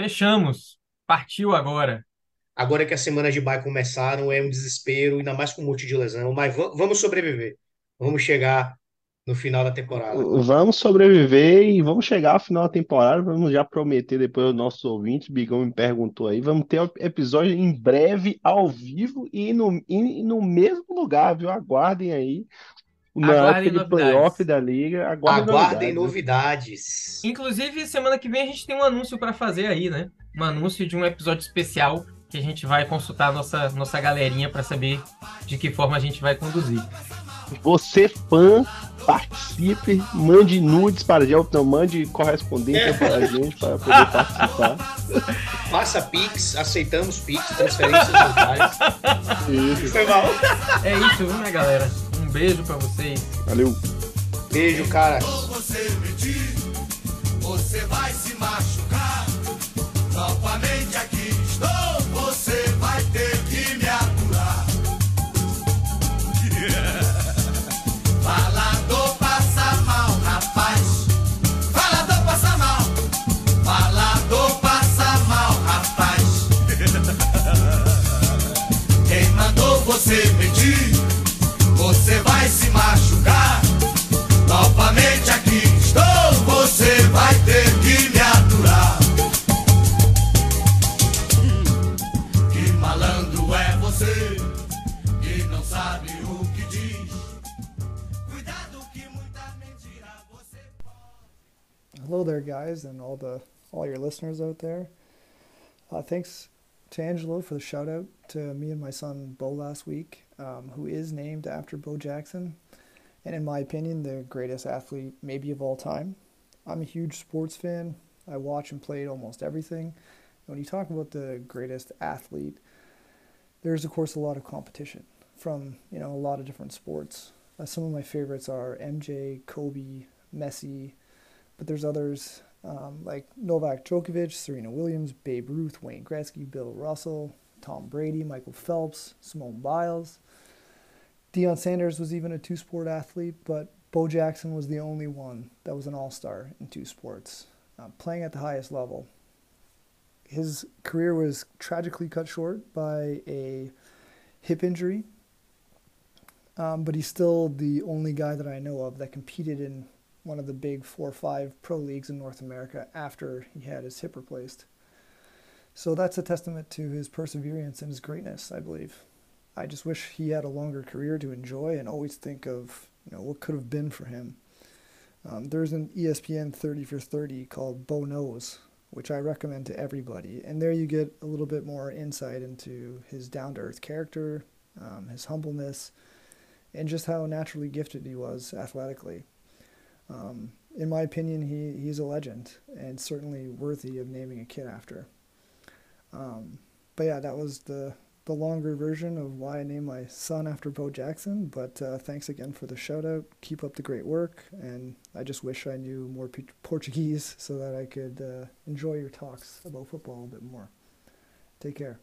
Fechamos. Partiu agora. Agora que as semanas de bye começaram, é um desespero, ainda mais com um monte de lesão, mas va- vamos sobreviver. Vamos chegar no final da temporada. Vamos sobreviver e vamos chegar ao final da temporada. Vamos já prometer depois aos nossos ouvintes. Bigão me perguntou aí. Vamos ter um episódio em breve, ao vivo e no, e no mesmo lugar, viu? Aguardem aí. Na Aguardem época de playoff novidades. da liga, aguardem Aguardem novidades. novidades. Inclusive, semana que vem a gente tem um anúncio para fazer aí, né? Um anúncio de um episódio especial que a gente vai consultar a nossa, nossa galerinha para saber de que forma a gente vai conduzir. Você, fã, participe, mande nudes para a gente, não, mande correspondência para a gente para poder participar. Faça Pix, aceitamos Pix, transferências bancárias. Isso. Foi mal. É isso, viu, minha galera? Um beijo para vocês. Valeu. Beijo, cara. você medir, você vai se machucar. Novamente aqui estou, você vai ter você medir, você vai se machucar. Novamente aqui estou, você vai ter que me aturar. Que malandro é você, que não sabe o que diz. Cuidado que muita mentira você Hello there, guys, and all the all your listeners out there. Uh, thanks to Angelo for the shout out to me and my son Bo last week, um, who is named after Bo Jackson, and in my opinion, the greatest athlete maybe of all time. I'm a huge sports fan. I watch and played almost everything. When you talk about the greatest athlete, there's of course a lot of competition from you know a lot of different sports. Uh, some of my favorites are MJ, Kobe, Messi, but there's others um, like Novak Djokovic, Serena Williams, Babe Ruth, Wayne Gretzky, Bill Russell, Tom Brady, Michael Phelps, Simone Biles. Deion Sanders was even a two sport athlete, but Bo Jackson was the only one that was an all star in two sports, uh, playing at the highest level. His career was tragically cut short by a hip injury, um, but he's still the only guy that I know of that competed in one of the big four or five pro leagues in North America after he had his hip replaced. So that's a testament to his perseverance and his greatness, I believe. I just wish he had a longer career to enjoy and always think of you know what could have been for him. Um, there's an ESPN 30 for 30 called Bo Knows, which I recommend to everybody. And there you get a little bit more insight into his down to earth character, um, his humbleness, and just how naturally gifted he was athletically. Um, in my opinion, he, he's a legend and certainly worthy of naming a kid after. Um, but yeah, that was the the longer version of why I named my son after Bo Jackson. But uh, thanks again for the shout out. Keep up the great work, and I just wish I knew more P- Portuguese so that I could uh, enjoy your talks about football a bit more. Take care.